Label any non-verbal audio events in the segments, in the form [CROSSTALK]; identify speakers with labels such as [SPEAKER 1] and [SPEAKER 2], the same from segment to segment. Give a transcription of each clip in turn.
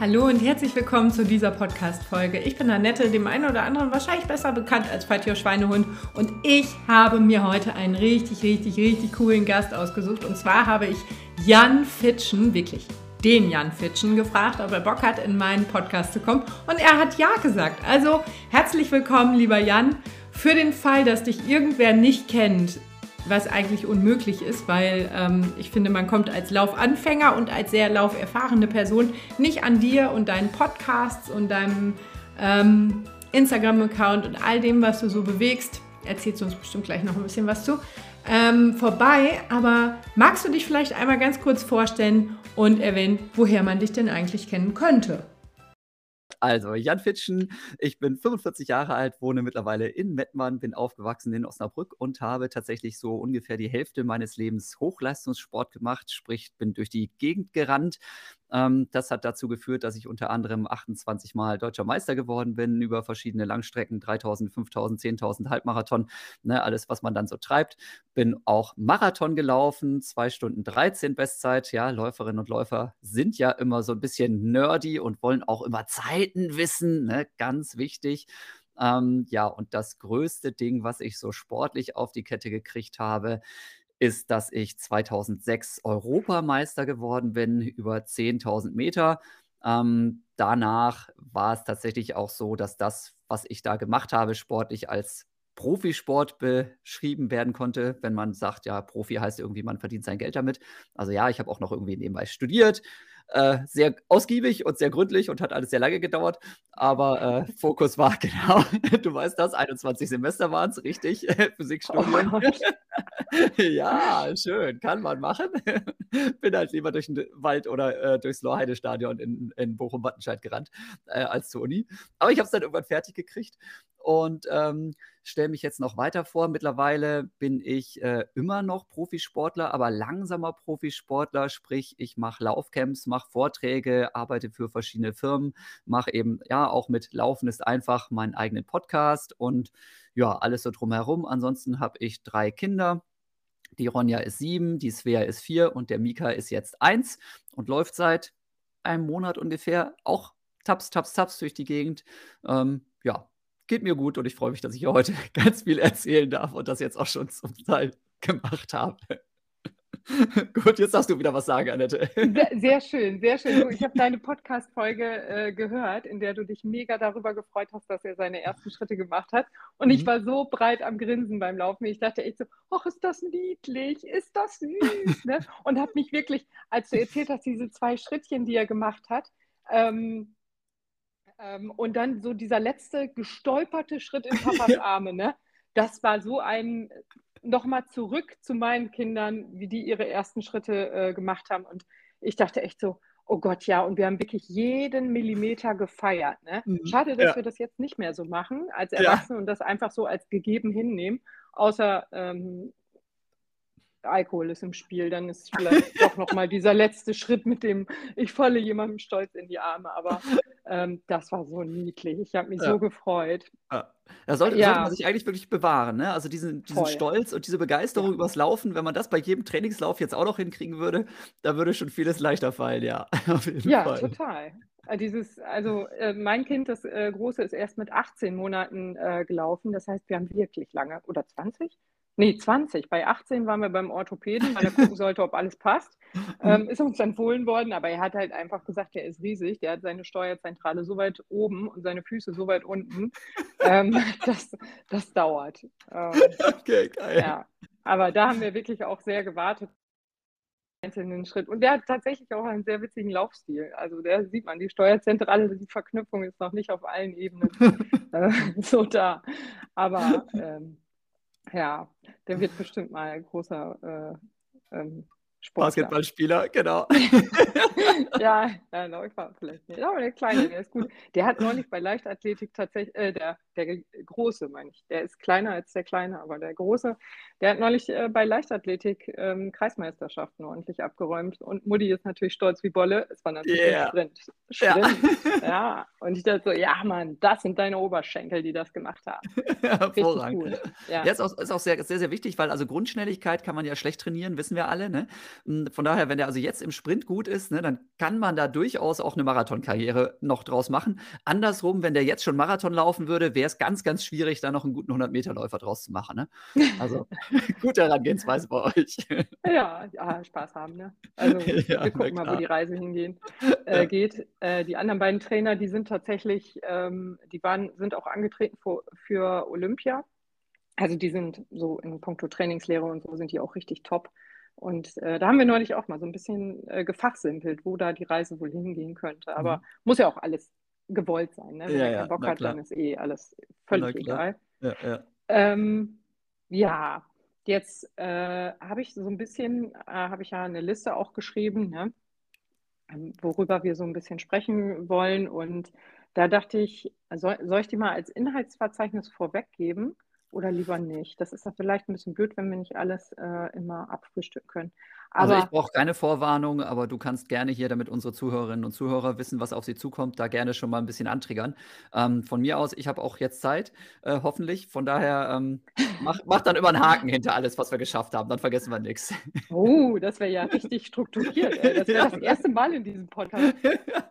[SPEAKER 1] Hallo und herzlich willkommen zu dieser Podcast-Folge. Ich bin Annette, dem einen oder anderen wahrscheinlich besser bekannt als Fatio Schweinehund. Und ich habe mir heute einen richtig, richtig, richtig coolen Gast ausgesucht. Und zwar habe ich Jan Fitschen, wirklich den Jan Fitschen, gefragt, ob er Bock hat, in meinen Podcast zu kommen. Und er hat ja gesagt. Also herzlich willkommen, lieber Jan. Für den Fall, dass dich irgendwer nicht kennt, was eigentlich unmöglich ist, weil ähm, ich finde, man kommt als Laufanfänger und als sehr lauferfahrene Person nicht an dir und deinen Podcasts und deinem ähm, Instagram-Account und all dem, was du so bewegst. Erzählst du uns bestimmt gleich noch ein bisschen was zu. Ähm, vorbei, aber magst du dich vielleicht einmal ganz kurz vorstellen und erwähnen, woher man dich denn eigentlich kennen könnte?
[SPEAKER 2] Also, Jan Fitschen, ich bin 45 Jahre alt, wohne mittlerweile in Mettmann, bin aufgewachsen in Osnabrück und habe tatsächlich so ungefähr die Hälfte meines Lebens Hochleistungssport gemacht, sprich bin durch die Gegend gerannt, ähm, das hat dazu geführt, dass ich unter anderem 28 Mal deutscher Meister geworden bin über verschiedene Langstrecken, 3000, 5000, 10.000 Halbmarathon, ne, alles, was man dann so treibt. Bin auch Marathon gelaufen, 2 Stunden 13 Bestzeit. Ja, Läuferinnen und Läufer sind ja immer so ein bisschen nerdy und wollen auch immer Zeiten wissen, ne, ganz wichtig. Ähm, ja, und das größte Ding, was ich so sportlich auf die Kette gekriegt habe, ist, dass ich 2006 Europameister geworden bin über 10.000 Meter. Ähm, danach war es tatsächlich auch so, dass das, was ich da gemacht habe, sportlich als Profisport beschrieben werden konnte, wenn man sagt, ja, Profi heißt irgendwie, man verdient sein Geld damit. Also ja, ich habe auch noch irgendwie nebenbei studiert, äh, sehr ausgiebig und sehr gründlich und hat alles sehr lange gedauert. Aber äh, Fokus war [LAUGHS] genau, du weißt das, 21 Semester waren es, richtig, [LAUGHS] Physikstudium. Oh [LAUGHS] ja, schön, kann man machen. Bin halt lieber durch den Wald oder äh, durchs Lorheide-Stadion in, in Bochum-Wattenscheid gerannt äh, als zur Uni. Aber ich habe es dann irgendwann fertig gekriegt und ähm, stelle mich jetzt noch weiter vor. Mittlerweile bin ich äh, immer noch Profisportler, aber langsamer Profisportler, sprich ich mache Laufcamps, mache Vorträge, arbeite für verschiedene Firmen, mache eben ja auch mit Laufen ist einfach meinen eigenen Podcast und ja, alles so drumherum. Ansonsten habe ich drei Kinder. Die Ronja ist sieben, die Svea ist vier und der Mika ist jetzt eins und läuft seit einem Monat ungefähr auch taps, taps, taps durch die Gegend. Ähm, ja, geht mir gut und ich freue mich, dass ich hier heute [LAUGHS] ganz viel erzählen darf und das jetzt auch schon zum Teil gemacht habe. [LAUGHS] Gut, jetzt darfst du wieder was sagen, Annette.
[SPEAKER 1] Sehr, [LAUGHS] sehr schön, sehr schön. Ich habe deine Podcast-Folge äh, gehört, in der du dich mega darüber gefreut hast, dass er seine ersten Schritte gemacht hat. Und mhm. ich war so breit am Grinsen beim Laufen. Ich dachte echt so, ach, ist das niedlich, ist das süß. Ne? Und habe mich wirklich, als du erzählt hast, diese zwei Schrittchen, die er gemacht hat, ähm, ähm, und dann so dieser letzte gestolperte Schritt in [LAUGHS] Papas Arme, ne? Das war so ein nochmal zurück zu meinen Kindern, wie die ihre ersten Schritte äh, gemacht haben. Und ich dachte echt so, oh Gott, ja, und wir haben wirklich jeden Millimeter gefeiert. Ne? Mhm. Schade, dass ja. wir das jetzt nicht mehr so machen als Erwachsene ja. und das einfach so als gegeben hinnehmen, außer ähm, Alkohol ist im Spiel, dann ist vielleicht [LAUGHS] doch nochmal dieser letzte Schritt mit dem, ich falle jemandem stolz in die Arme. Aber ähm, das war so niedlich. Ich habe mich ja. so gefreut.
[SPEAKER 2] Ja. Da sollte, ja. sollte, man sich eigentlich wirklich bewahren. Ne? Also diesen, diesen Stolz und diese Begeisterung übers Laufen, wenn man das bei jedem Trainingslauf jetzt auch noch hinkriegen würde, da würde schon vieles leichter fallen, ja. [LAUGHS]
[SPEAKER 1] ja, Fall. total. Äh, dieses, also äh, mein Kind, das äh, Große, ist erst mit 18 Monaten äh, gelaufen. Das heißt, wir haben wirklich lange, oder 20? Nee, 20. Bei 18 waren wir beim Orthopäden, weil er gucken sollte, ob alles passt. [LAUGHS] Ähm, ist uns empfohlen worden, aber er hat halt einfach gesagt, der ist riesig. Der hat seine Steuerzentrale so weit oben und seine Füße so weit unten. [LAUGHS] ähm, [LAUGHS] das, das dauert. Ähm, okay, geil. Ja. Aber da haben wir wirklich auch sehr gewartet einzelnen Schritt. Und der hat tatsächlich auch einen sehr witzigen Laufstil. Also da sieht man, die Steuerzentrale, die Verknüpfung ist noch nicht auf allen Ebenen äh, so da. Aber ähm, ja, der wird bestimmt mal großer äh, ähm,
[SPEAKER 2] Sportler. Basketballspieler, genau. [LAUGHS] [LAUGHS]
[SPEAKER 1] ja, ja, Läufer vielleicht nicht. Aber der Kleine, der ist gut. Der hat neulich bei Leichtathletik tatsächlich, äh, der, der Große, meine ich, der ist kleiner als der Kleine, aber der Große, der hat neulich äh, bei Leichtathletik ähm, Kreismeisterschaften ordentlich abgeräumt. Und Mutti ist natürlich stolz wie Bolle. Es war natürlich yeah. Sprint. Sprint. Ja. [LAUGHS] ja. Und ich dachte so, ja, Mann, das sind deine Oberschenkel, die das gemacht haben.
[SPEAKER 2] Hervorragend. Cool. Ja, ja ist, auch, ist auch sehr, sehr, sehr wichtig, weil also Grundschnelligkeit kann man ja schlecht trainieren, wissen wir alle. Ne? Hm, von daher, wenn der also jetzt im Sprint gut ist, ne, dann kann man da durchaus auch eine Marathonkarriere noch draus machen. Andersrum, wenn der jetzt schon Marathon laufen würde, wäre es ganz, ganz schwierig, da noch einen guten 100-Meter-Läufer draus zu machen. Ne? Also, [LAUGHS] [LAUGHS] gute Herangehensweise bei euch.
[SPEAKER 1] Ja, ja, Spaß haben. Ne? Also, [LAUGHS] ja, wir gucken mal, wo die Reise hingehen, äh, geht. Äh, die anderen beiden Trainer, die sind tatsächlich, ähm, die waren, sind auch angetreten für, für Olympia. Also die sind so in puncto Trainingslehre und so sind die auch richtig top. Und äh, da haben wir neulich auch mal so ein bisschen äh, gefachsimpelt, wo da die Reise wohl hingehen könnte. Aber mhm. muss ja auch alles gewollt sein. Ne? Wenn ja, er keinen Bock hat, dann ist eh alles völlig egal. Ja, ja. Ähm, ja, jetzt äh, habe ich so ein bisschen, äh, habe ich ja eine Liste auch geschrieben, ne? ähm, worüber wir so ein bisschen sprechen wollen. Und da dachte ich, soll, soll ich die mal als Inhaltsverzeichnis vorweggeben? Oder lieber nicht? Das ist ja vielleicht ein bisschen blöd, wenn wir nicht alles äh, immer abfrühstücken können.
[SPEAKER 2] Also ich brauche keine Vorwarnung, aber du kannst gerne hier, damit unsere Zuhörerinnen und Zuhörer wissen, was auf sie zukommt, da gerne schon mal ein bisschen antriggern. Ähm, von mir aus, ich habe auch jetzt Zeit, äh, hoffentlich. Von daher ähm, mach, mach dann immer einen Haken hinter alles, was wir geschafft haben, dann vergessen wir nichts.
[SPEAKER 1] Oh, das wäre ja richtig strukturiert. Ey. Das wäre ja. [LAUGHS] das erste Mal in diesem Podcast. [LAUGHS]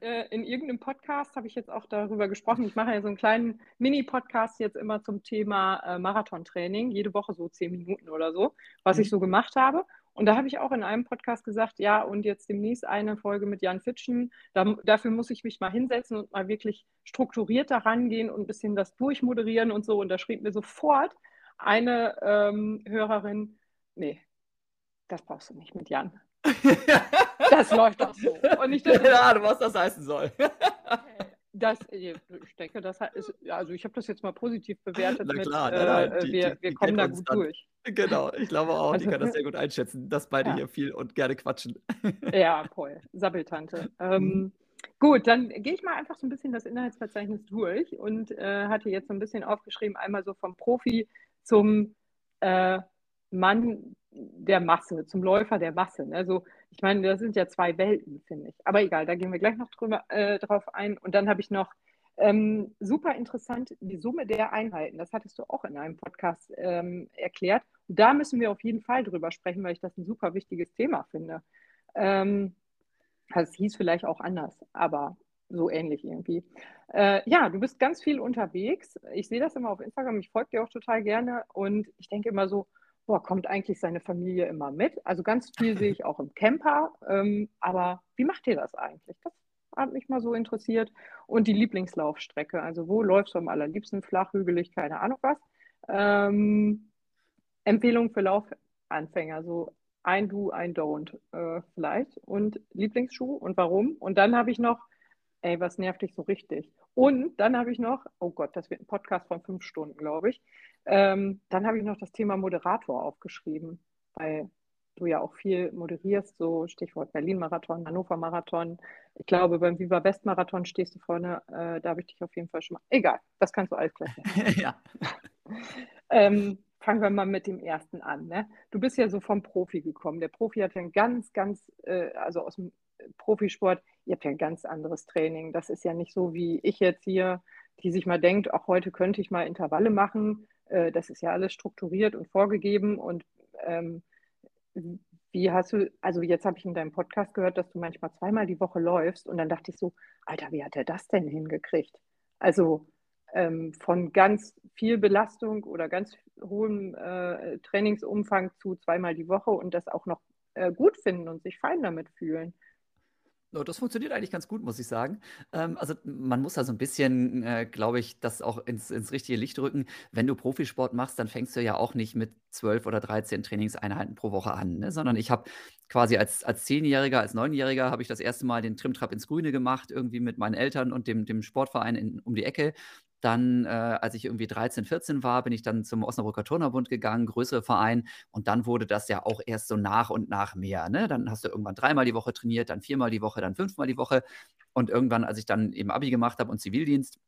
[SPEAKER 1] äh, in irgendeinem Podcast, habe ich jetzt auch darüber gesprochen. Ich mache ja so einen kleinen Mini-Podcast jetzt immer zum Thema äh, Marathontraining, jede Woche so zehn Minuten oder so, was mhm. ich so gemacht habe. Und da habe ich auch in einem Podcast gesagt, ja, und jetzt demnächst eine Folge mit Jan Fitschen. Da, dafür muss ich mich mal hinsetzen und mal wirklich strukturiert daran gehen und ein bisschen das durchmoderieren und so. Und da schrieb mir sofort eine ähm, Hörerin, nee, das brauchst du nicht mit Jan. [LAUGHS] das läuft doch so.
[SPEAKER 2] Und ich dachte, ja, was das heißen soll. [LAUGHS]
[SPEAKER 1] Das, ich denke, das ist, also ich habe das jetzt mal positiv bewertet. Na klar, mit, nein, nein, die, wir, die, wir kommen da gut dann. durch.
[SPEAKER 2] Genau, ich glaube auch, also, die kann das sehr gut einschätzen, dass beide ja. hier viel und gerne quatschen. [LAUGHS]
[SPEAKER 1] Ja, voll. Sabbeltante. Ähm, mhm. Gut, dann gehe ich mal einfach so ein bisschen das Inhaltsverzeichnis durch und äh, hatte jetzt so ein bisschen aufgeschrieben, einmal so vom Profi zum äh, Mann der Masse, zum Läufer der Masse. Also ich meine, das sind ja zwei Welten, finde ich. Aber egal, da gehen wir gleich noch drüber, äh, drauf ein. Und dann habe ich noch ähm, super interessant die Summe der Einheiten. Das hattest du auch in einem Podcast ähm, erklärt. Und da müssen wir auf jeden Fall drüber sprechen, weil ich das ein super wichtiges Thema finde. Ähm, also hieß vielleicht auch anders, aber so ähnlich irgendwie. Äh, ja, du bist ganz viel unterwegs. Ich sehe das immer auf Instagram. Ich folge dir auch total gerne. Und ich denke immer so, boah, kommt eigentlich seine Familie immer mit? Also ganz viel sehe ich auch im Camper. Ähm, aber wie macht ihr das eigentlich? Das hat mich mal so interessiert. Und die Lieblingslaufstrecke. Also wo läufst du am allerliebsten? Flach, hügelig, keine Ahnung was. Ähm, Empfehlung für Laufanfänger. So ein Do, ein Don't äh, vielleicht. Und Lieblingsschuh und warum? Und dann habe ich noch, ey, was nervt dich so richtig? Und dann habe ich noch, oh Gott, das wird ein Podcast von fünf Stunden, glaube ich. Ähm, dann habe ich noch das Thema Moderator aufgeschrieben, weil du ja auch viel moderierst, so Stichwort Berlin-Marathon, Hannover-Marathon. Ich glaube, beim Viva West-Marathon stehst du vorne, äh, da habe ich dich auf jeden Fall schon mal. Egal, das kannst du alles gleich [LAUGHS] ja. ähm, fangen wir mal mit dem ersten an. Ne? Du bist ja so vom Profi gekommen. Der Profi hat ja ein ganz, ganz, äh, also aus dem Profisport, ihr habt ja ein ganz anderes Training. Das ist ja nicht so wie ich jetzt hier, die sich mal denkt, auch heute könnte ich mal Intervalle machen äh, das ist ja alles strukturiert und vorgegeben. Und ähm, wie hast du, also jetzt habe ich in deinem Podcast gehört, dass du manchmal zweimal die Woche läufst und dann dachte ich so, Alter, wie hat er das denn hingekriegt? Also ähm, von ganz viel Belastung oder ganz hohem äh, Trainingsumfang zu zweimal die Woche und das auch noch äh, gut finden und sich fein damit fühlen.
[SPEAKER 2] Das funktioniert eigentlich ganz gut, muss ich sagen. Ähm, also man muss da so ein bisschen, äh, glaube ich, das auch ins, ins richtige Licht rücken. Wenn du Profisport machst, dann fängst du ja auch nicht mit zwölf oder 13 Trainingseinheiten pro Woche an, ne? sondern ich habe quasi als, als Zehnjähriger, als Neunjähriger habe ich das erste Mal den Trimtrap ins Grüne gemacht, irgendwie mit meinen Eltern und dem, dem Sportverein in, um die Ecke. Dann, äh, als ich irgendwie 13, 14 war, bin ich dann zum Osnabrücker Turnerbund gegangen, größere Verein. Und dann wurde das ja auch erst so nach und nach mehr. Ne? Dann hast du irgendwann dreimal die Woche trainiert, dann viermal die Woche, dann fünfmal die Woche. Und irgendwann, als ich dann eben Abi gemacht habe und Zivildienst,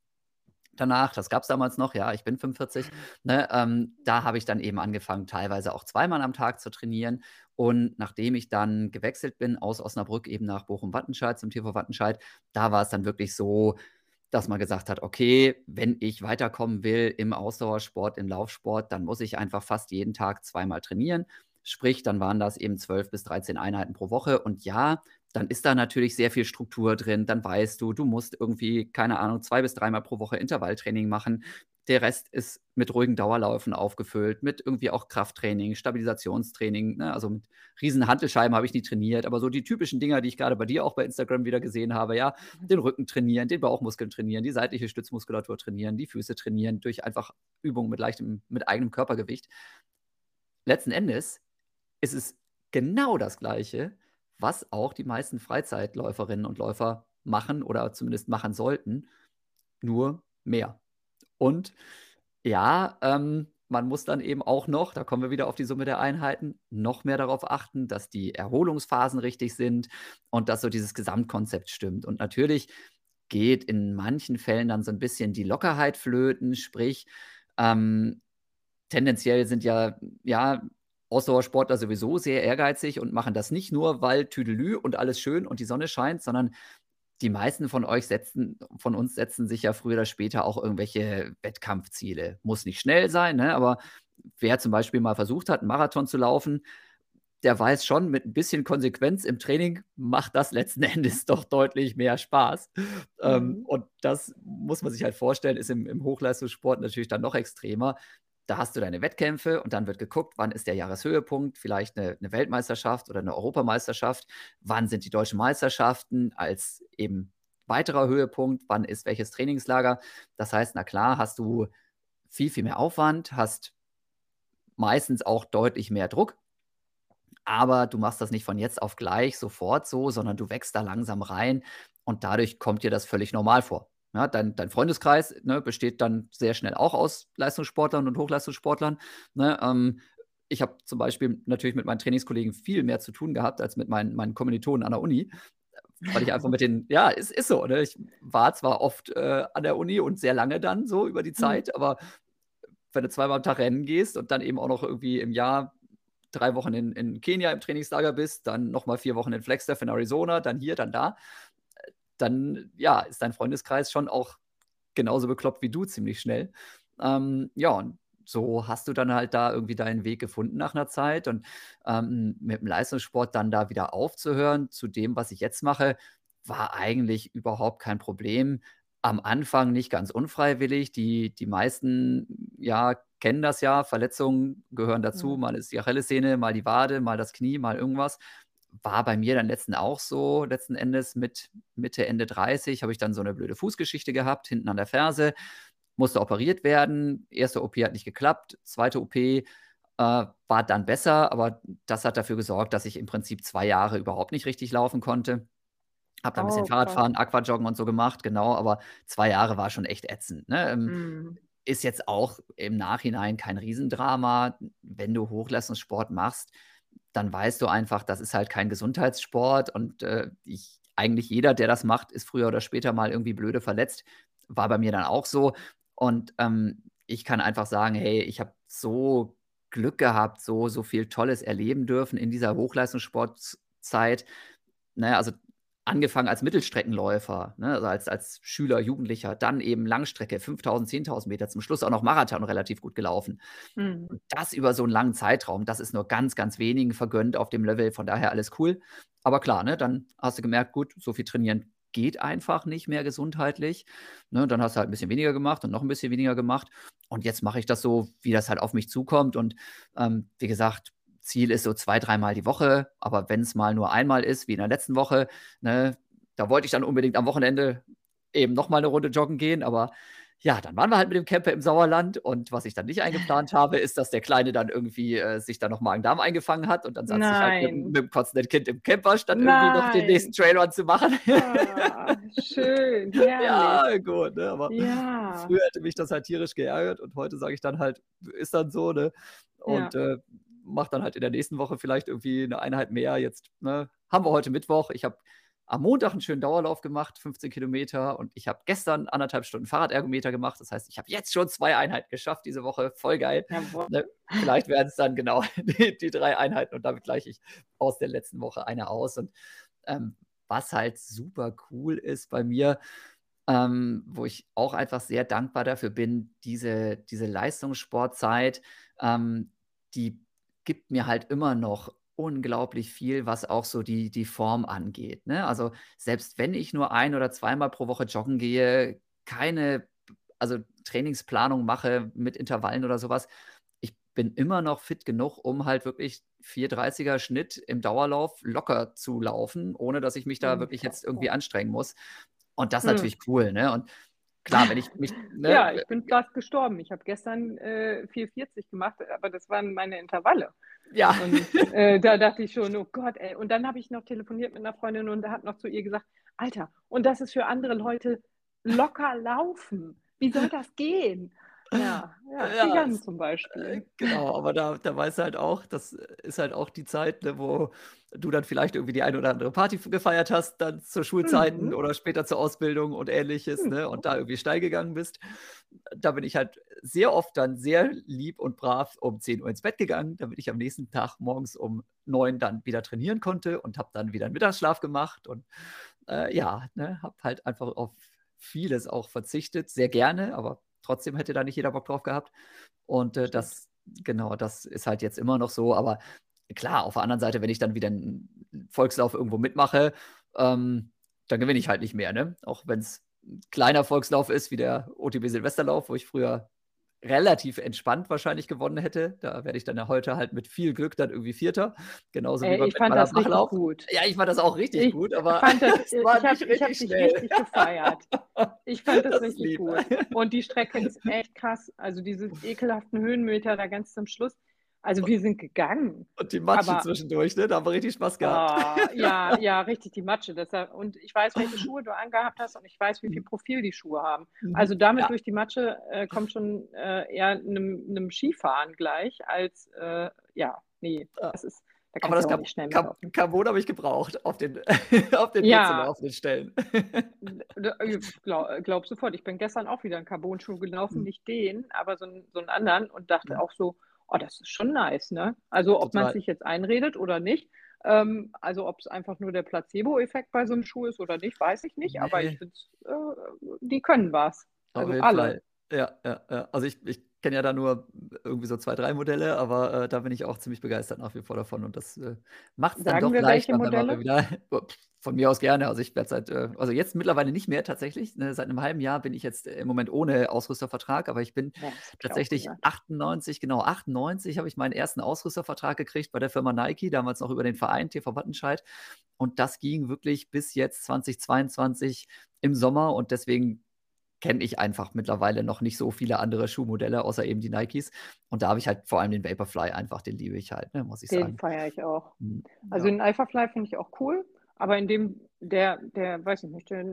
[SPEAKER 2] danach, das gab es damals noch, ja, ich bin 45, ne, ähm, da habe ich dann eben angefangen, teilweise auch zweimal am Tag zu trainieren. Und nachdem ich dann gewechselt bin aus Osnabrück eben nach Bochum-Wattenscheid zum TV Wattenscheid, da war es dann wirklich so, dass man gesagt hat, okay, wenn ich weiterkommen will im Ausdauersport, im Laufsport, dann muss ich einfach fast jeden Tag zweimal trainieren. Sprich, dann waren das eben 12 bis 13 Einheiten pro Woche. Und ja, dann ist da natürlich sehr viel Struktur drin. Dann weißt du, du musst irgendwie, keine Ahnung, zwei bis dreimal pro Woche Intervalltraining machen. Der Rest ist mit ruhigen Dauerlaufen aufgefüllt, mit irgendwie auch Krafttraining, Stabilisationstraining. Ne? Also mit riesen Hantelscheiben habe ich nie trainiert, aber so die typischen Dinger, die ich gerade bei dir auch bei Instagram wieder gesehen habe, ja, mhm. den Rücken trainieren, den Bauchmuskeln trainieren, die seitliche Stützmuskulatur trainieren, die Füße trainieren durch einfach Übungen mit leichtem, mit eigenem Körpergewicht. Letzten Endes ist es genau das Gleiche, was auch die meisten Freizeitläuferinnen und Läufer machen oder zumindest machen sollten, nur mehr. Und ja, ähm, man muss dann eben auch noch, da kommen wir wieder auf die Summe der Einheiten, noch mehr darauf achten, dass die Erholungsphasen richtig sind und dass so dieses Gesamtkonzept stimmt. Und natürlich geht in manchen Fällen dann so ein bisschen die Lockerheit flöten, sprich, ähm, tendenziell sind ja, ja, Ausdauersportler sowieso sehr ehrgeizig und machen das nicht nur, weil Tüdelü und alles schön und die Sonne scheint, sondern die meisten von euch setzen, von uns setzen sich ja früher oder später auch irgendwelche Wettkampfziele. Muss nicht schnell sein, ne? aber wer zum Beispiel mal versucht hat, einen Marathon zu laufen, der weiß schon, mit ein bisschen Konsequenz im Training macht das letzten [LAUGHS] Endes doch deutlich mehr Spaß. Ähm, mhm. Ähm, und das muss man sich halt vorstellen, ist im, im Hochleistungssport natürlich dann noch extremer. Da hast du deine Wettkämpfe und dann wird geguckt, wann ist der Jahreshöhepunkt, vielleicht eine, eine, Weltmeisterschaft oder eine Europameisterschaft, wann sind die deutschen Meisterschaften als eben weiterer Höhepunkt, wann ist welches Trainingslager. Das heißt, na klar, hast du viel, viel mehr Aufwand, hast meistens auch deutlich mehr Druck, aber du machst das nicht von jetzt auf gleich sofort so, sondern du wächst da langsam rein und dadurch kommt dir das völlig normal vor. Ja, dein, dein Freundeskreis ne, besteht dann sehr schnell auch aus Leistungssportlern und Hochleistungssportlern. Ne, ähm, ich habe zum Beispiel natürlich mit meinen Trainingskollegen viel mehr zu tun gehabt als mit meinen, meinen Kommilitonen an der Uni. Weil ich einfach mit den, ja, es ist so. Ne? Ich war zwar oft äh, an der Uni und sehr lange dann so über die mhm. Zeit, mhm. aber wenn du zweimal am Tag rennen gehst und dann eben auch noch irgendwie im Jahr drei Wochen in, in Kenia im Trainingslager bist, dann nochmal vier Wochen in Flagstaff in Arizona, dann hier, dann da, dann ja, ist dein Freundeskreis schon auch genauso bekloppt wie du ziemlich schnell. Ähm, ja, und so hast du dann halt da irgendwie deinen Weg gefunden nach einer Zeit und ähm, mit dem Leistungssport dann da wieder aufzuhören zu dem, was ich jetzt mache, war eigentlich überhaupt kein Problem. Am Anfang nicht ganz unfreiwillig. Die, die meisten ja, kennen das ja. Verletzungen gehören dazu. Mhm. Mal ist die Achillessehne, mal die Wade, mal das Knie, mal irgendwas war bei mir dann letzten auch so, letzten Endes mit Mitte, Ende 30 habe ich dann so eine blöde Fußgeschichte gehabt, hinten an der Ferse, musste operiert werden. Erste OP hat nicht geklappt, zweite OP äh, war dann besser, aber das hat dafür gesorgt, dass ich im Prinzip zwei Jahre überhaupt nicht richtig laufen konnte. Habe dann ein bisschen oh, Fahrradfahren, Aquajoggen und so gemacht, genau, aber zwei Jahre war schon echt ätzend. Ne? Mm. Ist jetzt auch im Nachhinein kein Riesendrama, wenn du Hochleistungssport machst dann weißt du einfach, das ist halt kein Gesundheitssport und äh, ich, eigentlich jeder, der das macht, ist früher oder später mal irgendwie blöde verletzt. War bei mir dann auch so. Und ähm, ich kann einfach sagen, hey, ich habe so Glück gehabt, so, so viel Tolles erleben dürfen in dieser Hochleistungssportzeit. Naja, also angefangen als Mittelstreckenläufer, ne, also als, als Schüler, Jugendlicher, dann eben Langstrecke, 5000, 10.000 Meter, zum Schluss auch noch Marathon relativ gut gelaufen. Mhm. Und das über so einen langen Zeitraum, das ist nur ganz, ganz wenigen vergönnt auf dem Level, von daher alles cool. Aber klar, ne, dann hast du gemerkt, gut, so viel trainieren geht einfach nicht mehr gesundheitlich. Ne, dann hast du halt ein bisschen weniger gemacht und noch ein bisschen weniger gemacht. Und jetzt mache ich das so, wie das halt auf mich zukommt. Und ähm, wie gesagt, Ziel ist so zwei, dreimal die Woche, aber wenn es mal nur einmal ist, wie in der letzten Woche, ne, da wollte ich dann unbedingt am Wochenende eben nochmal eine Runde joggen gehen, aber ja, dann waren wir halt mit dem Camper im Sauerland und was ich dann nicht eingeplant habe, ist, dass der Kleine dann irgendwie äh, sich da noch Magen-Darm eingefangen hat und dann saß ich halt mit, mit dem kotzenden Kind im Camper, statt Nein. irgendwie noch den nächsten Trailrun zu machen.
[SPEAKER 1] Ah, schön, [LAUGHS] herrlich.
[SPEAKER 2] Ja, gut, ne? aber ja. früher hätte mich das halt tierisch geärgert und heute sage ich dann halt, ist dann so, ne? Und ja. äh, mache dann halt in der nächsten Woche vielleicht irgendwie eine Einheit mehr. Jetzt ne, haben wir heute Mittwoch. Ich habe am Montag einen schönen Dauerlauf gemacht, 15 Kilometer. Und ich habe gestern anderthalb Stunden Fahrradergometer gemacht. Das heißt, ich habe jetzt schon zwei Einheiten geschafft diese Woche. Voll geil. Ja, ne, vielleicht werden es dann genau [LAUGHS] die, die, drei Einheiten und damit gleiche ich aus der letzten Woche eine aus. Und ähm, was halt super cool ist bei mir, ähm, wo ich auch einfach sehr dankbar dafür bin, diese, diese Leistungssportzeit, ähm, die gibt mir halt immer noch unglaublich viel, was auch so die, die Form angeht. Ne? Also selbst wenn ich nur ein oder zweimal pro Woche joggen gehe, keine also Trainingsplanung mache mit Intervallen oder sowas, ich bin immer noch fit genug, um halt wirklich 430er Schnitt im Dauerlauf locker zu laufen, ohne dass ich mich da wirklich jetzt irgendwie anstrengen muss. Und das ist hm. natürlich cool, ne? Und klar, wenn ich mich.
[SPEAKER 1] Ne, ja, ich bin fast gestorben. Ich habe gestern äh, 440 gemacht, aber das waren meine Intervalle. Ja. Und äh, da dachte ich schon, oh Gott, ey. Und dann habe ich noch telefoniert mit einer Freundin und da hat noch zu ihr gesagt, Alter, und das ist für andere Leute locker laufen. Wie soll das gehen? Ja, ja, ja Jan zum Beispiel. Äh,
[SPEAKER 2] genau, aber da, da weißt du halt auch, das ist halt auch die Zeit, ne, wo du dann vielleicht irgendwie die eine oder andere Party gefeiert hast, dann zu Schulzeiten mhm. oder später zur Ausbildung und ähnliches, mhm. ne, und da irgendwie steil gegangen bist. Da bin ich halt sehr oft dann sehr lieb und brav um 10 Uhr ins Bett gegangen, damit ich am nächsten Tag morgens um 9 dann wieder trainieren konnte und habe dann wieder einen Mittagsschlaf gemacht und äh, ja, ne, habe halt einfach auf vieles auch verzichtet, sehr gerne, aber trotzdem hätte da nicht jeder Bock drauf gehabt. Und äh, das, genau, das ist halt jetzt immer noch so. Aber klar, auf der anderen Seite, wenn ich dann wieder einen Volkslauf irgendwo mitmache, ähm, dann gewinne ich halt nicht mehr, ne? Auch wenn es ein kleiner Volkslauf ist, wie der OTB Silvesterlauf, wo ich früher relativ entspannt wahrscheinlich gewonnen hätte. Da werde ich dann ja heute halt mit viel Glück dann irgendwie Vierter. Genauso
[SPEAKER 1] Ey, wie beim ich fand das richtig gut.
[SPEAKER 2] Ja, ich fand das auch richtig
[SPEAKER 1] ich
[SPEAKER 2] gut, aber
[SPEAKER 1] fand das, [LAUGHS] ich habe hab dich richtig gefeiert. Ich fand das, [LAUGHS] das richtig gut. Und die Strecke ist echt krass. Also diese ekelhaften Höhenmeter da ganz zum Schluss. Also wir sind gegangen.
[SPEAKER 2] Und die Matsche aber, zwischendurch, ne? Da haben wir richtig Spaß gehabt.
[SPEAKER 1] Oh, [LAUGHS] ja, ja, richtig, die Matsche. Deshalb, und ich weiß, welche Schuhe du angehabt hast und ich weiß, wie viel mhm. Profil die Schuhe haben. Mhm. Also damit ja. durch die Matsche äh, kommt schon äh, eher einem, einem, Skifahren gleich als, äh, ja, nee, das ist,
[SPEAKER 2] da aber das Carbon, schnell Carbon habe ich gebraucht auf den, [LAUGHS] auf den
[SPEAKER 1] ja.
[SPEAKER 2] laufenden Stellen.
[SPEAKER 1] glaub, glaub sofort. Ich bin gestern auch wieder einen Carbon-Schuh gelaufen, mhm. nicht den, aber so, einen, so einen anderen und dachte auch so, oh, das ist schon nice, ne? Also ob man sich jetzt einredet oder nicht. Ähm, also ob es einfach nur der Placebo-Effekt bei so einem Schuh ist oder nicht, weiß ich nicht. Nee. Aber ich finde, äh, die können was. Also alle. Fall.
[SPEAKER 2] Ja, ja, ja. Also ich, ich kenne ja da nur irgendwie so zwei, drei Modelle, aber äh, da bin ich auch ziemlich begeistert nach wie vor davon und das äh, macht es dann doch leichter,
[SPEAKER 1] welche Modelle?
[SPEAKER 2] wieder. [LAUGHS] Von mir aus gerne. Also ich werde seit, äh, also jetzt mittlerweile nicht mehr tatsächlich. Ne, seit einem halben Jahr bin ich jetzt im Moment ohne Ausrüstervertrag, aber ich bin ja, tatsächlich 98, genau 98 habe ich meinen ersten Ausrüstervertrag gekriegt bei der Firma Nike, damals noch über den Verein TV Wattenscheid. Und das ging wirklich bis jetzt 2022 im Sommer und deswegen kenne ich einfach mittlerweile noch nicht so viele andere Schuhmodelle, außer eben die Nikes. Und da habe ich halt vor allem den Vaporfly einfach, den liebe ich halt, ne, muss ich
[SPEAKER 1] den
[SPEAKER 2] sagen.
[SPEAKER 1] Den feiere ich auch. Hm, also ja. den Alphafly finde ich auch cool, aber in dem, der, der, weiß ich nicht, der,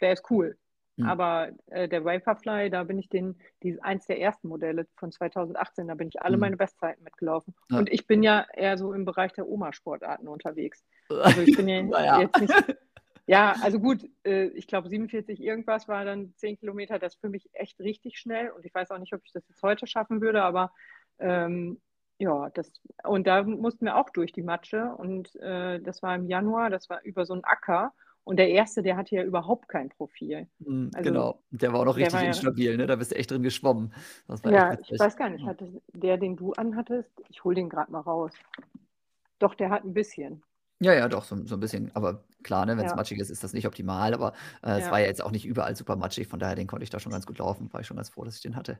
[SPEAKER 1] der ist cool. Hm. Aber äh, der Vaporfly, da bin ich den, die, eins der ersten Modelle von 2018, da bin ich alle hm. meine Bestzeiten mitgelaufen. Ja. Und ich bin ja eher so im Bereich der Oma-Sportarten unterwegs. [LAUGHS] Also ich bin ja naja. jetzt nicht, [LAUGHS] Ja, also gut, äh, ich glaube 47 irgendwas war dann 10 Kilometer, das ist für mich echt richtig schnell und ich weiß auch nicht, ob ich das jetzt heute schaffen würde, aber ähm, ja, das und da mussten wir auch durch die Matsche und äh, das war im Januar, das war über so einen Acker und der erste, der hatte ja überhaupt kein Profil.
[SPEAKER 2] Mhm, also, genau, der war auch noch richtig instabil, ne? Da bist du echt drin geschwommen.
[SPEAKER 1] ja, ich weiß gar nicht, hatte der, den du anhattest, ich hole den gerade mal raus. Doch, der hat ein bisschen.
[SPEAKER 2] Ja, ja, doch, so, so ein bisschen. Aber klar, ne, wenn es Ja. matschig ist, ist das nicht optimal. Aber äh, es war ja jetzt auch nicht überall super matschig. Von daher, den konnte ich da schon ganz gut laufen. War ich schon ganz froh, dass ich den hatte.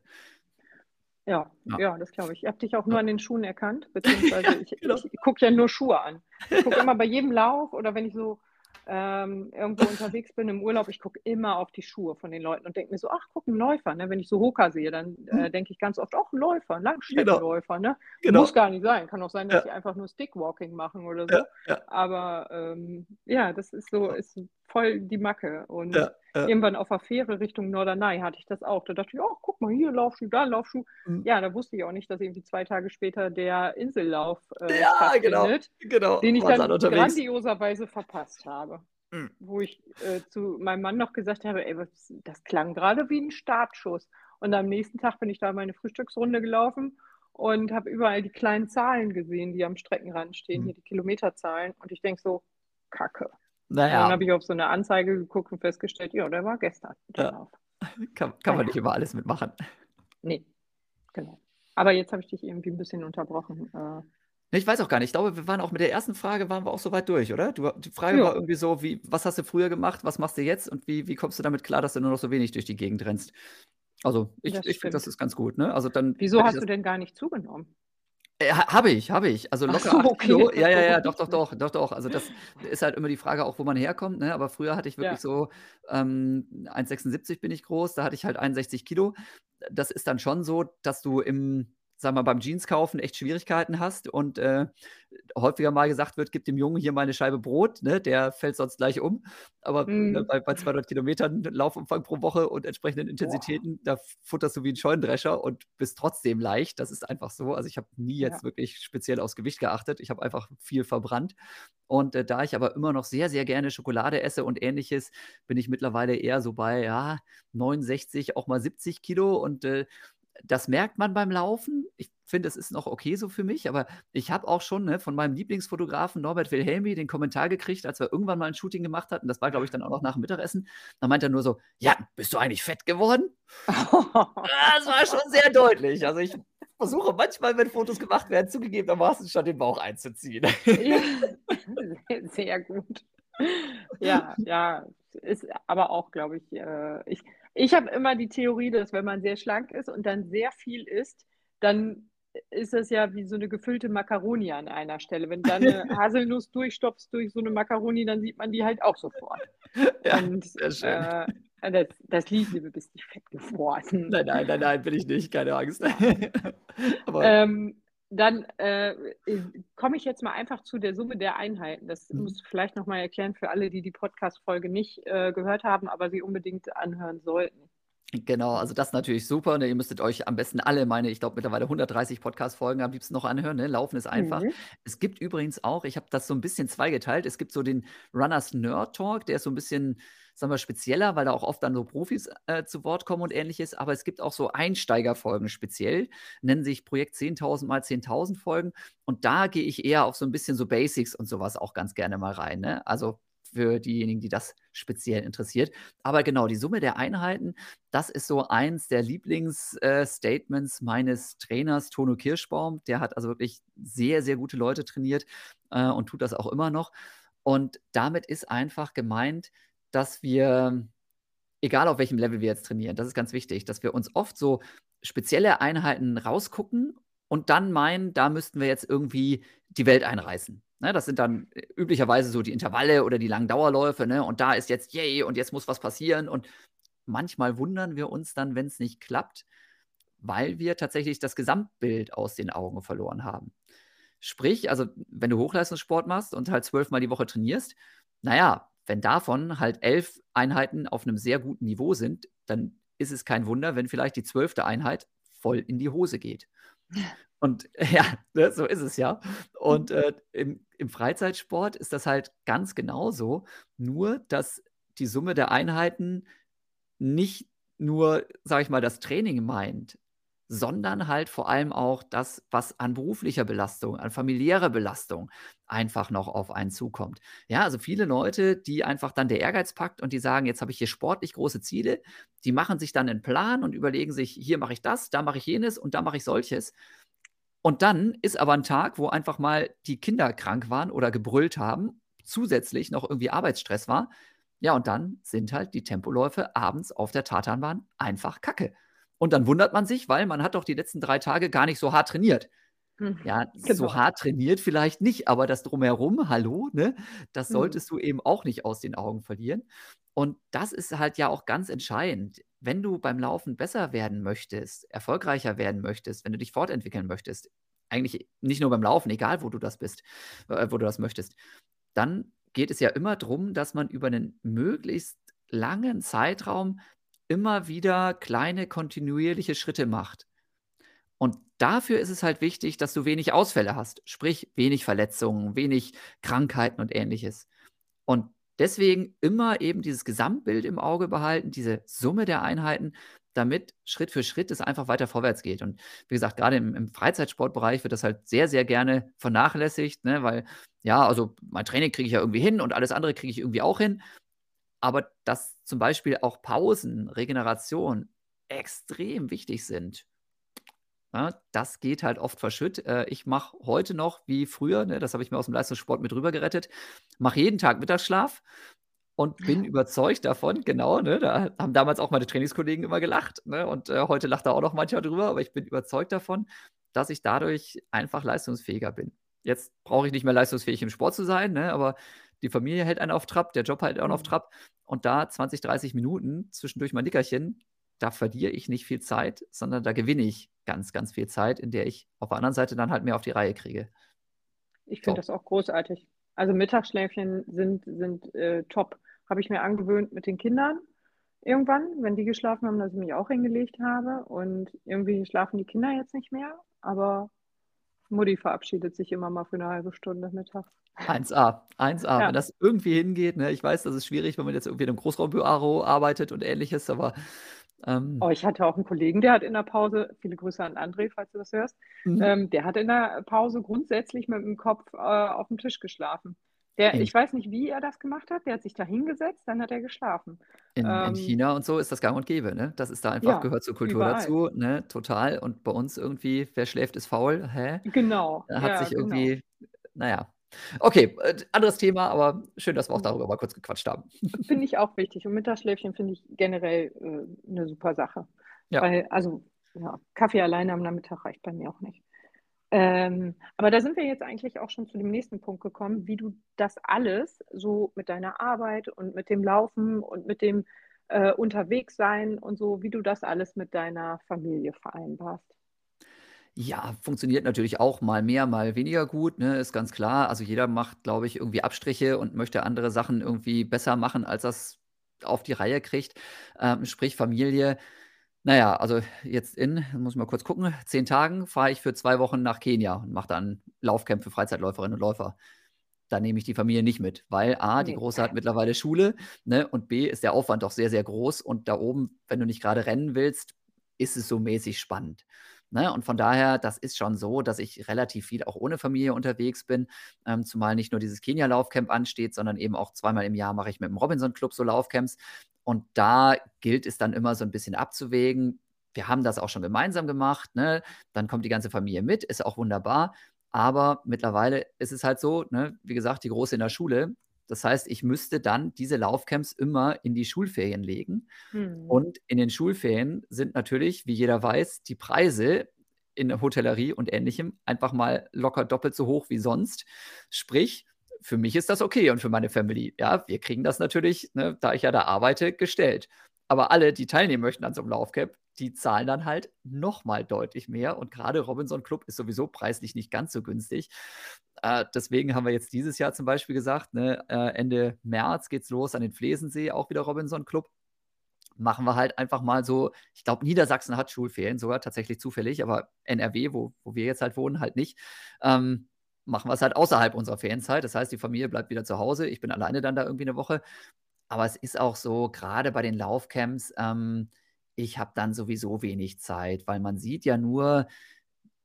[SPEAKER 1] Ja, Ja. ja, das glaube ich. Ich habe dich auch nur an den Schuhen erkannt, beziehungsweise [LAUGHS] ich, Genau. ich gucke ja nur Schuhe an. Ich gucke immer bei jedem Lauf oder wenn ich so ähm, irgendwo unterwegs bin im Urlaub, ich gucke immer auf die Schuhe von den Leuten und denke mir so, ach, guck, ein Läufer. Ne? Wenn ich so Hoka sehe, dann äh, mhm. denke ich ganz oft, ach, ein Läufer, ein genau. Langstreckenläufer. Ne? Genau. Muss gar nicht sein. Kann auch sein, dass ja. die einfach nur Stickwalking machen oder so. Ja, ja. Aber ähm, ja, das ist so, ist voll die Macke. Und ja. irgendwann auf der Fähre Richtung Norderney hatte ich das auch. Da dachte ich, oh, guck mal, hier Laufschuh, da Laufschuh. Mhm. Ja, da wusste ich auch nicht, dass irgendwie zwei Tage später der Insellauf äh, ja, genau, genau. den ich dann grandioserweise verpasst habe. Mhm. Wo ich äh, zu meinem Mann noch gesagt habe, ey, was, das klang gerade wie ein Startschuss. Und am nächsten Tag bin ich da meine Frühstücksrunde gelaufen und habe überall die kleinen Zahlen gesehen, die am Streckenrand stehen, mhm. hier die Kilometerzahlen. Und ich denke so, Kacke. Naja. Dann habe ich auf so eine Anzeige geguckt und festgestellt, ja, der war gestern.
[SPEAKER 2] Ja. Kann, kann man nicht über alles mitmachen.
[SPEAKER 1] Nee, genau. Aber jetzt habe ich dich irgendwie ein bisschen unterbrochen. Äh,
[SPEAKER 2] Ich weiß auch gar nicht. Ich glaube, wir waren auch mit der ersten Frage waren wir auch so weit durch, oder? Du, die Frage ja. war irgendwie so, wie, was hast du früher gemacht, was machst du jetzt und wie, wie kommst du damit klar, dass du nur noch so wenig durch die Gegend rennst? Also ich, ich finde, das ist ganz gut. Ne? Also dann
[SPEAKER 1] Wieso hast du denn gar nicht zugenommen?
[SPEAKER 2] Äh, habe ich, habe ich. Also locker so, 8 okay. Kilo. Ja, ja, ja, [LAUGHS] doch, doch, doch, doch, doch. Also das ist halt immer die Frage auch, wo man herkommt. Ne? Aber früher hatte ich wirklich ja. so ähm, 1,76 bin ich groß, da hatte ich halt 61 Kilo. Das ist dann schon so, dass du im sagen wir beim Jeans kaufen echt Schwierigkeiten hast und äh, häufiger mal gesagt wird, gib dem Jungen hier mal eine Scheibe Brot, ne, der fällt sonst gleich um. Aber mhm. ne, bei, bei 200 Kilometern Laufumfang pro Woche und entsprechenden Intensitäten, Boah. da futterst du wie ein Scheunendrescher und bist trotzdem leicht. Das ist einfach so. Also ich habe nie jetzt ja. wirklich speziell aufs Gewicht geachtet. Ich habe einfach viel verbrannt. Und äh, da ich aber immer noch sehr, sehr gerne Schokolade esse und ähnliches, bin ich mittlerweile eher so bei ja, 69, auch mal 70 Kilo. Und äh, das merkt man beim Laufen. Ich finde, es ist noch okay so für mich, aber ich habe auch schon ne, von meinem Lieblingsfotografen Norbert Wilhelmi den Kommentar gekriegt, als wir irgendwann mal ein Shooting gemacht hatten. Das war, glaube ich, dann auch noch nach dem Mittagessen. Da meint er nur so: Ja, bist du eigentlich fett geworden? [LAUGHS] das war schon sehr deutlich. Also, ich versuche manchmal, wenn Fotos gemacht werden, zugegebenermaßen schon den Bauch einzuziehen. [LAUGHS]
[SPEAKER 1] Sehr gut. Ja, ja, ist aber auch, glaube ich, äh, ich ich habe immer die Theorie, dass wenn man sehr schlank ist und dann sehr viel isst, dann ist das ja wie so eine gefüllte Makaroni an einer Stelle. Wenn du dann eine [LAUGHS] Haselnuss durchstopfst durch so eine Makaroni, dann sieht man die halt auch sofort. [LAUGHS] Ja, und, sehr schön. Äh, das, das Liebling, du bist nicht fett geworden.
[SPEAKER 2] Nein, nein, nein, nein, bin ich nicht, keine Angst. [LAUGHS]
[SPEAKER 1] Aber ähm, dann äh, komme ich jetzt mal einfach zu der Summe der Einheiten. Das mhm. musst du vielleicht nochmal erklären für alle, die die Podcast-Folge nicht äh, gehört haben, aber sie unbedingt anhören sollten.
[SPEAKER 2] Genau, also das ist natürlich super. Ne? Ihr müsstet euch am besten alle meine, ich glaube mittlerweile 130 Podcast-Folgen am liebsten noch anhören. Ne? Laufen ist einfach. Mhm. Es gibt übrigens auch, ich habe das so ein bisschen zweigeteilt, es gibt so den Runners Nerd Talk, der ist so ein bisschen sagen wir, spezieller, weil da auch oft dann so Profis äh, zu Wort kommen und ähnliches. Aber es gibt auch so Einsteigerfolgen speziell, nennen sich Projekt 10.000 mal 10.000 Folgen. Und da gehe ich eher auf so ein bisschen so Basics und sowas auch ganz gerne mal rein. Ne? Also für diejenigen, die das speziell interessiert. Aber genau, die Summe der Einheiten, das ist so eins der Lieblingsstatements äh, meines Trainers Tono Kirschbaum. Der hat also wirklich sehr, sehr gute Leute trainiert äh, und tut das auch immer noch. Und damit ist einfach gemeint, dass wir, egal auf welchem Level wir jetzt trainieren, das ist ganz wichtig, dass wir uns oft so spezielle Einheiten rausgucken und dann meinen, da müssten wir jetzt irgendwie die Welt einreißen. Ne, das sind dann äh, üblicherweise so die Intervalle oder die langen Dauerläufe. Ne? Und da ist jetzt, yay, und jetzt muss was passieren. Und manchmal wundern wir uns dann, wenn es nicht klappt, weil wir tatsächlich das Gesamtbild aus den Augen verloren haben. Sprich, also wenn du Hochleistungssport machst und halt zwölfmal die Woche trainierst, naja, wenn davon halt elf Einheiten auf einem sehr guten Niveau sind, dann ist es kein Wunder, wenn vielleicht die zwölfte Einheit voll in die Hose geht. [LAUGHS] Und ja, ne, so ist es ja. Und äh, im, im Freizeitsport ist das halt ganz genauso, nur dass die Summe der Einheiten nicht nur, sage ich mal, das Training meint, sondern halt vor allem auch das, was an beruflicher Belastung, an familiärer Belastung einfach noch auf einen zukommt. Ja, also viele Leute, die einfach dann der Ehrgeiz packt und die sagen, jetzt habe ich hier sportlich große Ziele, die machen sich dann einen Plan und überlegen sich, hier mache ich das, da mache ich jenes und da mache ich solches. Und dann ist aber ein Tag, wo einfach mal die Kinder krank waren oder gebrüllt haben, zusätzlich noch irgendwie Arbeitsstress war. Ja, und dann sind halt die Tempoläufe abends auf der Tatanbahn einfach Kacke. Und dann wundert man sich, weil man hat doch die letzten drei Tage gar nicht so hart trainiert. Hm, ja, genau. so hart trainiert vielleicht nicht, aber das drumherum, hallo, ne, das mhm. solltest mhm. du eben auch nicht aus den Augen verlieren. Und das ist halt ja auch ganz entscheidend. Wenn du beim Laufen besser werden möchtest, erfolgreicher werden möchtest, wenn du dich fortentwickeln möchtest, eigentlich nicht nur beim Laufen, egal wo du das bist, äh, wo du das möchtest, dann geht es ja immer darum, dass man über einen möglichst langen Zeitraum immer wieder kleine kontinuierliche Schritte macht. Und dafür ist es halt wichtig, dass du wenig Ausfälle hast, sprich wenig Verletzungen, wenig Krankheiten und ähnliches. Und deswegen immer eben dieses Gesamtbild im Auge behalten, diese Summe der Einheiten, damit Schritt für Schritt es einfach weiter vorwärts geht. Und wie gesagt, gerade im, im Freizeitsportbereich wird das halt sehr, sehr gerne vernachlässigt, ne? weil ja, also mein Training kriege ich ja irgendwie hin und alles andere kriege ich irgendwie auch hin aber dass zum Beispiel auch Pausen, Regeneration extrem wichtig sind. Ja, das geht halt oft verschütt. Äh, ich mache heute noch wie früher, ne, das habe ich mir aus dem Leistungssport mit rüber gerettet, mache jeden Tag Mittagsschlaf und bin überzeugt davon, genau, ne, da haben damals auch meine Trainingskollegen immer gelacht, ne, und äh, heute lacht da auch noch mancher drüber, aber ich bin überzeugt davon, dass ich dadurch einfach leistungsfähiger bin. Jetzt brauche ich nicht mehr leistungsfähig im Sport zu sein, ne, aber die Familie hält einen auf Trab, der Job hält einen auf mhm. Trab und da 20, 30 Minuten zwischendurch mal Nickerchen, da verliere ich nicht viel Zeit, sondern da gewinne ich ganz, ganz viel Zeit, in der ich auf der anderen Seite dann halt mehr auf die Reihe kriege.
[SPEAKER 1] Ich finde so. das auch großartig. Also Mittagsschläfchen sind, sind äh, top. Habe ich mir angewöhnt mit den Kindern irgendwann, wenn die geschlafen haben, dass ich mich auch hingelegt habe. Und irgendwie schlafen die Kinder jetzt nicht mehr, aber Mutti verabschiedet sich immer mal für eine halbe Stunde mittags.
[SPEAKER 2] 1A, 1A. Ja. Wenn das irgendwie hingeht, ne? ich weiß, das ist schwierig, wenn man jetzt irgendwie in einem Großraumbüro arbeitet und ähnliches, aber
[SPEAKER 1] ähm, oh, ich hatte auch einen Kollegen, der hat in der Pause, viele Grüße an André, falls du das hörst, mhm. ähm, der hat in der Pause grundsätzlich mit dem Kopf äh, auf dem Tisch geschlafen. Der, ich weiß nicht, wie er das gemacht hat. Der hat sich da hingesetzt, dann hat er geschlafen.
[SPEAKER 2] In, ähm, in, China und so ist das gang und gäbe, ne? Das ist da einfach, ja, gehört zur Kultur überall. dazu, ne? Total. Und bei uns irgendwie, wer schläft, ist faul. Hä?
[SPEAKER 1] Genau.
[SPEAKER 2] Da hat ja, sich irgendwie, genau. naja, Okay, äh, anderes Thema, aber schön, dass wir auch mhm. darüber mal kurz gequatscht haben. [LAUGHS]
[SPEAKER 1] Finde ich auch wichtig. Und Mittagsschläfchen finde ich generell äh, eine super Sache. Ja. Weil, also, ja, Kaffee alleine am Nachmittag reicht bei mir auch nicht. Ähm, aber da sind wir jetzt eigentlich auch schon zu dem nächsten Punkt gekommen, wie du das alles so mit deiner Arbeit und mit dem Laufen und mit dem äh, Unterwegssein und so, wie du das alles mit deiner Familie vereinbarst.
[SPEAKER 2] Ja, funktioniert natürlich auch mal mehr, mal weniger gut, ne, ist ganz klar. Also jeder macht, glaube ich, irgendwie Abstriche und möchte andere Sachen irgendwie besser machen, als das auf die Reihe kriegt. Ähm, sprich Familie. Naja, also jetzt in, muss ich mal kurz gucken, zehn Tagen fahre ich für zwei Wochen nach Kenia und mache dann Laufcamp für Freizeitläuferinnen und Läufer. Da nehme ich die Familie nicht mit, weil A, die Große hat mittlerweile Schule, ne, und B, ist der Aufwand doch sehr, sehr groß. Und da oben, wenn du nicht gerade rennen willst, ist es so mäßig spannend. Ne? Und von daher, das ist schon so, dass ich relativ viel auch ohne Familie unterwegs bin, ähm, zumal nicht nur dieses Kenia-Laufcamp ansteht, sondern eben auch zweimal im Jahr mache ich mit dem Robinson-Club so Laufcamps. Und da gilt es dann immer so ein bisschen abzuwägen. Wir haben das auch schon gemeinsam gemacht. Ne? Dann kommt die ganze Familie mit, ist auch wunderbar. Aber mittlerweile ist es halt so, ne? wie gesagt, die Große in der Schule, das heißt, ich müsste dann diese Laufcamps immer in die Schulferien legen. Mhm. Und in den Schulferien sind natürlich, wie jeder weiß, die Preise in der Hotellerie und ähnlichem einfach mal locker doppelt so hoch wie sonst. Sprich, für mich ist das okay und für meine Family. Ja, wir kriegen das natürlich, ne, da ich ja da arbeite, gestellt. Aber alle, die teilnehmen möchten an so einem Laufcamp, die zahlen dann halt nochmal deutlich mehr. Und gerade Robinson Club ist sowieso preislich nicht ganz so günstig. Äh, deswegen haben wir jetzt dieses Jahr zum Beispiel gesagt, ne, äh, Ende März geht es los an den Flesensee, auch wieder Robinson Club. Machen wir halt einfach mal so, ich glaube, Niedersachsen hat Schulferien sogar tatsächlich zufällig, aber NRW, wo, wo wir jetzt halt wohnen, halt nicht. Ähm, machen wir es halt außerhalb unserer Ferienzeit. Das heißt, die Familie bleibt wieder zu Hause. Ich bin alleine dann da irgendwie eine Woche. Aber es ist auch so, gerade bei den Laufcamps, ähm, ich habe dann sowieso wenig Zeit, weil man sieht ja nur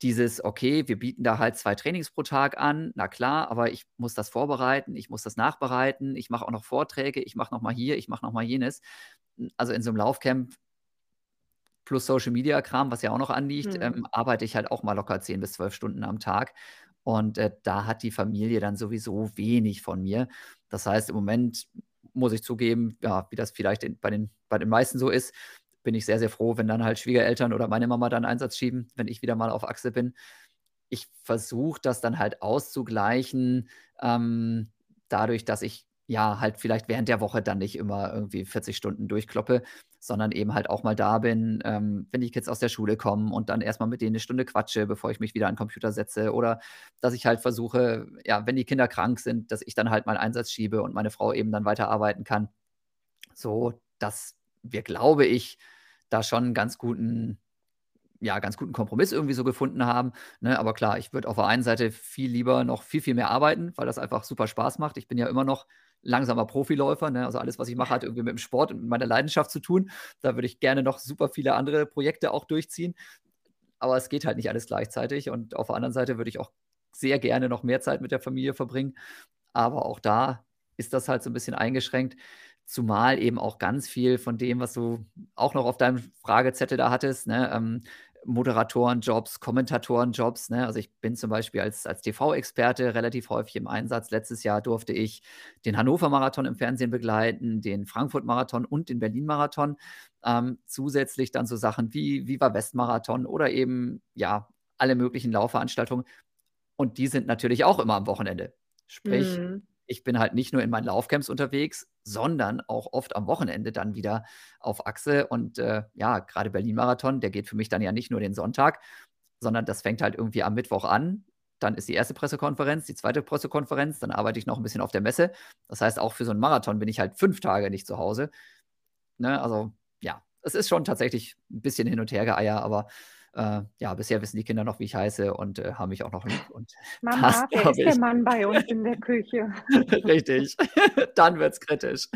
[SPEAKER 2] dieses, okay, wir bieten da halt zwei Trainings pro Tag an, na klar, aber ich muss das vorbereiten, ich muss das nachbereiten, ich mache auch noch Vorträge, ich mache nochmal hier, ich mache nochmal jenes. Also in so einem Laufcamp plus Social Media Kram, was ja auch noch anliegt, mhm. ähm, arbeite ich halt auch mal locker 10 bis 12 Stunden am Tag. Und äh, da hat die Familie dann sowieso wenig von mir. Das heißt, im Moment muss ich zugeben, ja, wie das vielleicht in, bei, den, bei den meisten so ist, bin ich sehr, sehr froh, wenn dann halt Schwiegereltern oder meine Mama dann Einsatz schieben, wenn ich wieder mal auf Achse bin. Ich versuche das dann halt auszugleichen, ähm, dadurch, dass ich ja halt vielleicht während der Woche dann nicht immer irgendwie 40 Stunden durchkloppe, sondern eben halt auch mal da bin, ähm, wenn die Kids aus der Schule kommen und dann erstmal mit denen eine Stunde quatsche, bevor ich mich wieder an den Computer setze. Oder dass ich halt versuche, ja, wenn die Kinder krank sind, dass ich dann halt mal Einsatz schiebe und meine Frau eben dann weiterarbeiten kann. So, dass wir, glaube ich, da schon einen ganz guten, ja, ganz guten Kompromiss irgendwie so gefunden haben. Ne? Aber klar, ich würde auf der einen Seite viel lieber noch viel, viel mehr arbeiten, weil das einfach super Spaß macht. Ich bin ja immer noch langsamer Profiläufer. Ne? Also alles, was ich mache, hat irgendwie mit dem Sport und mit meiner Leidenschaft zu tun. Da würde ich gerne noch super viele andere Projekte auch durchziehen. Aber es geht halt nicht alles gleichzeitig. Und auf der anderen Seite würde ich auch sehr gerne noch mehr Zeit mit der Familie verbringen. Aber auch da ist das halt so ein bisschen eingeschränkt. Zumal eben auch ganz viel von dem, was du auch noch auf deinem Fragezettel da hattest, ne, ähm, Moderatorenjobs, Kommentatorenjobs. Ne? Also ich bin zum Beispiel als, als TV-Experte relativ häufig im Einsatz. Letztes Jahr durfte ich den Hannover-Marathon im Fernsehen begleiten, den Frankfurt-Marathon und den Berlin-Marathon. Ähm, zusätzlich dann so Sachen wie Viva West-Marathon oder eben ja alle möglichen Laufveranstaltungen. Und die sind natürlich auch immer am Wochenende. Sprich, mhm ich bin halt nicht nur in meinen Laufcamps unterwegs, sondern auch oft am Wochenende dann wieder auf Achse. Und äh, ja, gerade Berlin-Marathon, der geht für mich dann ja nicht nur den Sonntag, sondern das fängt halt irgendwie am Mittwoch an. Dann ist die erste Pressekonferenz, die zweite Pressekonferenz, dann arbeite ich noch ein bisschen auf der Messe. Das heißt, auch für so einen Marathon bin ich halt fünf Tage nicht zu Hause. Ne? Also ja, es ist schon tatsächlich ein bisschen hin und her geeier, aber äh, ja, bisher wissen die Kinder noch, wie ich heiße und äh, haben mich auch noch lieb. Und [LAUGHS]
[SPEAKER 1] Mama, wer ist ich. der Mann bei uns in der Küche? [LAUGHS]
[SPEAKER 2] Richtig, [LAUGHS] dann wird es kritisch.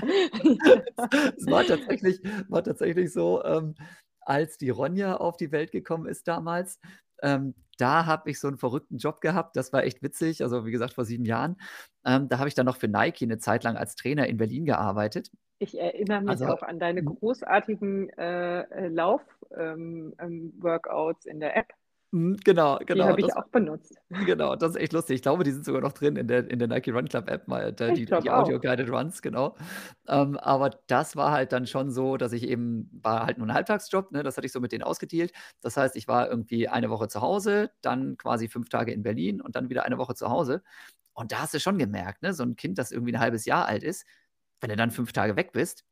[SPEAKER 2] es war tatsächlich, war tatsächlich so, ähm, als die Ronja auf die Welt gekommen ist damals, ähm, da habe ich so einen verrückten Job gehabt. Das war echt witzig. Also, wie gesagt, vor sieben Jahren. Ähm, da habe ich dann noch für Nike eine Zeit lang als Trainer in Berlin gearbeitet.
[SPEAKER 1] Ich erinnere mich also, auch an deine großartigen äh, äh Lauf-Workouts ähm, ähm in der App.
[SPEAKER 2] Genau, genau. Die
[SPEAKER 1] habe ich auch benutzt.
[SPEAKER 2] Genau, das ist echt lustig. Ich glaube, die sind sogar noch drin in der, in der Nike Run Club App, mal, die, die, die Audio-Guided Runs, genau. Ähm, aber das war halt dann schon so, dass ich eben, war halt nur ein Halbtagsjob, ne, das hatte ich so mit denen ausgedealt. Das heißt, ich war irgendwie eine Woche zu Hause, dann quasi fünf Tage in Berlin und dann wieder eine Woche zu Hause. Und da hast du schon gemerkt, ne, so ein Kind, das irgendwie ein halbes Jahr alt ist, wenn du dann fünf Tage weg bist,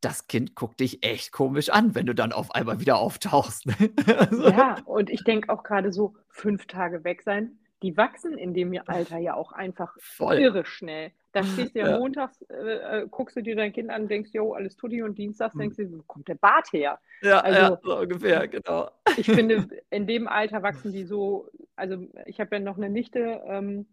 [SPEAKER 2] das Kind guckt dich echt komisch an, wenn du dann auf einmal wieder auftauchst. Ne? [LAUGHS]
[SPEAKER 1] also. Ja, und ich denke auch gerade so, fünf Tage weg sein, die wachsen in dem Alter ja auch einfach Voll. irre schnell. Da stehst du ja, ja. montags, äh, äh, guckst du dir dein Kind an, denkst, jo, alles tutti und dienstags hm. denkst du, wo kommt der Bart her?
[SPEAKER 2] Ja, also, ja so ungefähr, genau.
[SPEAKER 1] Ich finde, [LAUGHS] in dem Alter wachsen die so, also ich habe ja noch eine Nichte, ähm,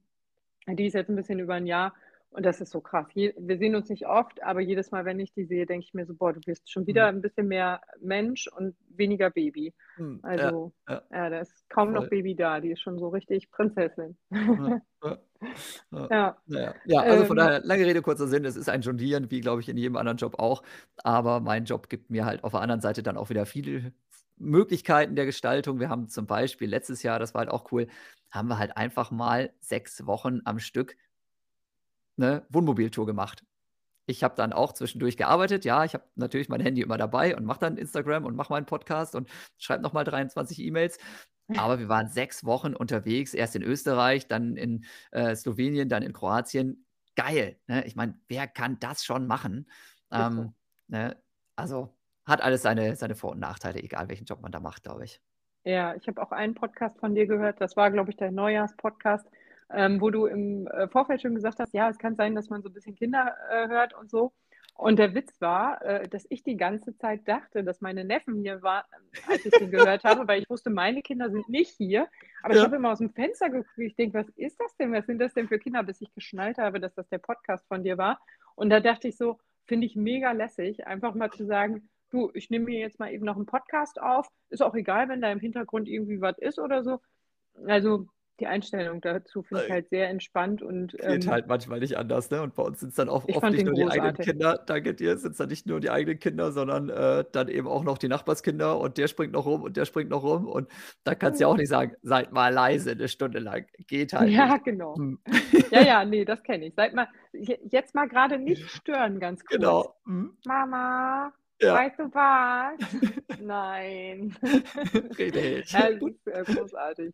[SPEAKER 1] die ist jetzt ein bisschen über ein Jahr und das ist so krass. wir sehen uns nicht oft, aber jedes Mal, wenn ich die sehe, denke ich mir so, boah, du bist schon wieder mhm. ein bisschen mehr Mensch und weniger Baby. Mhm. Also, ja, ja. ja, da ist kaum Voll. noch Baby da. Die ist schon so richtig Prinzessin. [LAUGHS] Ja,
[SPEAKER 2] ja. ja. ja. also von ähm, daher, lange Rede, kurzer Sinn, es ist ein Jonglieren, wie glaube ich in jedem anderen Job auch. Aber mein Job gibt mir halt auf der anderen Seite dann auch wieder viele Möglichkeiten der Gestaltung. Wir haben zum Beispiel letztes Jahr, das war halt auch cool, haben wir halt einfach mal sechs Wochen am Stück eine Wohnmobiltour gemacht. Ich habe dann auch zwischendurch gearbeitet. Ja, ich habe natürlich mein Handy immer dabei und mache dann Instagram und mache meinen Podcast und schreibe nochmal 23 E-Mails. Aber wir waren sechs Wochen unterwegs, erst in Österreich, dann in äh, Slowenien, dann in Kroatien. Geil. Ne? Ich meine, wer kann das schon machen? Ähm, ne? Also hat alles seine, seine Vor- und Nachteile, egal welchen Job man da macht, glaube ich.
[SPEAKER 1] Ja, ich habe auch einen Podcast von dir gehört. Das war, glaube ich, der Neujahrspodcast ähm, wo du im äh, Vorfeld schon gesagt hast, ja, es kann sein, dass man so ein bisschen Kinder äh, hört und so. Und der Witz war, äh, dass ich die ganze Zeit dachte, dass meine Neffen hier waren, als ich den gehört habe, weil ich wusste, meine Kinder sind nicht hier. Aber ja. ich habe immer aus dem Fenster geguckt, ich denke, was ist das denn? Was sind das denn für Kinder, bis ich geschnallt habe, dass das der Podcast von dir war. Und da dachte ich so, finde ich mega lässig, einfach mal zu sagen, du, ich nehme mir jetzt mal eben noch einen Podcast auf. Ist auch egal, wenn da im Hintergrund irgendwie was ist oder so. Also die Einstellung dazu finde ich halt sehr entspannt und.
[SPEAKER 2] Geht ähm, halt manchmal nicht anders, ne? Und bei uns sind es dann auch oft nicht nur großartig. die eigenen Kinder, danke dir, sind es dann nicht nur die eigenen Kinder, sondern äh, dann eben auch noch die Nachbarskinder und der springt noch rum und der springt noch rum. Und da kannst du ja auch nicht sagen, seid mal leise eine Stunde lang. Geht halt.
[SPEAKER 1] Ja,
[SPEAKER 2] nicht.
[SPEAKER 1] genau. Hm. [LAUGHS] Ja, ja, nee, das [LAUGHS] kenne ich. Seid mal, jetzt mal gerade nicht stören, ganz kurz. Genau. Hm. Mama. Ja. Weißt du was? [LAUGHS] Nein. [LAUGHS]
[SPEAKER 2] Richtig. Ist äh, großartig.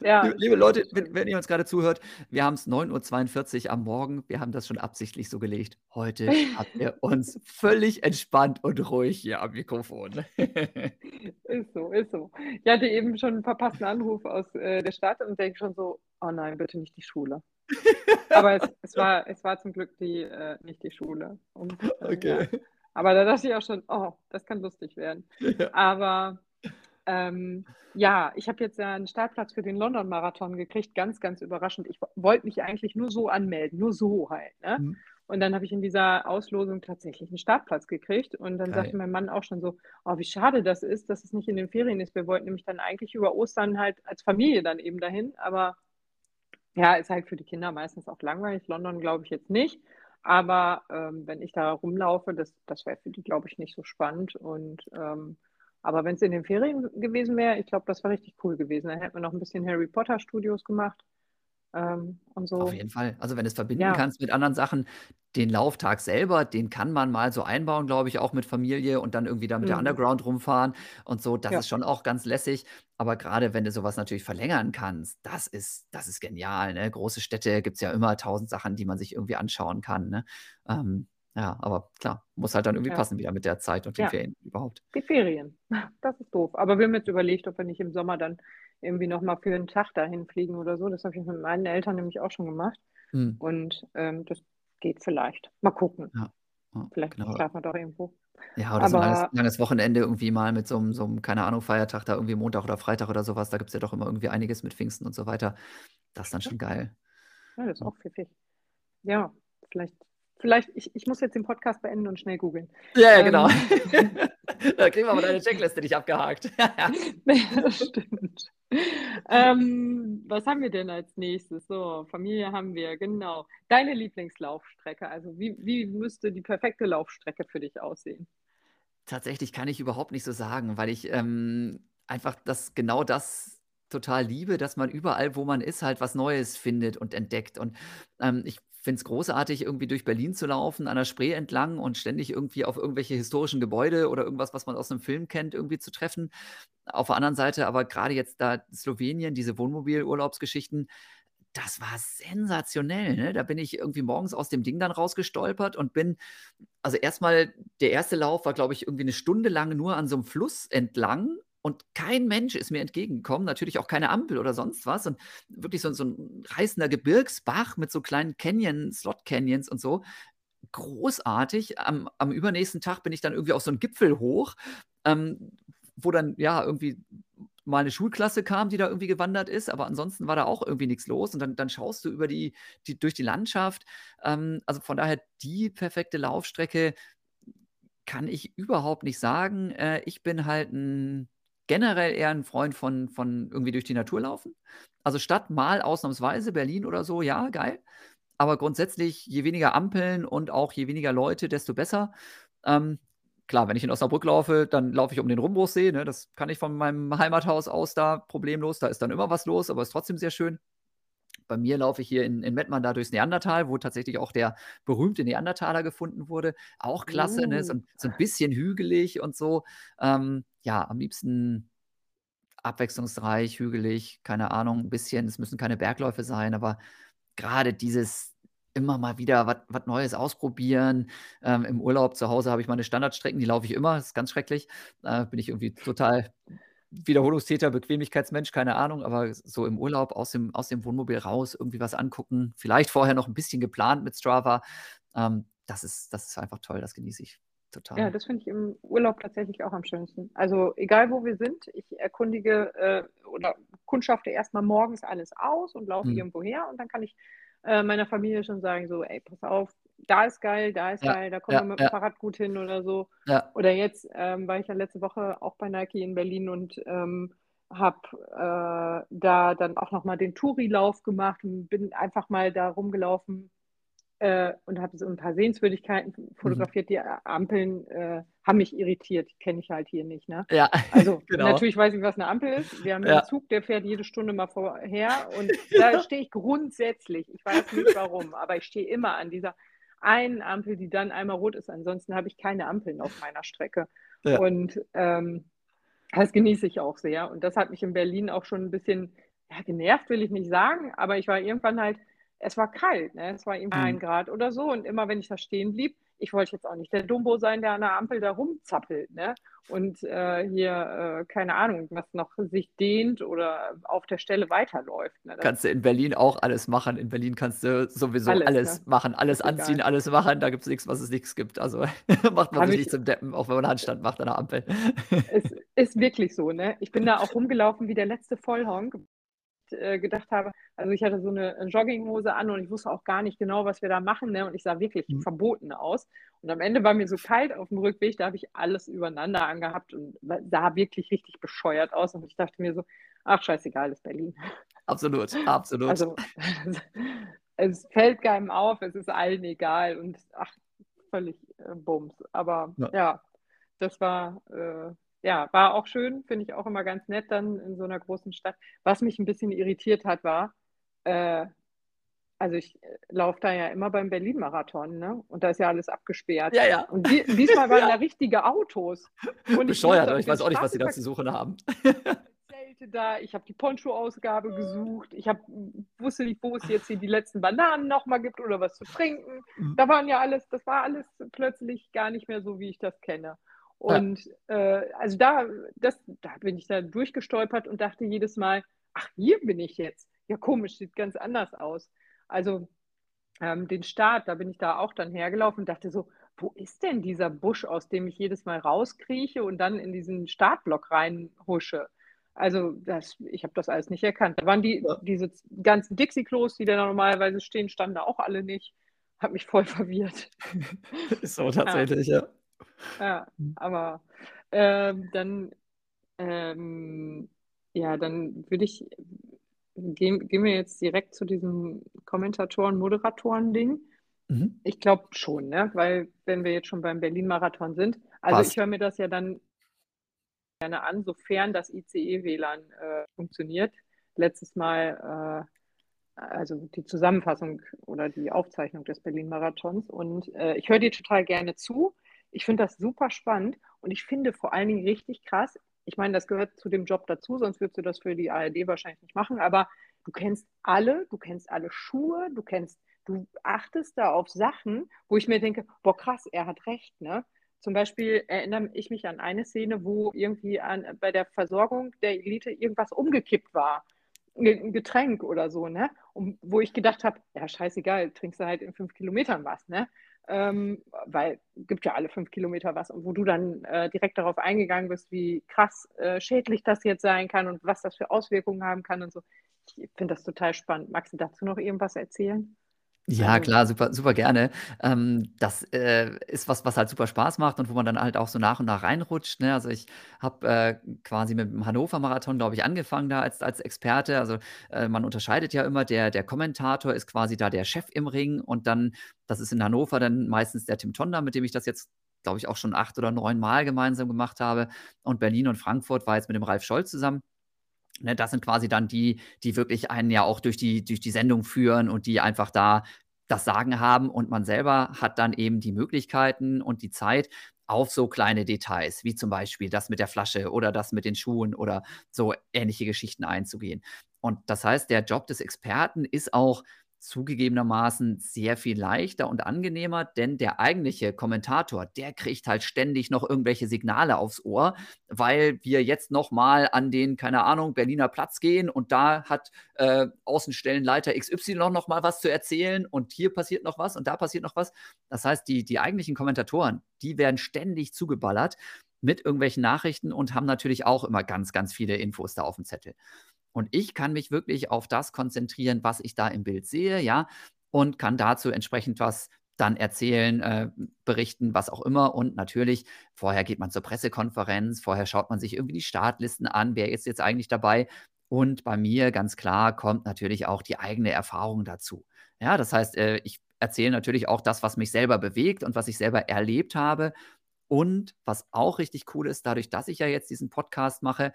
[SPEAKER 2] Ja. Liebe Leute, wenn, wenn ihr uns gerade zuhört, wir haben es 9.42 Uhr am Morgen. Wir haben das schon absichtlich so gelegt. Heute habt ihr [LAUGHS] uns völlig entspannt und ruhig hier am Mikrofon.
[SPEAKER 1] ist so, ist so. Ich hatte eben schon einen verpassten Anruf aus äh, der Stadt und denke schon so, oh nein, bitte nicht die Schule. Aber es, es, war, es war zum Glück die, äh, nicht die Schule. Und, äh, okay. Ja. Aber da dachte ich auch schon, oh, das kann lustig werden. Ja. Aber ähm, ja, ich habe jetzt ja einen Startplatz für den London-Marathon gekriegt, ganz, ganz überraschend. Ich wollte mich eigentlich nur so anmelden, nur so halt. Ne? Mhm. Und dann habe ich in dieser Auslosung tatsächlich einen Startplatz gekriegt. Und dann Geil. sagte mein Mann auch schon so, oh, wie schade das ist, dass es nicht in den Ferien ist. Wir wollten nämlich dann eigentlich über Ostern halt als Familie dann eben dahin. Aber ja, ist halt für die Kinder meistens auch langweilig. London glaube ich jetzt nicht. Aber ähm, wenn ich da rumlaufe, das, das wäre für die, glaube ich, nicht so spannend. Und ähm, Aber wenn es in den Ferien gewesen wäre, ich glaube, das wäre richtig cool gewesen. Dann hätten wir noch ein bisschen Harry Potter Studios gemacht. Ähm, und so.
[SPEAKER 2] Auf jeden Fall. Also wenn du es verbinden ja. kannst mit anderen Sachen, den Lauftag selber, den kann man mal so einbauen, glaube ich, auch mit Familie und dann irgendwie da mit mhm. der Underground rumfahren und so. Das ja. ist schon auch ganz lässig. Aber gerade wenn du sowas natürlich verlängern kannst, das ist, das ist genial. Ne? Große Städte gibt es ja immer tausend Sachen, die man sich irgendwie anschauen kann. Ne? Ähm, ja, aber klar, muss halt dann irgendwie ja. passen wieder mit der Zeit und den Ferien überhaupt.
[SPEAKER 1] Die Ferien, das ist doof. Aber wir haben jetzt überlegt, ob wir nicht im Sommer dann irgendwie nochmal für einen Tag dahin fliegen oder so. Das habe ich mit meinen Eltern nämlich auch schon gemacht. Hm. Und ähm, das geht vielleicht. Mal gucken. Ja. Ja, vielleicht genau. schlafen wir doch irgendwo.
[SPEAKER 2] Ja, oder Aber, so ein langes, langes, Wochenende irgendwie mal mit so einem, so einem, keine Ahnung, Feiertag da irgendwie Montag oder Freitag oder sowas. Da gibt es ja doch immer irgendwie einiges mit Pfingsten und so weiter. Das ist dann schon geil.
[SPEAKER 1] Ja, das ist auch pfiffig. Ja, vielleicht Vielleicht, ich, ich muss jetzt den Podcast beenden und schnell googeln.
[SPEAKER 2] Ja, genau. Ähm. [LAUGHS] da kriegen wir aber deine Checkliste nicht abgehakt. [LAUGHS]
[SPEAKER 1] ja, stimmt. Ähm, was haben wir denn als nächstes? So, Familie haben wir, genau. Deine Lieblingslaufstrecke, also wie, wie müsste die perfekte Laufstrecke für dich aussehen?
[SPEAKER 2] Tatsächlich kann ich überhaupt nicht so sagen, weil ich ähm, einfach das genau das total liebe, dass man überall, wo man ist, halt was Neues findet und entdeckt. Und ähm, ich finde es großartig, irgendwie durch Berlin zu laufen, an der Spree entlang und ständig irgendwie auf irgendwelche historischen Gebäude oder irgendwas, was man aus einem Film kennt, irgendwie zu treffen. Auf der anderen Seite aber gerade jetzt da Slowenien, diese Wohnmobilurlaubsgeschichten, das war sensationell. Ne? Da bin ich irgendwie morgens aus dem Ding dann rausgestolpert und bin, also erstmal, der erste Lauf war, glaube ich, irgendwie eine Stunde lang nur an so einem Fluss entlang und kein Mensch ist mir entgegengekommen, natürlich auch keine Ampel oder sonst was. Und wirklich so, so ein reißender Gebirgsbach mit so kleinen Canyon, Slot-Canyons und so. Großartig. Am, am, übernächsten Tag bin ich dann irgendwie auf so einen Gipfel hoch, ähm, wo dann ja irgendwie mal eine Schulklasse kam, die da irgendwie gewandert ist, aber ansonsten war da auch irgendwie nichts los. Und dann, dann schaust du über die, die durch die Landschaft. Ähm, also von daher die perfekte Laufstrecke kann ich überhaupt nicht sagen. Äh, ich bin halt ein generell eher ein Freund von, von irgendwie durch die Natur laufen. Also Stadt mal ausnahmsweise, Berlin oder so, ja, geil. Aber grundsätzlich, je weniger Ampeln und auch je weniger Leute, desto besser. Ähm, klar, wenn ich in Osnabrück laufe, dann laufe ich um den Rumbruchsee. Ne? Das kann ich von meinem Heimathaus aus da problemlos. Da ist dann immer was los, aber ist trotzdem sehr schön. Bei mir laufe ich hier in, in Mettmann da durchs Neandertal, wo tatsächlich auch der berühmte Neandertaler gefunden wurde. Auch klasse, uh. ne? so, so, ein bisschen hügelig und so. Ähm, ja, am liebsten abwechslungsreich, hügelig, keine Ahnung, ein bisschen. Es müssen keine Bergläufe sein, aber gerade dieses immer mal wieder was Neues ausprobieren. Ähm, Im Urlaub zu Hause habe ich meine Standardstrecken, die laufe ich immer, das ist ganz schrecklich. Äh, bin ich irgendwie total Wiederholungstäter, Bequemlichkeitsmensch, keine Ahnung, aber so im Urlaub aus dem, aus dem Wohnmobil raus, irgendwie was angucken, vielleicht vorher noch ein bisschen geplant mit Strava. Ähm, das, ist, das ist einfach toll, das genieße ich total.
[SPEAKER 1] Ja, das finde ich im Urlaub tatsächlich auch am schönsten. Also egal wo wir sind, ich erkundige äh, oder kundschafte erstmal morgens alles aus und laufe mhm. irgendwo her und dann kann ich äh, meiner Familie schon sagen, so, ey, pass auf, da ist geil, da ist ja, geil, da kommen ja, wir mit dem ja. Fahrrad gut hin oder so. Oder jetzt ähm, war ich ja letzte Woche auch bei Nike in Berlin und ähm, habe äh, da dann auch nochmal den Touri-Lauf gemacht und bin einfach mal da rumgelaufen äh, und habe so ein paar Sehenswürdigkeiten fotografiert. Mhm. Die Ampeln äh, haben mich irritiert, kenne ich halt hier nicht. Ne?
[SPEAKER 2] Ja, [LAUGHS]
[SPEAKER 1] also genau. natürlich weiß ich, was eine Ampel ist. Wir haben ja. einen Zug, der fährt jede Stunde mal vorher und da stehe ich grundsätzlich, ich weiß nicht warum, aber ich stehe immer an dieser einen Ampel, die dann einmal rot ist. Ansonsten habe ich keine Ampeln auf meiner Strecke. Ja. Und ähm, das genieße ich auch sehr. Und das hat mich in Berlin auch schon ein bisschen ja, genervt, will ich nicht sagen, aber ich war irgendwann halt es war kalt, ne? es war irgendwie mhm. ein Grad oder so. Und immer wenn ich da stehen blieb, ich wollte jetzt auch nicht der Dumbo sein, der an der Ampel da rumzappelt ne? und äh, hier, äh, keine Ahnung, was noch sich dehnt oder auf der Stelle weiterläuft. Ne?
[SPEAKER 2] Kannst du in Berlin auch alles machen. In Berlin kannst du sowieso alles, alles ne? machen, alles anziehen, egal. alles machen. Da gibt es nichts, was es nichts gibt. Also [LAUGHS] macht man Hab sich nicht zum Deppen, auch wenn man Handstand macht an der Ampel.
[SPEAKER 1] es ist wirklich so. Ne? Ich bin da auch rumgelaufen wie der letzte Vollhonk äh, gedacht habe, also ich hatte so eine Jogginghose an und ich wusste auch gar nicht genau, was wir da machen. Ne? Und ich sah wirklich mhm. verboten aus. Und am Ende war mir so kalt auf dem Rückweg, da habe ich alles übereinander angehabt und sah wirklich richtig bescheuert aus. Und ich dachte mir so, ach scheißegal, ist Berlin.
[SPEAKER 2] Absolut, absolut. Also [LAUGHS]
[SPEAKER 1] es fällt keinem auf, es ist allen egal und ach, völlig äh, Bums. Aber ja, ja das war äh, ja, war auch schön, finde ich auch immer ganz nett dann in so einer großen Stadt. Was mich ein bisschen irritiert hat, war, äh, also ich äh, laufe da ja immer beim Berlin-Marathon, ne? Und da ist ja alles abgesperrt.
[SPEAKER 2] Ja, ja.
[SPEAKER 1] Und die, diesmal waren [LAUGHS] ja. da richtige Autos.
[SPEAKER 2] Und Bescheuert, ich, ich weiß auch nicht, was sie da zu suchen haben. [LAUGHS]
[SPEAKER 1] Zelte da, ich habe die Poncho-Ausgabe gesucht, ich hab, wusste nicht, wo es jetzt hier die letzten Bananen nochmal gibt oder was zu trinken. Mhm. Da waren ja alles, das war alles plötzlich gar nicht mehr so, wie ich das kenne. Und ja. äh, also da, das, da bin ich da durchgestolpert und dachte jedes Mal, ach, hier bin ich jetzt. Ja, komisch, sieht ganz anders aus. Also ähm, den Start, da bin ich da auch dann hergelaufen und dachte so, wo ist denn dieser Busch, aus dem ich jedes Mal rauskrieche und dann in diesen Startblock reinhusche? Also das, ich habe das alles nicht erkannt. Da waren die, ja. diese ganzen Dixie-Klos, die da normalerweise stehen, standen da auch alle nicht. Hat mich voll verwirrt. [LAUGHS]
[SPEAKER 2] Ist so tatsächlich, ja.
[SPEAKER 1] Ja, ja aber ähm, dann, ähm, ja, dann würde ich gehen, gehen wir jetzt direkt zu diesem Kommentatoren, Moderatoren-Ding. Mhm. Ich glaube schon, ne? weil wenn wir jetzt schon beim Berlin-Marathon sind, also Passt. ich höre mir das ja dann gerne an, sofern das ICE-WLAN äh, funktioniert. Letztes Mal, äh, also die Zusammenfassung oder die Aufzeichnung des Berlin-Marathons. Und äh, ich höre dir total gerne zu. Ich finde das super spannend und ich finde vor allen Dingen richtig krass, ich meine, das gehört zu dem Job dazu, sonst würdest du das für die ARD wahrscheinlich nicht machen, aber du kennst alle, du kennst alle Schuhe, du kennst, du achtest da auf Sachen, wo ich mir denke, boah, krass, er hat recht, ne? Zum Beispiel erinnere ich mich an eine Szene, wo irgendwie an, bei der Versorgung der Elite irgendwas umgekippt war. Ein Getränk oder so, ne? Und wo ich gedacht habe, ja, scheißegal, trinkst du halt in fünf Kilometern was, ne? Ähm, weil gibt ja alle fünf Kilometer was und wo du dann äh, direkt darauf eingegangen bist, wie krass äh, schädlich das jetzt sein kann und was das für Auswirkungen haben kann und so. Ich finde das total spannend. Magst du dazu noch irgendwas erzählen?
[SPEAKER 2] Ja, Also, klar, super, super gerne. Ähm, das äh, ist was, was halt super Spaß macht und wo man dann halt auch so nach und nach reinrutscht. Ne? Also ich habe äh, quasi mit dem Hannover-Marathon, glaube ich, angefangen da als, als Experte. Also äh, man unterscheidet ja immer, der, der Kommentator ist quasi da der Chef im Ring und dann, das ist in Hannover dann meistens der Tim Tonda, mit dem ich das jetzt, glaube ich, auch schon acht oder neun Mal gemeinsam gemacht habe. Und Berlin und Frankfurt war jetzt mit dem Ralf Scholz zusammen. Ne, das sind quasi dann die, die wirklich einen ja auch durch die, durch die Sendung führen und die einfach da das Sagen haben und man selber hat dann eben die Möglichkeiten und die Zeit auf so kleine Details, wie zum Beispiel das mit der Flasche oder das mit den Schuhen oder so ähnliche Geschichten einzugehen. Und das heißt, der Job des Experten ist auch zugegebenermaßen sehr viel leichter und angenehmer, denn der eigentliche Kommentator, der kriegt halt ständig noch irgendwelche Signale aufs Ohr, weil wir jetzt nochmal an den, keine Ahnung, Berliner Platz gehen und da hat äh, Außenstellenleiter XY noch mal was zu erzählen und hier passiert noch was und da passiert noch was. Das heißt, die, die eigentlichen Kommentatoren, die werden ständig zugeballert mit irgendwelchen Nachrichten und haben natürlich auch immer ganz, ganz viele Infos da auf dem Zettel. Und ich kann mich wirklich auf das konzentrieren, was ich da im Bild sehe, ja, und kann dazu entsprechend was dann erzählen, äh, berichten, was auch immer. Und natürlich, vorher geht man zur Pressekonferenz, vorher schaut man sich irgendwie die Startlisten an, wer ist jetzt eigentlich dabei. Und bei mir ganz klar kommt natürlich auch die eigene Erfahrung dazu. Ja, das heißt, äh, ich erzähle natürlich auch das, was mich selber bewegt und was ich selber erlebt habe. Und was auch richtig cool ist, dadurch, dass ich ja jetzt diesen Podcast mache,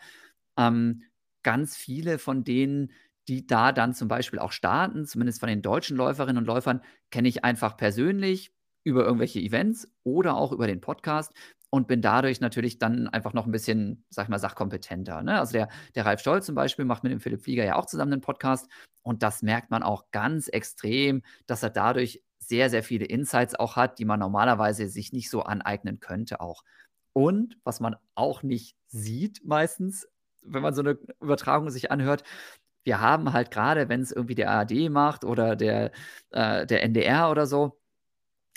[SPEAKER 2] ähm, ganz viele von denen, die da dann zum Beispiel auch starten, zumindest von den deutschen Läuferinnen und Läufern, kenne ich einfach persönlich über irgendwelche Events oder auch über den Podcast und bin dadurch natürlich dann einfach noch ein bisschen, sag ich mal, sachkompetenter. Ne? Also der, der Ralf Stolz zum Beispiel macht mit dem Philipp Flieger ja auch zusammen einen Podcast und das merkt man auch ganz extrem, dass er dadurch sehr, sehr viele Insights auch hat, die man normalerweise sich nicht so aneignen könnte auch. Und was man auch nicht sieht meistens, wenn man so eine Übertragung sich anhört, wir haben halt gerade, wenn es irgendwie der ARD macht oder der, äh, der NDR oder so,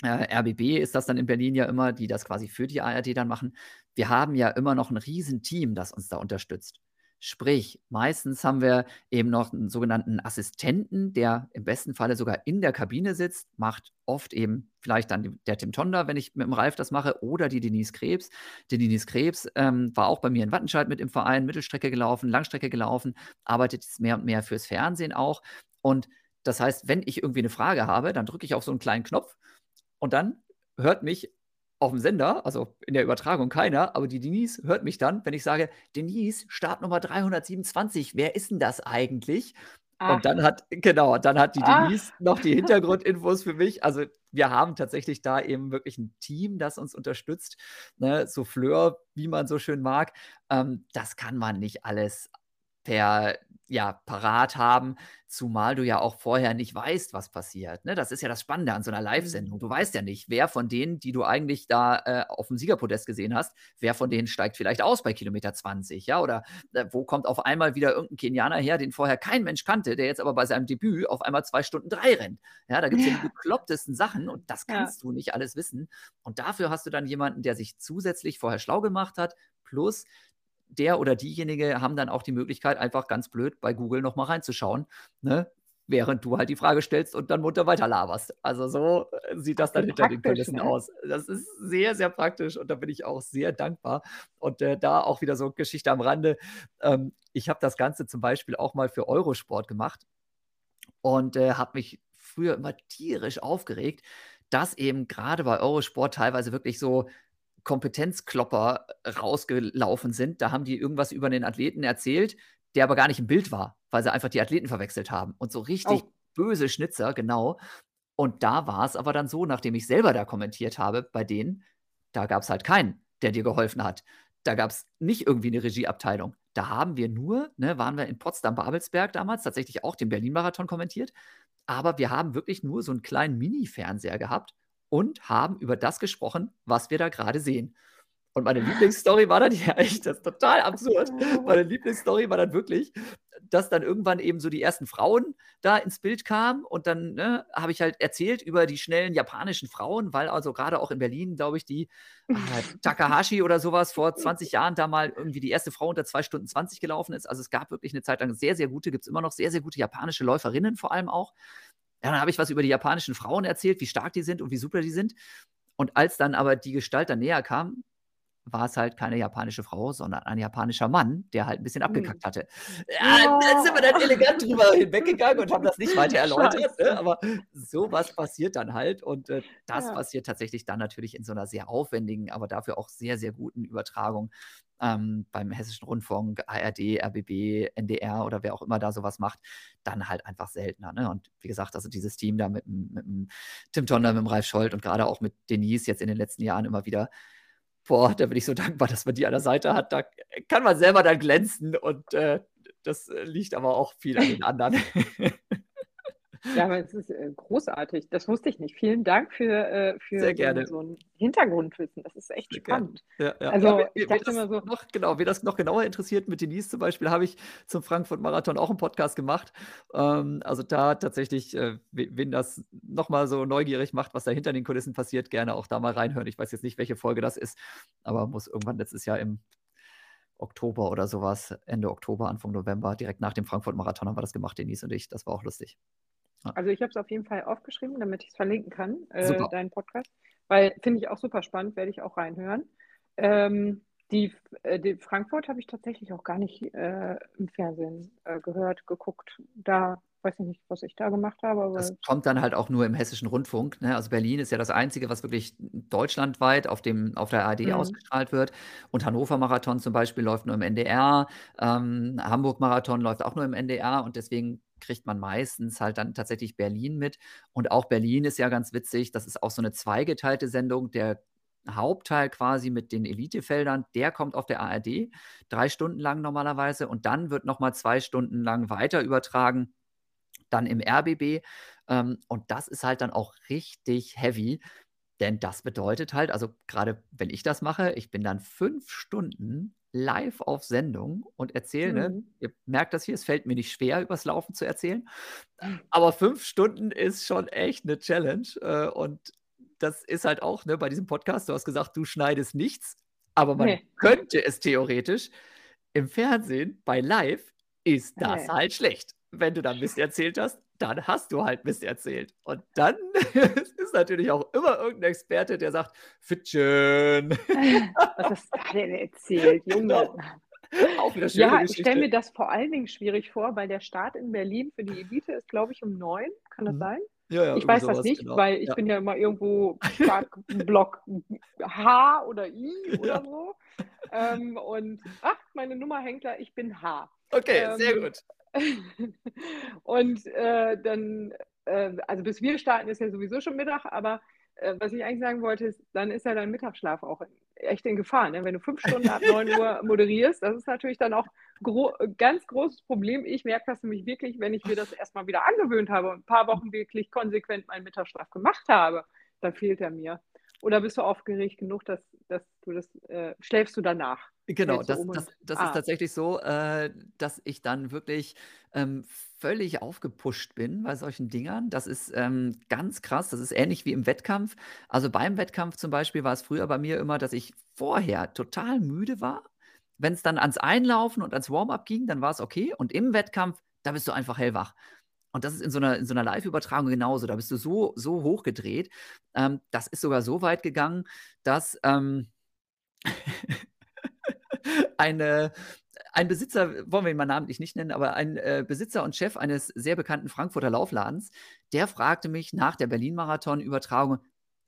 [SPEAKER 2] äh, RBB ist das dann in Berlin ja immer, die das quasi für die ARD dann machen. Wir haben ja immer noch ein Riesenteam, das uns da unterstützt. Sprich, meistens haben wir eben noch einen sogenannten Assistenten, der im besten Falle sogar in der Kabine sitzt, macht oft eben vielleicht dann der Tim Tonda, wenn ich mit dem Ralf das mache, oder die Denise Krebs. Die Denise Krebs ähm, war auch bei mir in Wattenscheid mit im Verein, Mittelstrecke gelaufen, Langstrecke gelaufen, arbeitet jetzt mehr und mehr fürs Fernsehen auch. Und das heißt, wenn ich irgendwie eine Frage habe, dann drücke ich auf so einen kleinen Knopf und dann hört mich auf dem Sender, also in der Übertragung keiner, aber die Denise hört mich dann, wenn ich sage, Denise, Startnummer 327, wer ist denn das eigentlich? Ach. Und dann hat, genau, dann hat die Denise Ach. noch die Hintergrundinfos für mich. Also wir haben tatsächlich da eben wirklich ein Team, das uns unterstützt. Ne? Souffleur, wie man so schön mag. Ähm, das kann man nicht alles per ja, parat haben, zumal du ja auch vorher nicht weißt, was passiert. Ne? Das ist ja das Spannende an so einer Live-Sendung. Du weißt ja nicht, wer von denen, die du eigentlich da äh, auf dem Siegerpodest gesehen hast, wer von denen steigt vielleicht aus bei Kilometer 20, ja? Oder äh, wo kommt auf einmal wieder irgendein Kenianer her, den vorher kein Mensch kannte, der jetzt aber bei seinem Debüt auf einmal zwei Stunden drei rennt. Ja, da gibt es ja. ja die beklopptesten Sachen und das kannst ja. du nicht alles wissen. Und dafür hast du dann jemanden, der sich zusätzlich vorher schlau gemacht hat, plus der oder diejenige haben dann auch die Möglichkeit, einfach ganz blöd bei Google nochmal reinzuschauen, ne? während du halt die Frage stellst und dann munter weiter laberst. Also so äh, sieht das dann hinter den Kulissen ne? aus. Das ist sehr, sehr praktisch und da bin ich auch sehr dankbar. Und äh, da auch wieder so Geschichte am Rande. Ähm, ich habe das Ganze zum Beispiel auch mal für Eurosport gemacht und äh, habe mich früher immer tierisch aufgeregt, dass eben gerade bei Eurosport teilweise wirklich so Kompetenzklopper rausgelaufen sind. Da haben die irgendwas über den Athleten erzählt, der aber gar nicht im Bild war, weil sie einfach die Athleten verwechselt haben. Und so richtig oh. böse Schnitzer, genau. Und da war es aber dann so, nachdem ich selber da kommentiert habe, bei denen, da gab es halt keinen, der dir geholfen hat. Da gab es nicht irgendwie eine Regieabteilung. Da haben wir nur, ne, waren wir in Potsdam-Babelsberg damals, tatsächlich auch den Berlin-Marathon kommentiert. Aber wir haben wirklich nur so einen kleinen Mini-Fernseher gehabt und haben über das gesprochen, was wir da gerade sehen. Und meine Lieblingsstory war dann, [LAUGHS] ja echt, das ist total absurd. Meine Lieblingsstory war dann wirklich, dass dann irgendwann eben so die ersten Frauen da ins Bild kamen und dann ne, habe ich halt erzählt über die schnellen japanischen Frauen, weil also gerade auch in Berlin, glaube ich, die äh, [LAUGHS] Takahashi oder sowas vor 20 Jahren da mal irgendwie die erste Frau unter 2 Stunden 20 gelaufen ist. Also es gab wirklich eine Zeit lang sehr, sehr gute, gibt es immer noch sehr, sehr gute japanische Läuferinnen vor allem auch. Ja, dann habe ich was über die japanischen Frauen erzählt, wie stark die sind und wie super die sind. Und als dann aber die Gestalt dann näher kam, war es halt keine japanische Frau, sondern ein japanischer Mann, der halt ein bisschen hm. abgekackt hatte. Ja, dann sind wir dann elegant drüber [LAUGHS] hinweggegangen und haben das nicht weiter [LAUGHS] erläutert. Ne? Aber sowas passiert dann halt. Und äh, das ja. passiert tatsächlich dann natürlich in so einer sehr aufwendigen, aber dafür auch sehr, sehr guten Übertragung ähm, beim Hessischen Rundfunk, ARD, RBB, NDR oder wer auch immer da sowas macht, dann halt einfach seltener. Ne? Und wie gesagt, also dieses Team da mit, mit, mit Tim Tonder, mit Ralf Scholz und gerade auch mit Denise jetzt in den letzten Jahren immer wieder boah, da bin ich so [LAUGHS] dankbar, dass man die an der Seite hat. Da kann man selber dann glänzen und äh, das liegt aber auch viel an den anderen. [LAUGHS]
[SPEAKER 1] Ja, aber es ist äh, großartig. Das wusste ich nicht. Vielen Dank für, äh, für. So, so ein Hintergrundwissen. Das ist echt
[SPEAKER 2] Sehr
[SPEAKER 1] spannend.
[SPEAKER 2] Ja, ja. Also, ja, ich dachte immer so. Noch, genau, wer das noch genauer interessiert, mit Denise zum Beispiel, habe ich zum Frankfurt-Marathon auch einen Podcast gemacht. Ähm, also da tatsächlich, äh, wen das nochmal so neugierig macht, was da hinter den Kulissen passiert, gerne auch da mal reinhören. Ich weiß jetzt nicht, welche Folge das ist, aber muss irgendwann letztes Jahr im Oktober oder sowas, Ende Oktober, Anfang November, direkt nach dem Frankfurt-Marathon haben wir das gemacht, Denise und ich. Das war auch lustig.
[SPEAKER 1] Also ich habe es auf jeden Fall aufgeschrieben, damit ich es verlinken kann, äh, deinen Podcast. Weil finde ich auch super spannend, werde ich auch reinhören. Ähm, die, äh, die Frankfurt habe ich tatsächlich auch gar nicht äh, im Fernsehen äh, gehört, geguckt. Da weiß ich nicht, was ich da gemacht habe. Aber
[SPEAKER 2] das kommt dann halt auch nur im hessischen Rundfunk. Ne? Also Berlin ist ja das Einzige, was wirklich deutschlandweit auf, dem, auf der ARD mhm. ausgestrahlt wird. Und Hannover Marathon zum Beispiel läuft nur im NDR. Ähm, Hamburg Marathon läuft auch nur im NDR. Und deswegen kriegt man meistens halt dann tatsächlich Berlin mit. Und auch Berlin ist ja ganz witzig. Das ist auch so eine zweigeteilte Sendung. Der Hauptteil quasi mit den Elitefeldern, der kommt auf der ARD, drei Stunden lang normalerweise. Und dann wird nochmal zwei Stunden lang weiter übertragen, dann im RBB. Ähm, und das ist halt dann auch richtig heavy. Denn das bedeutet halt, also gerade wenn ich das mache, ich bin dann fünf Stunden live auf Sendung und erzähle, ne, mhm. ihr merkt das hier, es fällt mir nicht schwer, übers Laufen zu erzählen, aber fünf Stunden ist schon echt eine Challenge äh, und das ist halt auch ne, bei diesem Podcast, du hast gesagt, du schneidest nichts, aber man nee. könnte es theoretisch. Im Fernsehen, bei Live, ist das nee. halt schlecht. Wenn du dann Mist erzählt hast, dann hast du halt Mist erzählt. Und dann [LAUGHS] ist natürlich auch immer irgendein Experte, der sagt, Fittchen. [LAUGHS]
[SPEAKER 1] Was hast du denn erzählt, [LAUGHS] Junge? Genau. Auch wieder schöne ja, ich stelle mir das vor allen Dingen schwierig vor, weil der Start in Berlin für die Elite ist, glaube ich, um neun. Kann das mhm. sein? Ja, ja, ich weiß das nicht, genau. weil ich ja. bin ja immer irgendwo [LAUGHS] Block H oder I oder so. Ähm, und ach, meine Nummer hängt da, ich bin H.
[SPEAKER 2] Okay, ähm, sehr gut. [LAUGHS]
[SPEAKER 1] und äh, dann, äh, also bis wir starten ist ja sowieso schon Mittag, aber äh, was ich eigentlich sagen wollte, ist, dann ist ja dein Mittagsschlaf auch echt in Gefahr. Ne? Wenn du fünf Stunden ab 9 [LAUGHS] Uhr moderierst, das ist natürlich dann auch gro ganz großes Problem. Ich merke das nämlich wirklich, wenn ich mir das erstmal wieder angewöhnt habe und ein paar Wochen wirklich konsequent meinen Mittagsschlaf gemacht habe, dann fehlt er mir. Oder bist du aufgeregt genug, dass, dass du das, äh, schläfst du danach?
[SPEAKER 2] Genau, das, das, das ah. ist tatsächlich so, äh, dass ich dann wirklich ähm, völlig aufgepusht bin bei solchen Dingern. Das ist ähm, ganz krass. Das ist ähnlich wie im Wettkampf. Also beim Wettkampf zum Beispiel war es früher bei mir immer, dass ich vorher total müde war. Wenn es dann ans Einlaufen und ans Warm-up ging, dann war es okay. Und im Wettkampf, da bist du einfach hellwach. Und das ist in so einer, so einer Live-Übertragung genauso. Da bist du so, so hochgedreht. Ähm, das ist sogar so weit gegangen, dass ähm, [LAUGHS] eine, ein Besitzer, wollen wir ihn mal namentlich nicht nennen, aber ein äh, Besitzer und Chef eines sehr bekannten Frankfurter Laufladens, der fragte mich nach der Berlin-Marathon-Übertragung,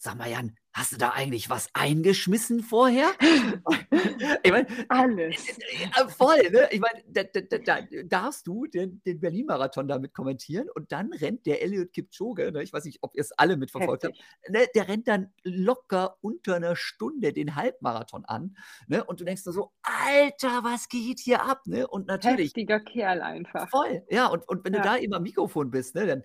[SPEAKER 2] sag mal Jan, Hast du da eigentlich was eingeschmissen vorher? [LAUGHS]
[SPEAKER 1] ich mein, Alles. [LAUGHS]
[SPEAKER 2] Voll, ne? Ich meine, da, da, da, darfst du den, den Berlin-Marathon damit kommentieren und dann rennt der Elliot Kipchoge, ne? ich weiß nicht, ob ihr es alle mitverfolgt habt, ne? der rennt dann locker unter einer Stunde den Halbmarathon an. Ne? Und du denkst nur so, Alter, was geht hier ab? Ne? Und natürlich.
[SPEAKER 1] Heftiger Kerl einfach.
[SPEAKER 2] Voll, ja. Und, und wenn ja. du da immer am Mikrofon bist, ne, dann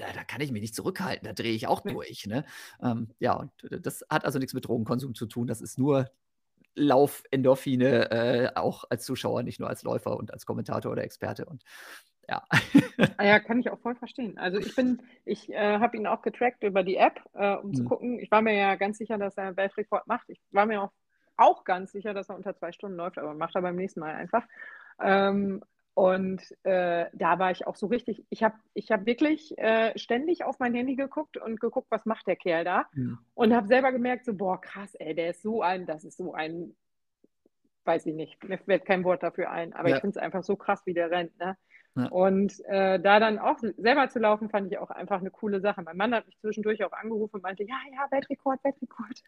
[SPEAKER 2] da kann ich mich nicht zurückhalten, da drehe ich auch durch. Ne? Ähm, ja, und das hat also nichts mit Drogenkonsum zu tun. Das ist nur Laufendorphine, äh, auch als Zuschauer, nicht nur als Läufer und als Kommentator oder Experte. Und ja. [LAUGHS]
[SPEAKER 1] Ah ja, kann ich auch voll verstehen. Also ich bin, ich äh, habe ihn auch getrackt über die App, äh, um hm. zu mhm. gucken. Ich war mir ja ganz sicher, dass er einen Weltrekord macht. Ich war mir auch, auch ganz sicher, dass er unter zwei Stunden läuft, aber macht er beim nächsten Mal einfach. Ähm, und äh, da war ich auch so richtig, ich habe ich hab wirklich äh, ständig auf mein Handy geguckt und geguckt, was macht der Kerl da. Ja. Und habe selber gemerkt, so, boah, krass, ey, der ist so ein, das ist so ein, weiß ich nicht, mir fällt kein Wort dafür ein, aber ja. ich finde es einfach so krass, wie der rennt. Ne? Ja. Und äh, da dann auch selber zu laufen, fand ich auch einfach eine coole Sache. Mein Mann hat mich zwischendurch auch angerufen und meinte, ja, ja, Weltrekord, Weltrekord.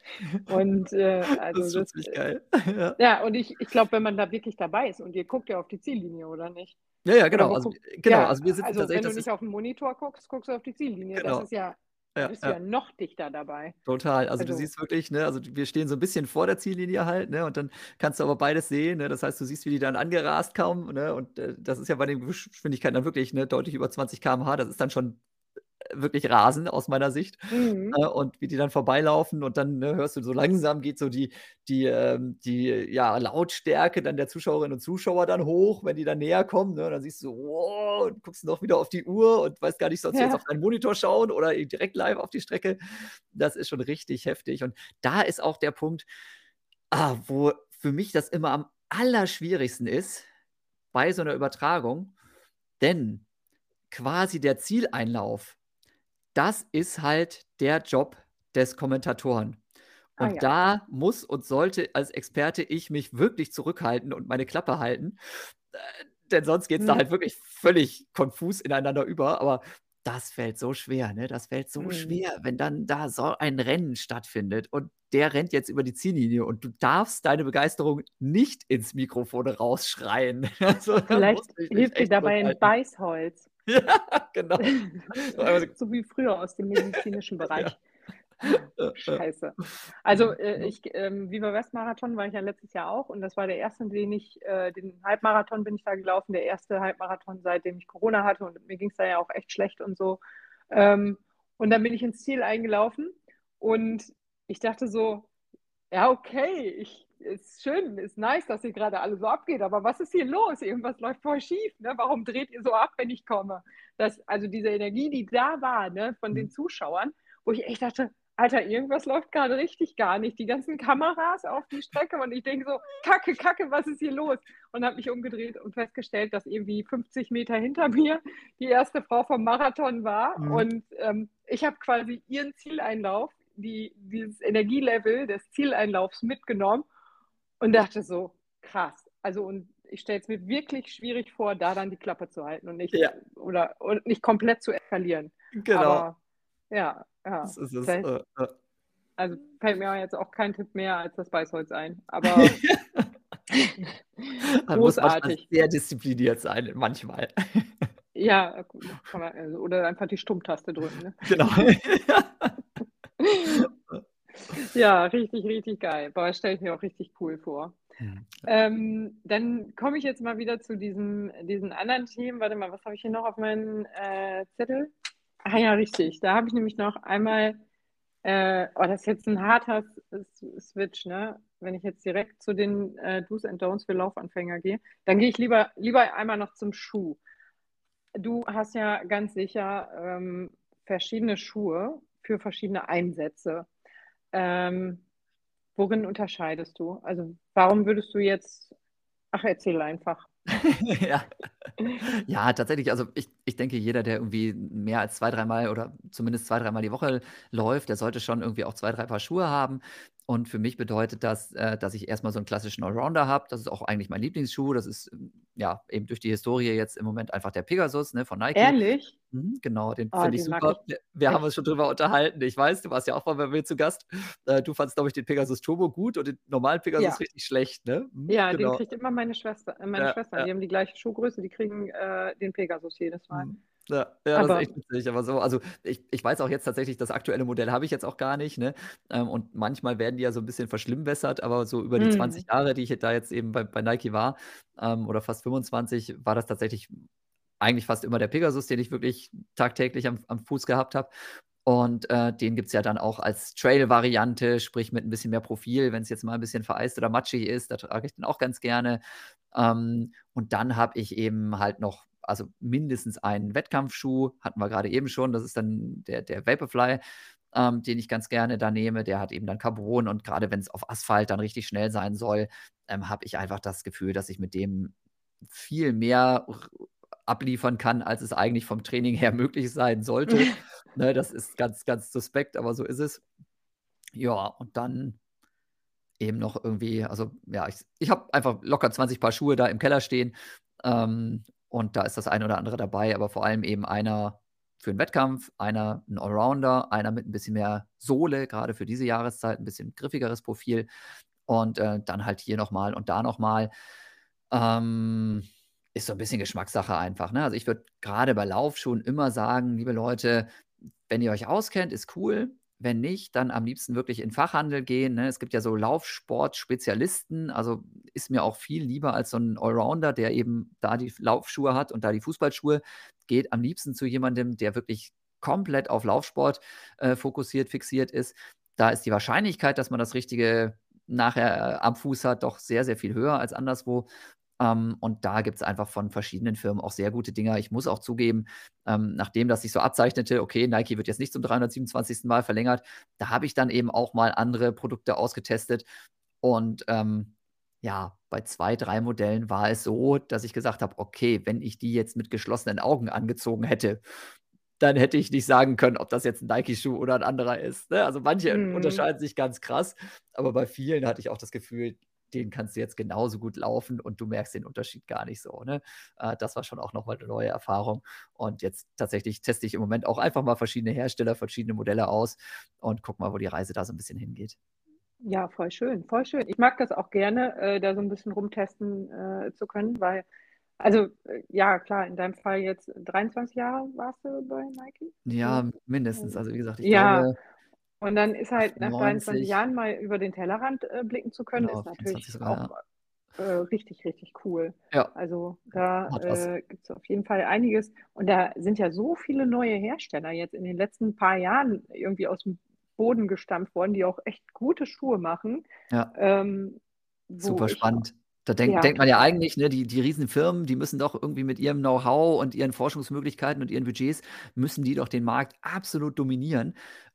[SPEAKER 1] Und äh, [LAUGHS] also das ist das, geil. [LAUGHS] ja. ja, und ich, ich glaube, wenn man da wirklich dabei ist und ihr guckt ja auf die Ziellinie, oder nicht?
[SPEAKER 2] Ja, ja, genau. Also, genau, ja, also wir
[SPEAKER 1] sind also tatsächlich. Wenn du nicht auf den Monitor guckst, guckst du auf die Ziellinie. Genau. Das ist ja ja, bist du ja. ja noch dichter dabei.
[SPEAKER 2] Total. Also, also, du siehst wirklich, ne, also wir stehen so ein bisschen vor der Ziellinie halt, ne, und dann kannst du aber beides sehen, ne, das heißt, du siehst, wie die dann angerast kommen, ne, und äh, das ist ja bei den Geschwindigkeiten dann wirklich, ne, deutlich über 20 km/h, das ist dann schon wirklich rasen aus meiner Sicht. Mhm. Äh, und wie die dann vorbeilaufen und dann ne, hörst du so langsam geht so die, die, ähm, die ja, Lautstärke dann der Zuschauerinnen und Zuschauer dann hoch, wenn die dann näher kommen. Ne? Und dann siehst du, wow, und guckst noch wieder auf die Uhr und weißt gar nicht, sollst du ja. jetzt auf deinen Monitor schauen oder direkt live auf die Strecke. Das ist schon richtig heftig. Und da ist auch der Punkt, ah, wo für mich das immer am allerschwierigsten ist bei so einer Übertragung, denn quasi der Zieleinlauf das ist halt der Job des Kommentatoren. Ah, und ah, ja. da muss und sollte als Experte ich mich wirklich zurückhalten und meine Klappe halten. Äh, denn sonst geht es hm. da halt wirklich völlig konfus ineinander über. Aber das fällt so schwer, ne? Das fällt so hm. schwer, wenn dann da so ein Rennen stattfindet und der rennt jetzt über die Ziellinie und du darfst deine Begeisterung nicht ins Mikrofon rausschreien. [LAUGHS]
[SPEAKER 1] Also, Vielleicht hilft dir dabei ein Beißholz. [LAUGHS] Ja, genau. [LAUGHS] so wie früher aus dem medizinischen [LAUGHS] Bereich. Ja. Scheiße. Also äh, ich, ähm, Viva West Marathon war ich ja letztes Jahr auch und das war der erste, den ich, äh, den Halbmarathon bin ich da gelaufen, der erste Halbmarathon, seitdem ich Corona hatte und mir ging es da ja auch echt schlecht und so. Ähm, und dann bin ich ins Ziel eingelaufen und ich dachte so, ja, okay, ich, ist schön, ist nice, dass ihr gerade alle so abgeht, aber was ist hier los? Irgendwas läuft voll schief. Ne? Warum dreht ihr so ab, wenn ich komme? Das, also diese Energie, die da war ne, von den mhm. Zuschauern, wo ich echt dachte, Alter, irgendwas läuft gerade richtig gar nicht. Die ganzen Kameras auf die Strecke und ich denke so, Kacke, Kacke, was ist hier los? Und habe mich umgedreht und festgestellt, dass irgendwie 50 Meter hinter [LAUGHS] mir die erste Frau vom Marathon war. Mhm. Und ähm, ich habe quasi ihren Zieleinlauf die, dieses Energielevel des Zieleinlaufs mitgenommen und dachte so, krass. Also und ich stelle es mir wirklich schwierig vor, da dann die Klappe zu halten und nicht ja. oder und nicht komplett zu eskalieren.
[SPEAKER 2] Genau. Aber
[SPEAKER 1] Ja, ja.
[SPEAKER 2] Das ist es, äh, äh.
[SPEAKER 1] also fällt mir jetzt auch kein Tipp mehr als das Beißholz ein. Aber [LAUGHS]
[SPEAKER 2] Man muss
[SPEAKER 1] großartig.
[SPEAKER 2] sehr diszipliniert sein, manchmal.
[SPEAKER 1] Ja, man, also, oder einfach die Stummtaste drücken. Ne?
[SPEAKER 2] Genau. [LAUGHS]
[SPEAKER 1] Ja, richtig, richtig geil. Boah, stelle ich mir auch richtig cool vor.
[SPEAKER 2] Mhm.
[SPEAKER 1] Ähm, dann komme ich jetzt mal wieder zu diesem, diesen anderen Themen. Warte mal, was habe ich hier noch auf meinem äh, Zettel? Ah ja, richtig. Da habe ich nämlich noch einmal, äh, oh, das ist jetzt ein harter Switch, ne? Wenn ich jetzt direkt zu den äh, Do's and Don'ts für Laufanfänger gehe, dann gehe ich lieber, lieber einmal noch zum Schuh. Du hast ja ganz sicher ähm, verschiedene Schuhe für verschiedene Einsätze. Ähm, worin unterscheidest du? Also warum würdest du jetzt, ach, erzähl einfach. [LAUGHS]
[SPEAKER 2] Ja. Ja, tatsächlich. Also ich, ich denke, jeder, der irgendwie mehr als zwei, dreimal oder zumindest zwei, dreimal die Woche läuft, der sollte schon irgendwie auch zwei, drei Paar Schuhe haben. Und für mich bedeutet das, äh, dass ich erstmal so einen klassischen Allrounder habe. Das ist auch eigentlich mein Lieblingsschuh. Das ist ähm, ja eben durch die Historie jetzt im Moment einfach der Pegasus ne, von Nike.
[SPEAKER 1] Ehrlich?
[SPEAKER 2] Mhm, genau, den
[SPEAKER 1] Oh,
[SPEAKER 2] finde ich
[SPEAKER 1] den
[SPEAKER 2] super.
[SPEAKER 1] ich
[SPEAKER 2] Wir haben uns schon drüber unterhalten. Ich weiß, du warst ja auch mal bei mir zu Gast. Äh, du fandst, glaube ich, den Pegasus Turbo gut und den normalen Pegasus
[SPEAKER 1] Ja.
[SPEAKER 2] richtig schlecht, ne? Mhm,
[SPEAKER 1] Ja, den
[SPEAKER 2] genau.
[SPEAKER 1] kriegt immer meine Schwester, äh, meine
[SPEAKER 2] Ja,
[SPEAKER 1] Schwestern,
[SPEAKER 2] ja.
[SPEAKER 1] die haben die gleiche Schuhgröße, die kriegen äh, den Pegasus jedes Mal.
[SPEAKER 2] Mhm. Ja, ja, das ist echt witzig. Aber so, also ich, ich weiß auch jetzt tatsächlich, das aktuelle Modell habe ich jetzt auch gar nicht, ne? Ähm, und manchmal werden die ja so ein bisschen verschlimmbessert, aber so über die 20
[SPEAKER 1] mm,
[SPEAKER 2] Jahre, die ich da jetzt eben bei, bei Nike war, ähm, oder fast 25, war das tatsächlich eigentlich fast immer der Pegasus, den ich wirklich tagtäglich am, am Fuß gehabt habe. Und äh, den gibt es ja dann auch als Trail-Variante, sprich mit ein bisschen mehr Profil, wenn es jetzt mal ein bisschen vereist oder matschig ist, da trage ich den auch ganz gerne. Ähm, und dann habe ich eben halt noch, also mindestens einen Wettkampfschuh, hatten wir gerade eben schon, das ist dann der, der Vaporfly, ähm, den ich ganz gerne da nehme. Der hat eben dann Carbon und gerade wenn es auf Asphalt dann richtig schnell sein soll, ähm, habe ich einfach das Gefühl, dass ich mit dem viel mehr abliefern kann, als es eigentlich vom Training her [LAUGHS] möglich sein sollte. [LAUGHS] Ne, das ist ganz, ganz suspekt, aber so ist es. Ja, und dann eben noch irgendwie, also ja, ich, ich habe einfach locker 20 Paar Schuhe da im Keller stehen. Ähm, und da ist das eine oder andere dabei, aber vor allem eben einer für einen Wettkampf, einer ein Allrounder, einer mit ein bisschen mehr Sohle, gerade für diese Jahreszeit, ein bisschen griffigeres Profil. Und äh, dann halt hier nochmal und da nochmal. Ähm, ist so ein bisschen Geschmackssache einfach. Ne? Also ich würde gerade bei Laufschuhen immer sagen, liebe Leute, wenn ihr euch auskennt, ist cool. Wenn nicht, dann am liebsten wirklich in Fachhandel gehen. Ne? Es gibt ja so Laufsport-Spezialisten. Also ist mir auch viel lieber als so ein Allrounder, der eben da die Laufschuhe hat und da die Fußballschuhe. Geht am liebsten zu jemandem, der wirklich komplett auf Laufsport äh, fokussiert, fixiert ist. Da ist die Wahrscheinlichkeit, dass man das Richtige nachher äh, am Fuß hat, doch sehr, sehr viel höher als anderswo. Ähm, und da gibt es einfach von verschiedenen Firmen auch sehr gute Dinger. Ich muss auch zugeben, ähm, nachdem das sich so abzeichnete, okay, Nike wird jetzt nicht zum 327. Mal verlängert, da habe ich dann eben auch mal andere Produkte ausgetestet. Und ähm, ja, bei zwei, drei Modellen war es so, dass ich gesagt habe, okay, wenn ich die jetzt mit geschlossenen Augen angezogen hätte, dann hätte ich nicht sagen können, ob das jetzt ein Nike-Schuh oder ein anderer ist. Ne? Also manche
[SPEAKER 1] mm.
[SPEAKER 2] unterscheiden sich ganz krass, aber bei vielen hatte ich auch das Gefühl, den kannst du jetzt genauso gut laufen und du merkst den Unterschied gar nicht so. Ne? Äh, das war schon auch nochmal eine neue Erfahrung. Und jetzt tatsächlich teste ich im Moment auch einfach mal verschiedene Hersteller, verschiedene Modelle aus und guck mal, wo die Reise da so ein bisschen hingeht.
[SPEAKER 1] Ja, voll schön, voll schön. Ich mag das auch gerne, äh, da so ein bisschen rumtesten äh, zu können, weil, also äh, ja, klar, in deinem Fall jetzt 23 Jahre warst du bei Nike?
[SPEAKER 2] Ja, mindestens. Also wie gesagt, ich
[SPEAKER 1] Ja,
[SPEAKER 2] glaube
[SPEAKER 1] und dann ist halt nach 23
[SPEAKER 2] 98,
[SPEAKER 1] Jahren mal über den Tellerrand äh, blicken zu können,
[SPEAKER 2] genau,
[SPEAKER 1] ist
[SPEAKER 2] 24
[SPEAKER 1] natürlich
[SPEAKER 2] sogar,
[SPEAKER 1] auch äh, richtig, richtig cool.
[SPEAKER 2] ja.
[SPEAKER 1] Also da äh, gibt es auf jeden Fall einiges. Und da sind ja so viele neue Hersteller jetzt in den letzten paar Jahren irgendwie aus dem Boden gestampft worden, die auch echt gute Schuhe machen.
[SPEAKER 2] Ja.
[SPEAKER 1] Ähm,
[SPEAKER 2] Super spannend. Da denk,
[SPEAKER 1] ja,
[SPEAKER 2] denkt man ja eigentlich, ne, die, die Riesenfirmen, die müssen doch irgendwie mit ihrem Know-how und ihren Forschungsmöglichkeiten und ihren Budgets, müssen die doch den Markt absolut dominieren.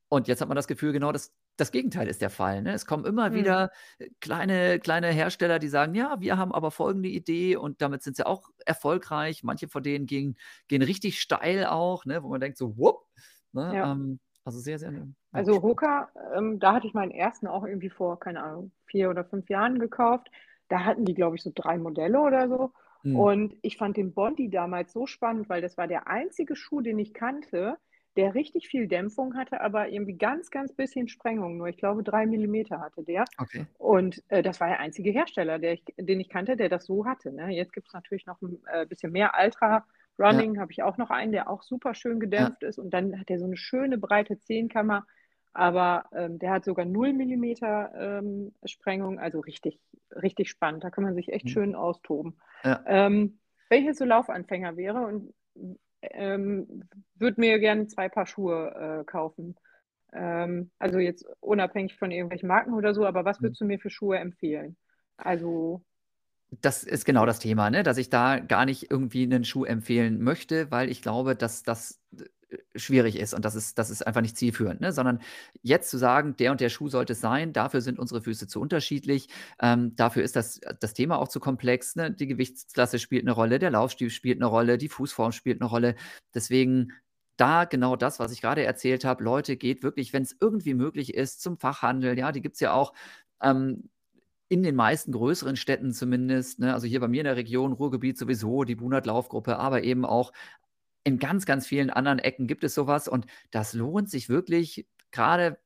[SPEAKER 2] Und jetzt hat man das Gefühl, genau das, das Gegenteil ist der Fall. Ne? Es kommen immer
[SPEAKER 1] Hm.
[SPEAKER 2] wieder äh, kleine, kleine Hersteller, die sagen, ja, wir haben aber folgende Idee und damit sind sie auch erfolgreich. Manche von denen gehen, gehen richtig steil auch, ne, wo man denkt so, wupp. Ne?
[SPEAKER 1] Ja.
[SPEAKER 2] Ähm, also sehr, sehr ja,
[SPEAKER 1] Also. Hoka, ähm, da hatte ich meinen ersten auch irgendwie vor, keine Ahnung, vier oder fünf Jahren gekauft. Da hatten die, glaube ich, so drei Modelle oder so.
[SPEAKER 2] Hm.
[SPEAKER 1] Und ich fand den Bondi damals so spannend, weil das war der einzige Schuh, den ich kannte, der richtig viel Dämpfung hatte, aber irgendwie ganz, ganz bisschen Sprengung nur. Ich glaube, drei Millimeter hatte der.
[SPEAKER 2] Okay.
[SPEAKER 1] Und äh, das war der einzige Hersteller, der ich, den ich kannte, der das so hatte. Ne? Jetzt gibt es natürlich noch ein äh, bisschen mehr Ultra. Running ja. habe ich auch noch einen, der auch super schön gedämpft ja. ist. Und dann hat er so eine schöne breite Zehenkammer. Aber ähm, der hat sogar 0 mm ähm, Sprengung, also richtig, richtig spannend. Da kann man sich echt mhm. schön austoben. Ja. Ähm, wenn ich jetzt so Laufanfänger wäre und ähm, würde mir gerne zwei Paar Schuhe äh, kaufen. Ähm, also jetzt unabhängig von irgendwelchen Marken oder so, aber was mhm. würdest du mir für Schuhe empfehlen? Also
[SPEAKER 2] das ist genau das Thema, ne? dass ich da gar nicht irgendwie einen Schuh empfehlen möchte, weil ich glaube, dass das schwierig ist und das ist, das ist einfach nicht zielführend, ne? sondern jetzt zu sagen, der und der Schuh sollte es sein, dafür sind unsere Füße zu unterschiedlich, ähm, dafür ist das, das Thema auch zu komplex, ne? die Gewichtsklasse spielt eine Rolle, der Laufstil spielt eine Rolle, die Fußform spielt eine Rolle, deswegen da genau das, was ich gerade erzählt habe, Leute, geht wirklich, wenn es irgendwie möglich ist, zum Fachhandel, ja, die gibt es ja auch, ähm, in den meisten größeren Städten zumindest, ne, also hier bei mir in der Region, Ruhrgebiet sowieso, die Bunert-Laufgruppe, aber eben auch in ganz, ganz vielen anderen Ecken gibt es sowas und das lohnt sich wirklich, gerade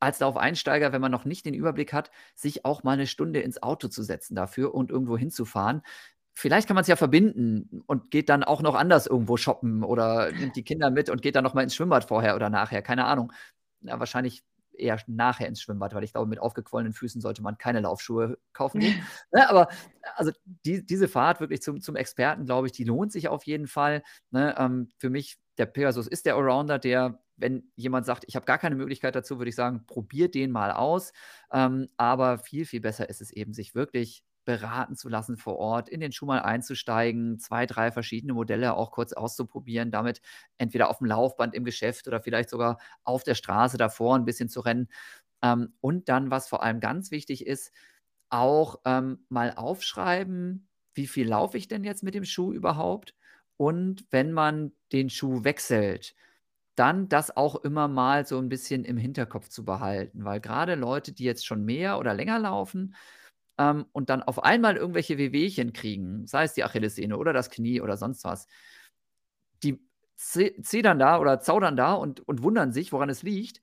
[SPEAKER 2] als Laufeinsteiger, wenn man noch nicht den Überblick hat, sich auch mal eine Stunde ins Auto zu setzen dafür und irgendwo hinzufahren. Vielleicht kann man es ja verbinden und geht dann auch noch anders irgendwo shoppen oder nimmt die Kinder mit und geht dann noch mal ins Schwimmbad vorher oder nachher, keine Ahnung. Ja, wahrscheinlich eher nachher ins Schwimmbad, weil ich glaube, mit aufgequollenen Füßen sollte man keine Laufschuhe kaufen [LAUGHS] ne, aber also die, diese Fahrt wirklich zum, zum Experten, glaube ich, die lohnt sich auf jeden Fall. Ne, ähm, für mich, der Pegasus ist der Allrounder, der wenn jemand sagt, ich habe gar keine Möglichkeit dazu, würde ich sagen, probiert den mal aus. Ähm, aber viel, viel besser ist es eben, sich wirklich beraten zu lassen vor Ort, in den Schuh mal einzusteigen, zwei, drei verschiedene Modelle auch kurz auszuprobieren, damit entweder auf dem Laufband im Geschäft oder vielleicht sogar auf der Straße davor ein bisschen zu rennen. Ähm, und dann, was vor allem ganz wichtig ist, auch ähm, mal aufschreiben, wie viel laufe ich denn jetzt mit dem Schuh überhaupt? Und wenn man den Schuh wechselt, dann das auch immer mal so ein bisschen im Hinterkopf zu behalten, weil gerade Leute, die jetzt schon mehr oder länger laufen, ähm, und dann auf einmal irgendwelche Wehwehchen kriegen, sei es die Achillessehne oder das Knie oder sonst was, die zedern da oder zaudern da und, und wundern sich, woran es liegt.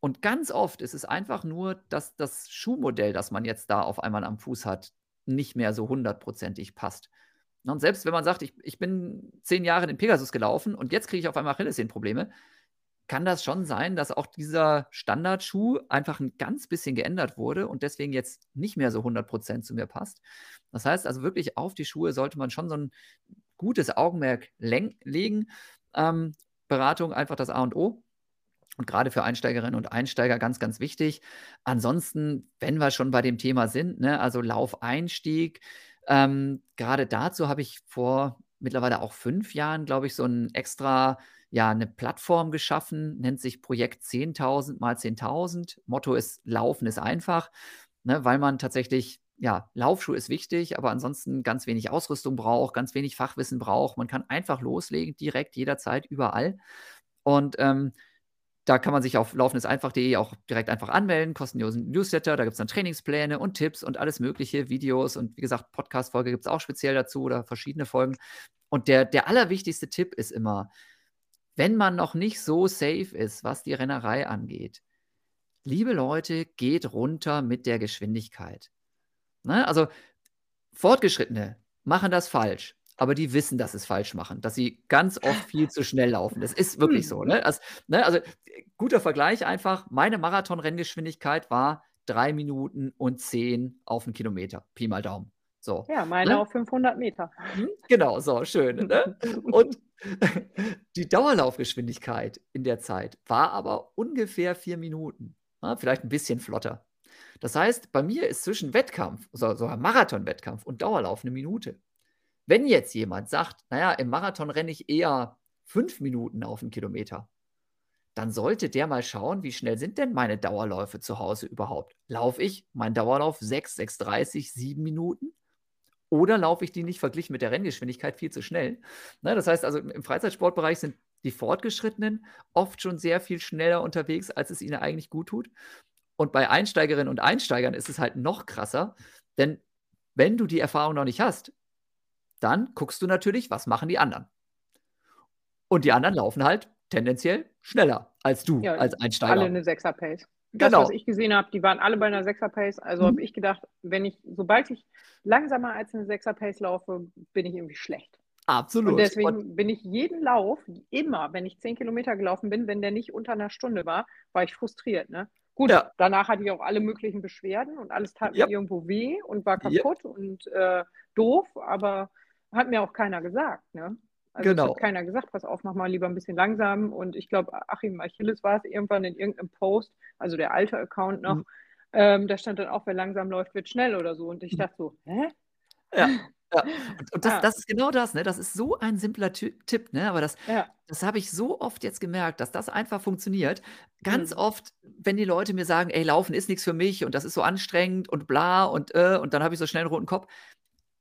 [SPEAKER 2] Und ganz oft ist es einfach nur, dass das Schuhmodell, das man jetzt da auf einmal am Fuß hat, nicht mehr so hundertprozentig passt. Und selbst wenn man sagt, ich, ich bin zehn Jahre in Pegasus gelaufen und jetzt kriege ich auf einmal Achillessehnenprobleme, kann das schon sein, dass auch dieser Standardschuh einfach ein ganz bisschen geändert wurde und deswegen jetzt nicht mehr so 100% zu mir passt. Das heißt also wirklich auf die Schuhe sollte man schon so ein gutes Augenmerk legen. Ähm, Beratung einfach das A und O. Und gerade für Einsteigerinnen und Einsteiger ganz, ganz wichtig. Ansonsten, wenn wir schon bei dem Thema sind, ne, also Laufeinstieg, ähm, gerade dazu habe ich vor mittlerweile auch fünf Jahren, glaube ich, so ein extra ja eine Plattform geschaffen, nennt sich Projekt 10.000 mal 10.000. Motto ist Laufen ist einfach, ne, weil man tatsächlich, ja, Laufschuh ist wichtig, aber ansonsten ganz wenig Ausrüstung braucht, ganz wenig Fachwissen braucht. Man kann einfach loslegen, direkt, jederzeit, überall. Und ähm, da kann man sich auf laufendeseinfach.de auch direkt einfach anmelden, kostenlosen Newsletter. Da gibt es dann Trainingspläne und Tipps und alles mögliche, Videos und wie gesagt, Podcast-Folge gibt es auch speziell dazu oder verschiedene Folgen. Und der, der allerwichtigste Tipp ist immer, wenn man noch nicht so safe ist, was die Rennerei angeht, liebe Leute, geht runter mit der Geschwindigkeit. Ne? Also Fortgeschrittene machen das falsch, aber die wissen, dass sie es falsch machen, dass sie ganz oft viel zu schnell laufen. Das ist wirklich so. Ne? Also, ne? also guter Vergleich einfach, meine Marathon-Renngeschwindigkeit war drei Minuten und zehn auf einen Kilometer. Pi mal Daumen. So,
[SPEAKER 1] ja, meine ne? auf 500 Meter.
[SPEAKER 2] Mhm, genau, so, schön. Ne? [LAUGHS] Und [LAUGHS] die Dauerlaufgeschwindigkeit in der Zeit war aber ungefähr vier Minuten. Ne? Vielleicht ein bisschen flotter. Das heißt, bei mir ist zwischen Wettkampf, so, so ein Marathon-Wettkampf und Dauerlauf eine Minute. Wenn jetzt jemand sagt, naja, im Marathon renne ich eher fünf Minuten auf einen Kilometer, dann sollte der mal schauen, wie schnell sind denn meine Dauerläufe zu Hause überhaupt? Laufe ich meinen Dauerlauf 6, 6,30, 7 Minuten? Oder laufe ich die nicht verglichen mit der Renngeschwindigkeit viel zu schnell? Ne, das heißt also, im Freizeitsportbereich sind die Fortgeschrittenen oft schon sehr viel schneller unterwegs, als es ihnen eigentlich gut tut. Und bei Einsteigerinnen und Einsteigern ist es halt noch krasser, denn wenn du die Erfahrung noch nicht hast, dann guckst du natürlich, was machen die anderen. Und die anderen laufen halt tendenziell schneller als du
[SPEAKER 1] Ja,
[SPEAKER 2] als Einsteiger.
[SPEAKER 1] alle eine Sechser-Pace. Das,
[SPEAKER 2] Genau.
[SPEAKER 1] was ich gesehen habe, die waren alle bei einer Sechser-Pace. Also
[SPEAKER 2] Mhm.
[SPEAKER 1] habe ich gedacht, wenn ich, sobald ich langsamer als eine Sechser-Pace laufe, bin ich irgendwie schlecht.
[SPEAKER 2] Absolut.
[SPEAKER 1] Und
[SPEAKER 2] Und
[SPEAKER 1] deswegen bin ich jeden Lauf, immer, wenn ich zehn Kilometer gelaufen bin, wenn der nicht unter einer Stunde war, war ich frustriert. Ne? Gut,
[SPEAKER 2] Ja.
[SPEAKER 1] danach hatte ich auch alle möglichen Beschwerden und alles tat
[SPEAKER 2] Ja.
[SPEAKER 1] mir irgendwo weh und war kaputt und äh, doof, aber hat mir auch keiner gesagt. Ne? Also
[SPEAKER 2] Genau.
[SPEAKER 1] hat keiner gesagt, pass auf, mach mal lieber ein bisschen langsam. Und ich glaube, Achim Achilles war es irgendwann in irgendeinem Post, also der alte Account noch,
[SPEAKER 2] Mhm.
[SPEAKER 1] ähm, da stand dann auch, wer langsam läuft, wird schnell oder so. Und ich
[SPEAKER 2] Mhm.
[SPEAKER 1] dachte so, hä?
[SPEAKER 2] Ja, ja. [LAUGHS] Und, das,
[SPEAKER 1] Ah.
[SPEAKER 2] das ist genau das, ne? Das ist so ein simpler Ti Tipp, ne? Aber das,
[SPEAKER 1] Ja.
[SPEAKER 2] das habe ich so oft jetzt gemerkt, dass das einfach funktioniert. Ganz
[SPEAKER 1] Mhm.
[SPEAKER 2] oft, wenn die Leute mir sagen, ey, Laufen ist nichts für mich und das ist so anstrengend und bla und äh, und dann habe ich so schnell einen roten Kopf.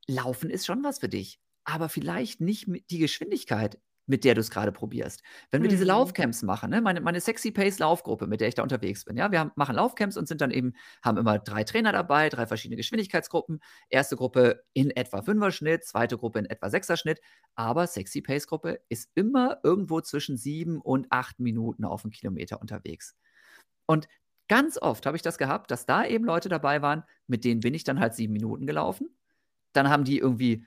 [SPEAKER 2] Laufen ist schon was für dich, aber vielleicht nicht mit die Geschwindigkeit, mit der du es gerade probierst. Wenn wir diese
[SPEAKER 1] Mhm.
[SPEAKER 2] Laufcamps machen, ne, meine, meine Sexy Pace Laufgruppe, mit der ich da unterwegs bin, ja, wir haben, machen Laufcamps und sind dann eben, haben immer drei Trainer dabei, drei verschiedene Geschwindigkeitsgruppen. Erste Gruppe in etwa Fünfer-Schnitt, zweite Gruppe in etwa Sechser-Schnitt, aber Sexy Pace Gruppe ist immer irgendwo zwischen sieben und acht Minuten auf einen Kilometer unterwegs. Und ganz oft habe ich das gehabt, dass da eben Leute dabei waren, mit denen bin ich dann halt sieben Minuten gelaufen. Dann haben die irgendwie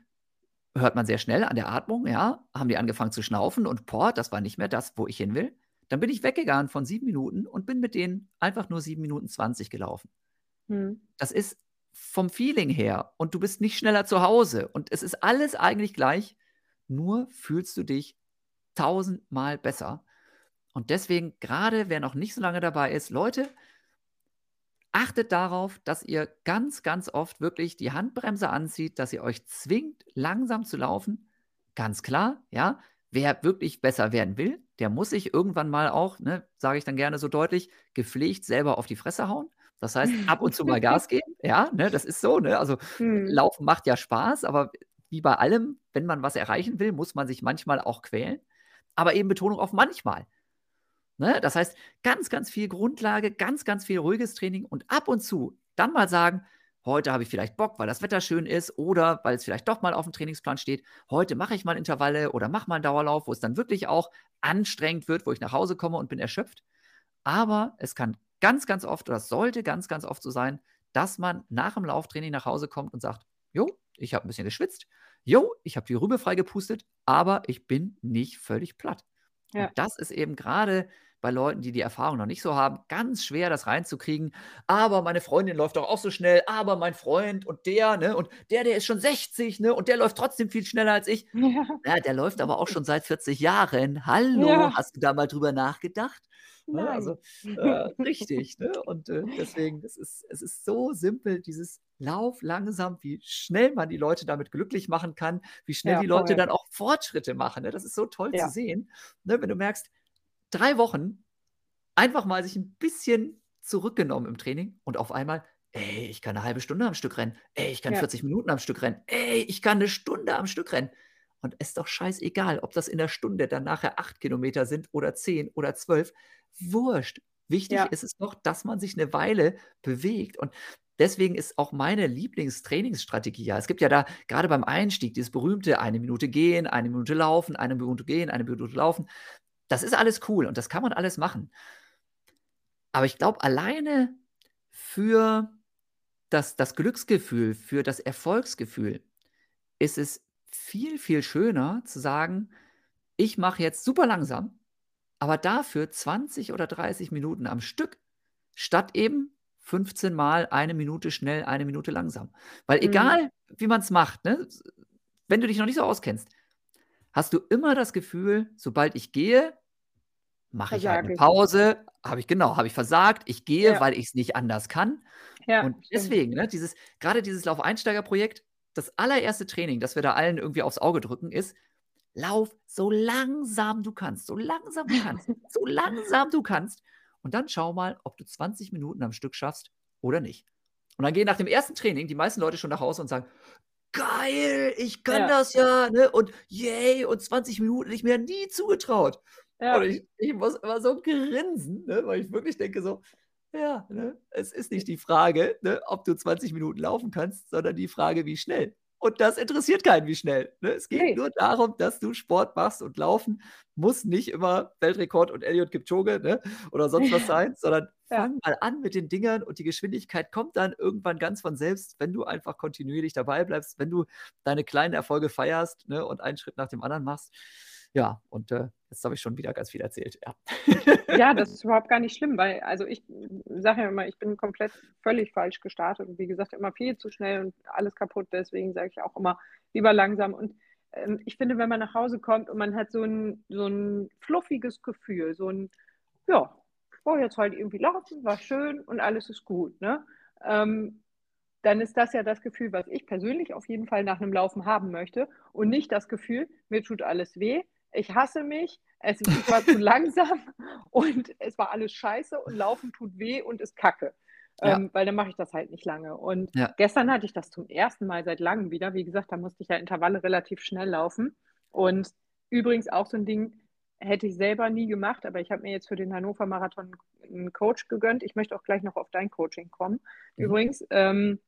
[SPEAKER 2] hört man sehr schnell an der Atmung, ja, haben die angefangen zu schnaufen und boah, das war nicht mehr das, wo ich hin will. Dann bin ich weggegangen von sieben Minuten und bin mit denen einfach nur sieben Minuten zwanzig gelaufen.
[SPEAKER 1] Mhm.
[SPEAKER 2] Das ist vom Feeling her und du bist nicht schneller zu Hause und es ist alles eigentlich gleich, nur fühlst du dich tausendmal besser. Und deswegen, gerade wer noch nicht so lange dabei ist, Leute, achtet darauf, dass ihr ganz, ganz oft wirklich die Handbremse anzieht, dass ihr euch zwingt, langsam zu laufen. Ganz klar, ja. Wer wirklich besser werden will, der muss sich irgendwann mal auch, ne, sage ich dann gerne so deutlich, gepflegt selber auf die Fresse hauen. Das heißt, ab und zu mal [LAUGHS] Gas geben, ja, ne, das ist so, ne? Also
[SPEAKER 1] Mhm.
[SPEAKER 2] Laufen macht ja Spaß, aber wie bei allem, wenn man was erreichen will, muss man sich manchmal auch quälen. Aber eben Betonung auf manchmal. Ne? Das heißt, ganz, ganz viel Grundlage, ganz, ganz viel ruhiges Training und ab und zu dann mal sagen, heute habe ich vielleicht Bock, weil das Wetter schön ist oder weil es vielleicht doch mal auf dem Trainingsplan steht. Heute mache ich mal Intervalle oder mache mal einen Dauerlauf, wo es dann wirklich auch anstrengend wird, wo ich nach Hause komme und bin erschöpft. Aber es kann ganz, ganz oft oder es sollte ganz, ganz oft so sein, dass man nach dem Lauftraining nach Hause kommt und sagt, jo, ich habe ein bisschen geschwitzt, jo, ich habe die Rübe freigepustet, aber ich bin nicht völlig platt.
[SPEAKER 1] Ja.
[SPEAKER 2] Und das ist eben gerade bei Leuten, die die Erfahrung noch nicht so haben, ganz schwer, das reinzukriegen. Aber meine Freundin läuft doch auch so schnell, aber mein Freund und der, ne, und der, der ist schon 60, ne, und der läuft trotzdem viel schneller als ich. [LAUGHS]
[SPEAKER 1] Ja.
[SPEAKER 2] Ja, der läuft aber auch schon seit 40 Jahren. Hallo,
[SPEAKER 1] Ja.
[SPEAKER 2] hast du da mal drüber nachgedacht? Ne, also äh, [LAUGHS] richtig, ne? Und äh, deswegen, das ist, es ist so simpel, dieses Lauf langsam, wie schnell man die Leute damit glücklich machen kann, wie schnell
[SPEAKER 1] Ja,
[SPEAKER 2] die Leute dann auch Fortschritte machen. Ne? Das ist so toll
[SPEAKER 1] Ja.
[SPEAKER 2] zu sehen, ne? wenn du merkst, drei Wochen einfach mal sich ein bisschen zurückgenommen im Training und auf einmal, ey, ich kann eine halbe Stunde am Stück rennen, ey, ich kann
[SPEAKER 1] Ja.
[SPEAKER 2] 40 Minuten am Stück rennen, ey, ich kann eine Stunde am Stück rennen. Und es ist doch scheißegal, ob das in der Stunde dann nachher acht Kilometer sind oder zehn oder zwölf. Wurscht. Wichtig
[SPEAKER 1] Ja.
[SPEAKER 2] ist es doch, dass man sich eine Weile bewegt. Und deswegen ist auch meine Lieblingstrainingsstrategie ja. Es gibt ja da gerade beim Einstieg dieses berühmte eine Minute gehen, eine Minute laufen, eine Minute gehen, eine Minute laufen. Das ist alles cool und das kann man alles machen. Aber ich glaube, alleine für das, das Glücksgefühl, für das Erfolgsgefühl ist es viel, viel schöner zu sagen, ich mache jetzt super langsam, aber dafür 20 oder 30 Minuten am Stück, statt eben 15 Mal eine Minute schnell, eine Minute langsam. Weil
[SPEAKER 1] Mhm.
[SPEAKER 2] egal, wie man es macht, ne, wenn du dich noch nicht so auskennst, hast du immer das Gefühl, sobald ich gehe, mache ich halt eine. Pause, habe ich genau, habe ich versagt, ich gehe,
[SPEAKER 1] Ja.
[SPEAKER 2] weil ich es nicht anders kann.
[SPEAKER 1] Ja,
[SPEAKER 2] Und deswegen, ne, dieses, gerade dieses Laufeinsteigerprojekt, das allererste Training, das wir da allen irgendwie aufs Auge drücken, ist, lauf so langsam du kannst, so langsam du kannst, [LAUGHS] so langsam du kannst. Und dann schau mal, ob du 20 Minuten am Stück schaffst oder nicht. Und dann gehen nach dem ersten Training die meisten Leute schon nach Hause und sagen, geil, ich kann
[SPEAKER 1] Ja.
[SPEAKER 2] das ja, ne? Und yay, und 20 Minuten ich mir nie zugetraut.
[SPEAKER 1] Ja.
[SPEAKER 2] Und ich, ich muss immer so grinsen, ne? weil ich wirklich denke so, ja, ne? es ist nicht die Frage, ne? ob du 20 Minuten laufen kannst, sondern die Frage, wie schnell. Und das interessiert keinen, wie schnell. Ne? Es geht nee. nur darum, dass du Sport machst und laufen muss nicht immer Weltrekord und Elliot Kipchoge ne? oder sonst was sein, [LAUGHS] sondern ja. fang mal an mit den Dingern und die Geschwindigkeit kommt dann irgendwann ganz von selbst, wenn du einfach kontinuierlich dabei bleibst, wenn du deine kleinen Erfolge feierst ne? und einen Schritt nach dem anderen machst. Ja, und äh, jetzt habe ich schon wieder ganz viel erzählt. Ja.
[SPEAKER 1] ja, das [LAUGHS] ist überhaupt gar nicht schlimm, weil, also ich sage ja immer, ich bin komplett völlig falsch gestartet und wie gesagt, immer viel zu schnell und alles kaputt. Deswegen sage ich auch immer lieber langsam. Und ähm, ich finde, wenn man nach Hause kommt und man hat so ein, so ein fluffiges Gefühl, so ein, ja, ich wollte jetzt halt irgendwie laufen, war schön und alles ist gut, ne? Ähm, dann ist das ja das Gefühl, was ich persönlich auf jeden Fall nach einem Laufen haben möchte und nicht das Gefühl, mir tut alles weh, ich hasse mich, es war zu [LAUGHS] langsam und es war alles scheiße und Laufen tut weh und ist kacke. Ja. Ähm, weil dann mache ich das halt nicht lange. Und ja. gestern hatte ich das zum ersten Mal seit langem wieder. Wie gesagt, da musste ich ja Intervalle relativ schnell laufen. Und übrigens auch so ein Ding hätte ich selber nie gemacht, aber ich habe mir jetzt für den Hannover Marathon einen Coach gegönnt. Ich möchte auch gleich noch auf dein Coaching kommen. Mhm. Übrigens, ähm,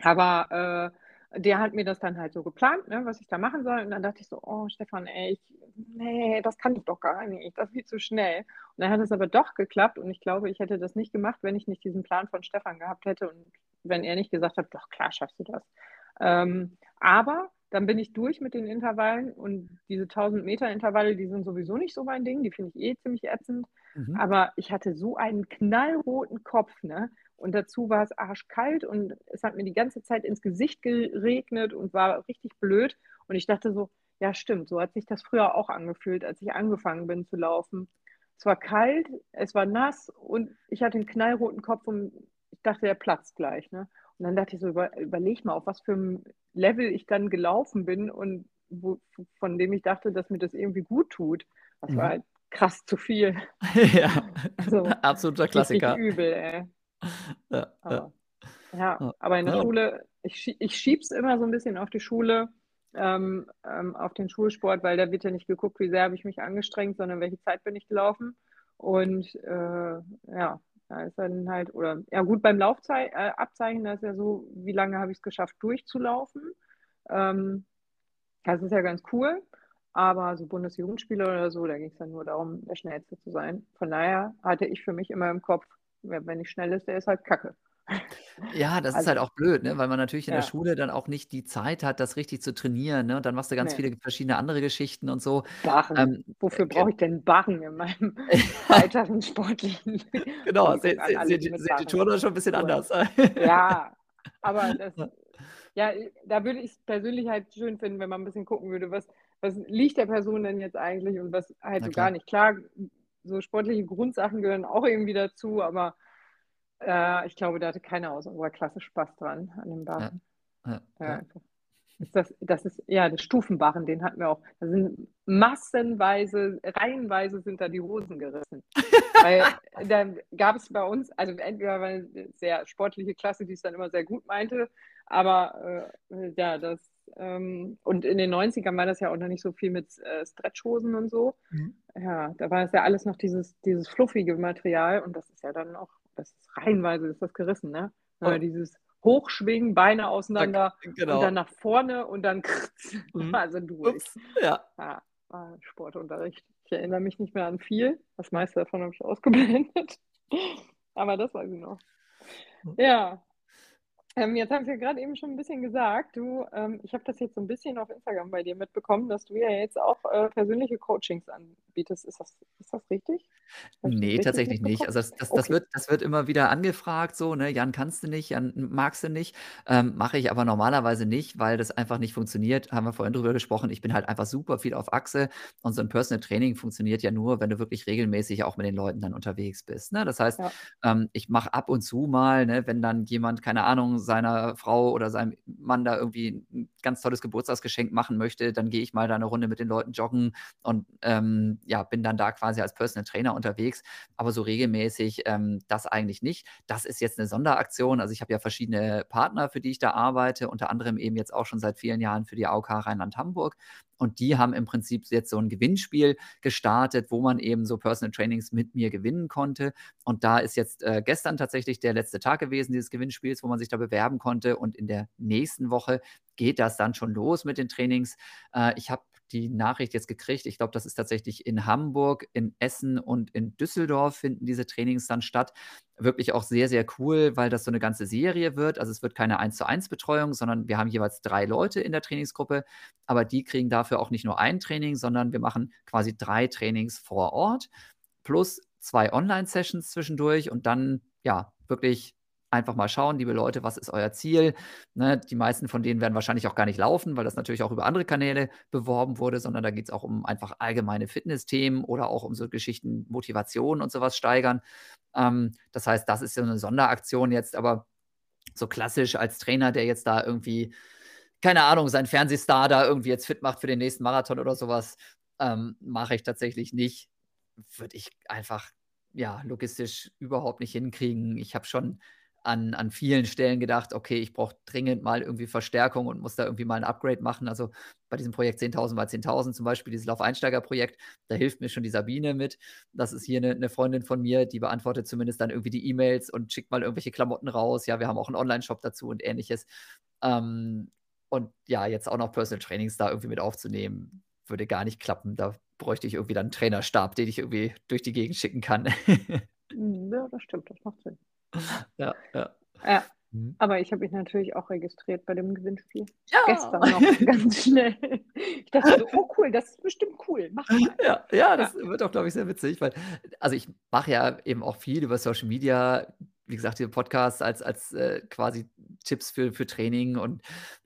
[SPEAKER 1] aber äh, der hat mir das dann halt so geplant, ne, was ich da machen soll. Und dann dachte ich so, oh Stefan, ey, ich, nee, das kann ich doch gar nicht, das viel zu schnell. Und dann hat es aber doch geklappt und ich glaube, ich hätte das nicht gemacht, wenn ich nicht diesen Plan von Stefan gehabt hätte und wenn er nicht gesagt hat, doch klar schaffst du das. Ähm, aber dann bin ich durch mit den Intervallen und diese 1000 Meter Intervalle, die sind sowieso nicht so mein Ding, die finde ich eh ziemlich ätzend. Mhm. Aber ich hatte so einen knallroten Kopf, ne? Und dazu war es arschkalt und es hat mir die ganze Zeit ins Gesicht geregnet und war richtig blöd. Und ich dachte so, ja stimmt, so hat sich das früher auch angefühlt, als ich angefangen bin zu laufen. Es war kalt, es war nass und ich hatte einen knallroten Kopf und ich dachte, der platzt gleich. Ne? Und dann dachte ich so, über, überleg mal, auf was für einem Level ich dann gelaufen bin und wo, von dem ich dachte, dass mir das irgendwie gut tut. Das mhm. war halt krass zu viel. [LAUGHS]
[SPEAKER 2] ja, also, absoluter Klassiker.
[SPEAKER 1] Übel, ey. Ja, aber, ja. ja. aber in der ja. Schule, ich, ich schiebe es immer so ein bisschen auf die Schule, ähm, ähm, auf den Schulsport, weil da wird ja nicht geguckt, wie sehr habe ich mich angestrengt, sondern welche Zeit bin ich gelaufen. Und äh, ja, da ist dann halt, oder ja gut, beim Laufabzeichen, äh, da ist ja so, wie lange habe ich es geschafft, durchzulaufen. Ähm, das ist ja ganz cool. Aber so Bundesjugendspiele oder so, da ging es dann nur darum, der Schnellste zu sein. Von daher hatte ich für mich immer im Kopf, wenn nicht schnell ist, der ist halt kacke.
[SPEAKER 2] Ja, das also, ist halt auch blöd, ne? weil man natürlich in ja. der Schule dann auch nicht die Zeit hat, das richtig zu trainieren. Ne? Und dann machst du ganz nee. viele verschiedene andere Geschichten und so.
[SPEAKER 1] Barren. Ähm, Wofür äh, brauche ich denn Barren in meinem [LAUGHS] [LAUGHS] weiteren sportlichen [LAUGHS]
[SPEAKER 2] Genau, sehen se, se, se die Turner schon ein bisschen anders.
[SPEAKER 1] ja, aber das, ja, da würde ich es persönlich halt schön finden, wenn man ein bisschen gucken würde, was, was liegt der Person denn jetzt eigentlich und was halt Na so klar. gar nicht. Klar, so sportliche Grundsachen gehören auch irgendwie dazu, aber äh, ich glaube, da hatte keiner aus unserer Klasse Spaß dran an dem Barren. Ja. Ja. Ist das, das ist ja der Stufenbarren, den hatten wir auch. Da sind massenweise, reihenweise sind da die Hosen gerissen. [LAUGHS] Weil da gab es bei uns, also entweder war eine sehr sportliche Klasse, die es dann immer sehr gut meinte, aber äh, ja, das ähm, und in den 90ern war das ja auch noch nicht so viel mit äh, Stretchhosen und so. Mhm. Ja, da war es ja alles noch dieses, dieses fluffige Material und das ist ja dann auch, das ist reihenweise ist das gerissen, ne? Oh. dieses Hochschwingen, Beine auseinander genau. und dann nach vorne und dann [LAUGHS] mhm. also durch. Ups. Ja. ja. Sportunterricht. Ich erinnere mich nicht mehr an viel. Das meiste davon habe ich ausgeblendet. [LAUGHS] Aber das weiß ich noch. Mhm. Ja, ähm, jetzt haben wir ja gerade eben schon ein bisschen gesagt, du, ähm, ich habe das jetzt so ein bisschen auf Instagram bei dir mitbekommen, dass du ja jetzt auch äh, persönliche Coachings anbietest. Ist das, ist das richtig?
[SPEAKER 2] Nee, tatsächlich nicht. Also das, das, das, wird, das wird immer wieder angefragt, so, ne, Jan, kannst du nicht, Jan, magst du nicht. Ähm, Mache ich aber normalerweise nicht, weil das einfach nicht funktioniert. Haben wir vorhin drüber gesprochen. Ich bin halt einfach super viel auf Achse und so ein Personal Training funktioniert ja nur, wenn du wirklich regelmäßig auch mit den Leuten dann unterwegs bist. Ne? Das heißt, ja. ähm, ich mache ab und zu mal, ne, wenn dann jemand, keine Ahnung, seiner Frau oder seinem Mann da irgendwie ein ganz tolles Geburtstagsgeschenk machen möchte, dann gehe ich mal da eine Runde mit den Leuten joggen und ähm, ja, bin dann da quasi als Personal Trainer unterwegs. Aber so regelmäßig ähm, das eigentlich nicht. Das ist jetzt eine Sonderaktion. Also ich habe ja verschiedene Partner, für die ich da arbeite, unter anderem eben jetzt auch schon seit vielen Jahren für die AOK Rheinland-Hamburg. Und die haben im Prinzip jetzt so ein Gewinnspiel gestartet, wo man eben so Personal Trainings mit mir gewinnen konnte. Und da ist jetzt äh, gestern tatsächlich der letzte Tag gewesen dieses Gewinnspiels, wo man sich da bewerben konnte. Und in der nächsten Woche geht das dann schon los mit den Trainings. Äh, ich habe die Nachricht jetzt gekriegt. Ich glaube, das ist tatsächlich in Hamburg, in Essen und in Düsseldorf finden diese Trainings dann statt. Wirklich auch sehr, sehr cool, weil das so eine ganze Serie wird. Also es wird keine 1 zu 1 Betreuung, sondern wir haben jeweils drei Leute in der Trainingsgruppe, aber die kriegen dafür auch nicht nur ein Training, sondern wir machen quasi drei Trainings vor Ort plus zwei Online-Sessions zwischendurch und dann ja wirklich einfach mal schauen, liebe Leute, was ist euer Ziel? Ne, die meisten von denen werden wahrscheinlich auch gar nicht laufen, weil das natürlich auch über andere Kanäle beworben wurde, sondern da geht es auch um einfach allgemeine Fitnessthemen oder auch um so Geschichten, Motivation und sowas steigern. Ähm, das heißt, das ist so eine Sonderaktion jetzt, aber so klassisch als Trainer, der jetzt da irgendwie, keine Ahnung, seinen Fernsehstar da irgendwie jetzt fit macht für den nächsten Marathon oder sowas, ähm, mache ich tatsächlich nicht. Würde ich einfach ja, logistisch überhaupt nicht hinkriegen. Ich habe schon an, an vielen Stellen gedacht, okay, ich brauche dringend mal irgendwie Verstärkung und muss da irgendwie mal ein Upgrade machen. Also bei diesem Projekt 10.000 bei 10.000 zum Beispiel, dieses Laufeinsteigerprojekt, da hilft mir schon die Sabine mit. Das ist hier eine, eine Freundin von mir, die beantwortet zumindest dann irgendwie die E-Mails und schickt mal irgendwelche Klamotten raus. Ja, wir haben auch einen Online-Shop dazu und ähnliches. Ähm, und ja, jetzt auch noch Personal Trainings da irgendwie mit aufzunehmen, würde gar nicht klappen. Da bräuchte ich irgendwie dann einen Trainerstab, den ich irgendwie durch die Gegend schicken kann. [LAUGHS]
[SPEAKER 1] ja, das stimmt, das macht Sinn. [LAUGHS]
[SPEAKER 2] Ja, ja.
[SPEAKER 1] Ja. Mhm. Aber ich habe mich natürlich auch registriert bei dem Gewinnspiel. Ja. Gestern noch [LAUGHS] ganz schnell. Ich dachte so, oh cool, das ist bestimmt cool. Mach mal.
[SPEAKER 2] Ja, ja das ja. wird auch, glaube ich, sehr witzig, weil, also ich mache ja eben auch viel über Social Media, wie gesagt, diese Podcasts als, als äh, quasi Tipps für, für Training und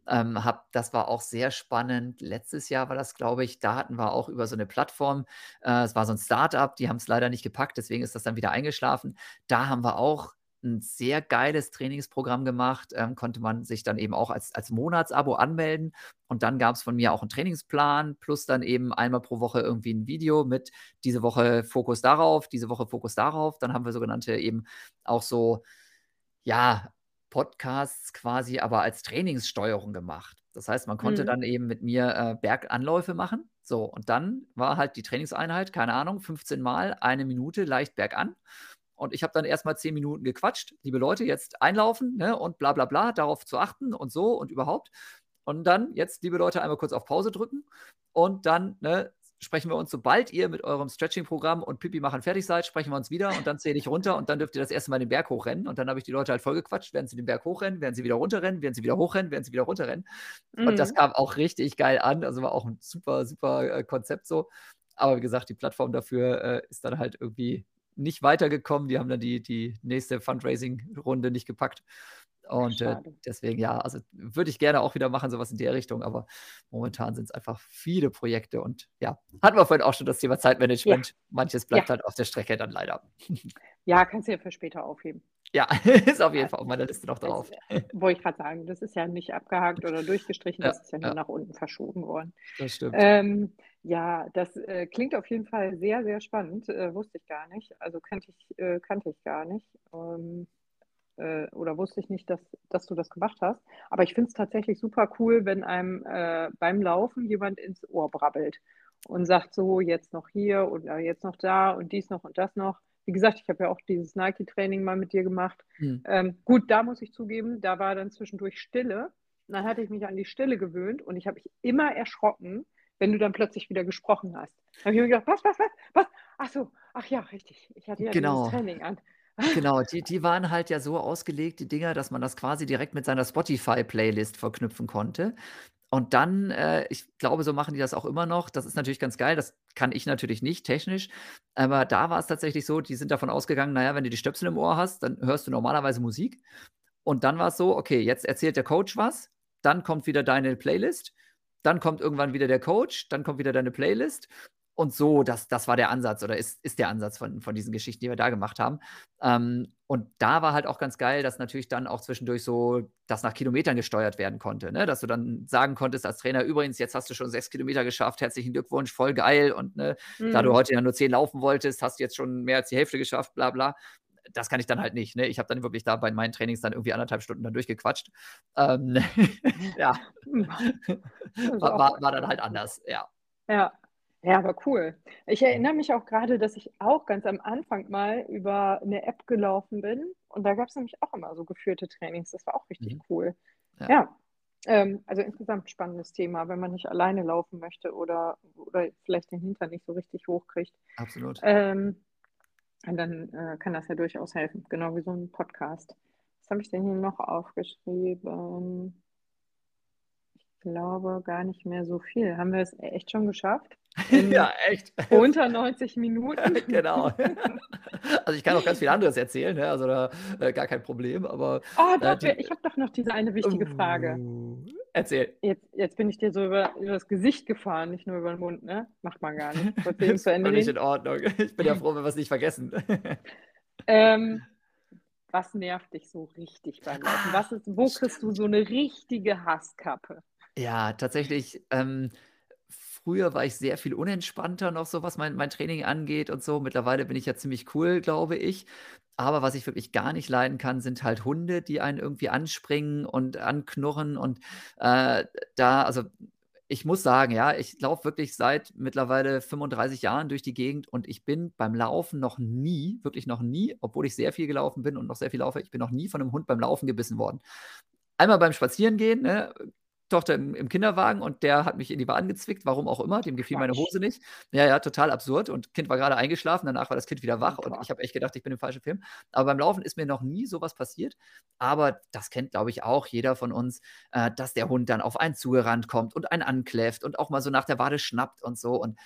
[SPEAKER 2] ähm, hab, das war auch sehr spannend. Letztes Jahr war das, glaube ich, da hatten wir auch über so eine Plattform, äh, es war so ein Startup, die haben es leider nicht gepackt, deswegen ist das dann wieder eingeschlafen. Da haben wir auch ein sehr geiles Trainingsprogramm gemacht, ähm, konnte man sich dann eben auch als, als Monatsabo anmelden. Und dann gab es von mir auch einen Trainingsplan, plus dann eben einmal pro Woche irgendwie ein Video mit diese Woche Fokus darauf, diese Woche Fokus darauf. Dann haben wir sogenannte eben auch so, ja, Podcasts quasi, aber als Trainingssteuerung gemacht. Das heißt, man konnte mhm. dann eben mit mir äh, Berganläufe machen. So, und dann war halt die Trainingseinheit, keine Ahnung, 15 Mal, eine Minute leicht bergan. Und ich habe dann erstmal zehn Minuten gequatscht. Liebe Leute, jetzt einlaufen ne, und bla bla bla, darauf zu achten und so und überhaupt. Und dann jetzt, liebe Leute, einmal kurz auf Pause drücken. Und dann ne, sprechen wir uns, sobald ihr mit eurem Stretching-Programm und Pipi machen fertig seid, sprechen wir uns wieder und dann zähle ich runter und dann dürft ihr das erste Mal den Berg hochrennen. Und dann habe ich die Leute halt vollgequatscht, werden sie den Berg hochrennen, werden sie wieder runterrennen, werden sie wieder hochrennen, werden sie wieder runterrennen. Mhm. Und das mhm. kam auch richtig geil an. Also war auch ein super, super äh, Konzept so. Aber wie gesagt, die Plattform dafür äh, ist dann halt irgendwie nicht weitergekommen. Die haben dann die, die nächste Fundraising-Runde nicht gepackt. Und äh, deswegen, ja, also würde ich gerne auch wieder machen, sowas in der Richtung, aber momentan sind es einfach viele Projekte und ja, hatten wir vorhin auch schon das Thema Zeitmanagement. Ja. Manches bleibt ja. halt auf der Strecke dann leider. [LAUGHS]
[SPEAKER 1] Ja, kannst du ja für später aufheben.
[SPEAKER 2] Ja, [LAUGHS] ist auf jeden Fall auf meiner Liste noch drauf.
[SPEAKER 1] Das, wollte ich gerade sagen, das ist ja nicht abgehakt oder durchgestrichen, [LAUGHS] das ist ja nur nach unten verschoben worden.
[SPEAKER 2] Das stimmt.
[SPEAKER 1] Ähm, ja, das äh, klingt auf jeden Fall sehr, sehr spannend. Äh, wusste ich gar nicht. Also kannte ich, äh, kannte ich gar nicht. Ähm, äh, oder wusste ich nicht, dass, dass du das gemacht hast. Aber ich finde es tatsächlich super cool, wenn einem äh, beim Laufen jemand ins Ohr brabbelt und sagt so, jetzt noch hier und äh, jetzt noch da und dies noch und das noch. Wie gesagt, ich habe ja auch dieses Nike-Training mal mit dir gemacht. Hm. Ähm, gut, da muss ich zugeben, da war dann zwischendurch Stille. Und dann hatte ich mich an die Stille gewöhnt und ich habe mich immer erschrocken, wenn du dann plötzlich wieder gesprochen hast. Da habe ich mir gedacht, was, was, was, was? Ach so, ach ja, richtig. Ich hatte ja genau. dieses Training an.
[SPEAKER 2] Genau, die, die waren halt ja so ausgelegt, die Dinger, dass man das quasi direkt mit seiner Spotify-Playlist verknüpfen konnte. Und dann, äh, ich glaube, so machen die das auch immer noch. Das ist natürlich ganz geil. Das kann ich natürlich nicht technisch. Aber da war es tatsächlich so, die sind davon ausgegangen, naja, wenn du die Stöpsel im Ohr hast, dann hörst du normalerweise Musik. Und dann war es so, okay, jetzt erzählt der Coach was, dann kommt wieder deine Playlist dann kommt irgendwann wieder der Coach, dann kommt wieder deine Playlist. Und so, das, das war der Ansatz oder ist, ist der Ansatz von, von diesen Geschichten, die wir da gemacht haben. Ähm, und da war halt auch ganz geil, dass natürlich dann auch zwischendurch so das nach Kilometern gesteuert werden konnte. Ne? Dass du dann sagen konntest als Trainer, übrigens, jetzt hast du schon sechs Kilometer geschafft, herzlichen Glückwunsch, voll geil. Und ne, mhm. da du mhm. heute ja nur zehn laufen wolltest, hast du jetzt schon mehr als die Hälfte geschafft, bla bla das kann ich dann halt nicht. Ne? Ich habe dann wirklich da bei meinen Trainings dann irgendwie anderthalb Stunden dann durchgequatscht. Ähm, [LAUGHS] ja, [LAUGHS] war, war, war, dann halt anders, ja.
[SPEAKER 1] Ja. Ja, aber cool. Ich erinnere mich auch gerade, dass ich auch ganz am Anfang mal über eine App gelaufen bin und da gab es nämlich auch immer so geführte Trainings. Das war auch richtig mhm. cool. Ja. ja. Ähm, also insgesamt spannendes Thema, wenn man nicht alleine laufen möchte oder, oder vielleicht den Hintern nicht so richtig hochkriegt.
[SPEAKER 2] Absolut.
[SPEAKER 1] Ähm, und dann äh, kann das ja durchaus helfen, genau wie so ein Podcast. Was habe ich denn hier noch aufgeschrieben? Ich glaube gar nicht mehr so viel. Haben wir es echt schon geschafft?
[SPEAKER 2] Ja, echt.
[SPEAKER 1] Unter 90 Minuten. [LAUGHS]
[SPEAKER 2] genau. [LAUGHS] Also ich kann auch ganz viel anderes erzählen, ne? also da äh, gar kein Problem. Aber
[SPEAKER 1] oh, doch, äh, die, ich habe doch noch diese eine wichtige uh, Frage.
[SPEAKER 2] Erzähl.
[SPEAKER 1] Jetzt, jetzt bin ich dir so über, über, das Gesicht gefahren, nicht nur über den Mund, ne? Macht man gar nicht. [LAUGHS]
[SPEAKER 2] ist völlig in Ordnung. Ich bin ja froh, wenn wir es nicht vergessen.
[SPEAKER 1] ähm, was nervt dich so richtig beim Laufen? Was ist, wo kriegst du so eine richtige Hasskappe?
[SPEAKER 2] Ja, tatsächlich. Ähm, früher war ich sehr viel unentspannter noch so, was mein, mein Training angeht und so. Mittlerweile bin ich ja ziemlich cool, glaube ich. Aber was ich wirklich gar nicht leiden kann, sind halt Hunde, die einen irgendwie anspringen und anknurren. Und äh, da, also ich muss sagen, ja, ich laufe wirklich seit mittlerweile 35 Jahren durch die Gegend und ich bin beim Laufen noch nie, wirklich noch nie, obwohl ich sehr viel gelaufen bin und noch sehr viel laufe, ich bin noch nie von einem Hund beim Laufen gebissen worden. Einmal beim Spazierengehen, ne, Tochter im, im, Kinderwagen und der hat mich in die Waden gezwickt, warum auch immer, dem gefiel meine Hose nicht. Ja, ja, total absurd. Und Kind war gerade eingeschlafen, danach war das Kind wieder wach und ich habe echt gedacht, ich bin im falschen Film. Aber beim Laufen ist mir noch nie sowas passiert. Aber das kennt, glaube ich, auch jeder von uns, äh, dass der Hund dann auf einen zugerannt kommt und einen ankläfft und auch mal so nach der Wade schnappt und so. Und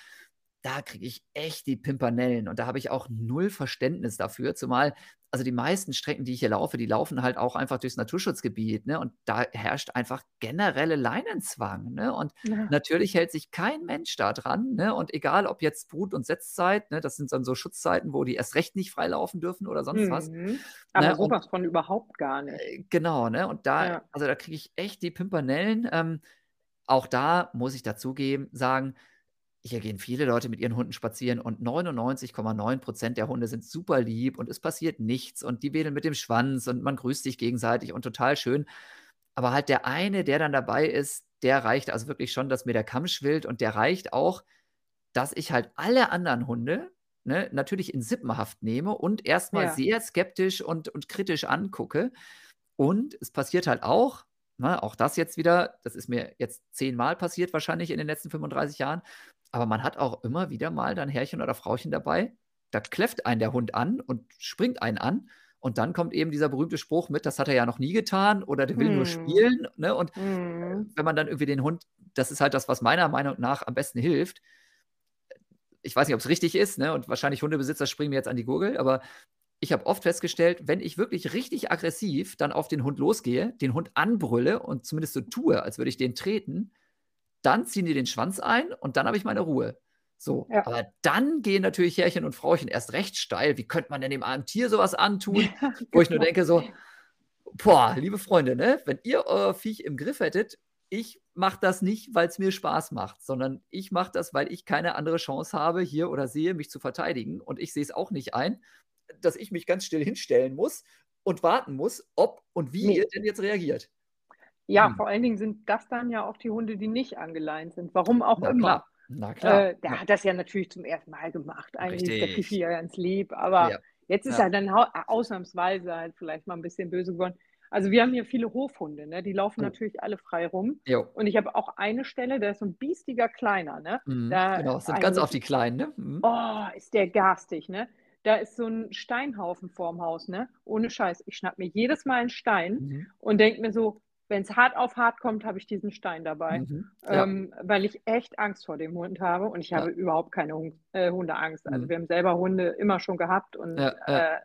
[SPEAKER 2] da kriege ich echt die Pimpernellen und da habe ich auch null Verständnis dafür, zumal also die meisten Strecken, die ich hier laufe, die laufen halt auch einfach durchs Naturschutzgebiet, ne? Und da herrscht einfach generelle Leinenzwang, ne? Und ja. natürlich hält sich kein Mensch da dran, ne? Und egal, ob jetzt Brut- und Setzzeit, ne? Das sind dann so Schutzzeiten, wo die erst recht nicht frei laufen dürfen oder sonst mhm. was.
[SPEAKER 1] Aber ne? sowas von überhaupt gar nicht.
[SPEAKER 2] Äh, genau, ne? Und da, ja. also da kriege ich echt die Pimpernellen. Ähm, auch da muss ich dazugeben, sagen, hier gehen viele Leute mit ihren Hunden spazieren und 99,9 Prozent der Hunde sind super lieb und es passiert nichts und die wedeln mit dem Schwanz und man grüßt sich gegenseitig und total schön. Aber halt der eine, der dann dabei ist, der reicht also wirklich schon, dass mir der Kamm schwillt und der reicht auch, dass ich halt alle anderen Hunde ne, natürlich in Sippenhaft nehme und erstmal ja. sehr skeptisch und, und kritisch angucke. Und es passiert halt auch, Ne, auch das jetzt wieder, das ist mir jetzt zehnmal passiert wahrscheinlich in den letzten 35 Jahren, aber man hat auch immer wieder mal dann Herrchen oder Frauchen dabei, da kläfft einen der Hund an und springt einen an. Und dann kommt eben dieser berühmte Spruch mit, das hat er ja noch nie getan oder der will hm. nur spielen. Ne? Und hm. wenn man dann irgendwie den Hund, das ist halt das, was meiner Meinung nach am besten hilft. Ich weiß nicht, ob es richtig ist, ne? und wahrscheinlich Hundebesitzer springen mir jetzt an die Gurgel, aber ich habe oft festgestellt, wenn ich wirklich richtig aggressiv dann auf den Hund losgehe, den Hund anbrülle und zumindest so tue, als würde ich den treten, dann ziehen die den Schwanz ein und dann habe ich meine Ruhe. So, ja. aber dann gehen natürlich Herrchen und Frauchen erst recht steil. Wie könnte man denn dem armen Tier sowas antun? [LAUGHS] Ja, Wo ich nur genau. denke, so, boah, liebe Freunde, ne, wenn ihr euer Viech im Griff hättet, ich mache das nicht, weil es mir Spaß macht, sondern ich mache das, weil ich keine andere Chance habe, hier oder sehe, mich zu verteidigen. Und ich sehe es auch nicht ein, dass ich mich ganz still hinstellen muss und warten muss, ob und wie nee. ihr denn jetzt reagiert.
[SPEAKER 1] Ja, hm. vor allen Dingen sind das dann ja auch die Hunde, die nicht angeleint sind. Warum auch
[SPEAKER 2] Na,
[SPEAKER 1] immer.
[SPEAKER 2] Klar. Na klar.
[SPEAKER 1] Äh, der ja. hat das ja natürlich zum ersten Mal gemacht. Eigentlich Richtig. ist der Pifi ja ganz lieb, aber ja. jetzt ist ja. er dann ausnahmsweise halt vielleicht mal ein bisschen böse geworden. Also wir haben hier viele Hofhunde, ne? die laufen oh. natürlich alle frei rum. Jo. Und ich habe auch eine Stelle, der ist so ein biestiger Kleiner. Ne?
[SPEAKER 2] Mhm, da genau, sind ganz oft die Kleinen. Ne?
[SPEAKER 1] Mhm. Oh, ist der garstig. Ne? Da ist so ein Steinhaufen vorm Haus. Ne? Ohne Scheiß. Ich schnapp mir jedes Mal einen Stein mhm. und denke mir so, wenn es hart auf hart kommt, habe ich diesen Stein dabei, mhm, ja. ähm, weil ich echt Angst vor dem Hund habe und ich ja. habe überhaupt keine Hund, äh, Hundeangst. Also mhm. wir haben selber Hunde immer schon gehabt und ja, äh,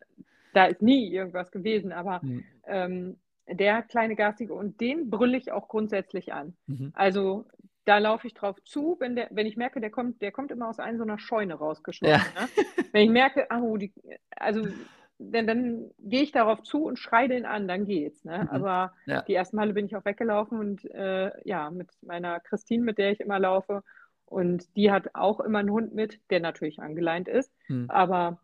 [SPEAKER 1] da ist nie irgendwas gewesen, aber mhm. ähm, der kleine Garstige und den brülle ich auch grundsätzlich an. Mhm. Also da laufe ich drauf zu, wenn, der, wenn ich merke, der kommt, der kommt immer aus einer so einer Scheune rausgeschmissen. Ne? Wenn ich merke, oh, die, also denn dann gehe ich darauf zu und schreie den an, dann geht's. Ne? Mhm. Aber ja. die ersten Male bin ich auch weggelaufen und äh, ja, mit meiner Christine, mit der ich immer laufe. Und die hat auch immer einen Hund mit, der natürlich angeleint ist, mhm. aber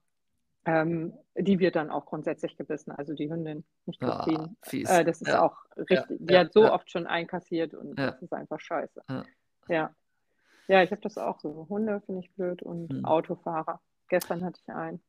[SPEAKER 1] ähm, die wird dann auch grundsätzlich gebissen, also die Hündin, nicht ah, Christine. Ah, äh, das ist ja. auch richtig, ja. die hat so oft schon einkassiert und das ist einfach scheiße. Ja. Ja, ich habe das auch so. Hunde finde ich blöd und mhm. Autofahrer. Gestern hatte ich einen.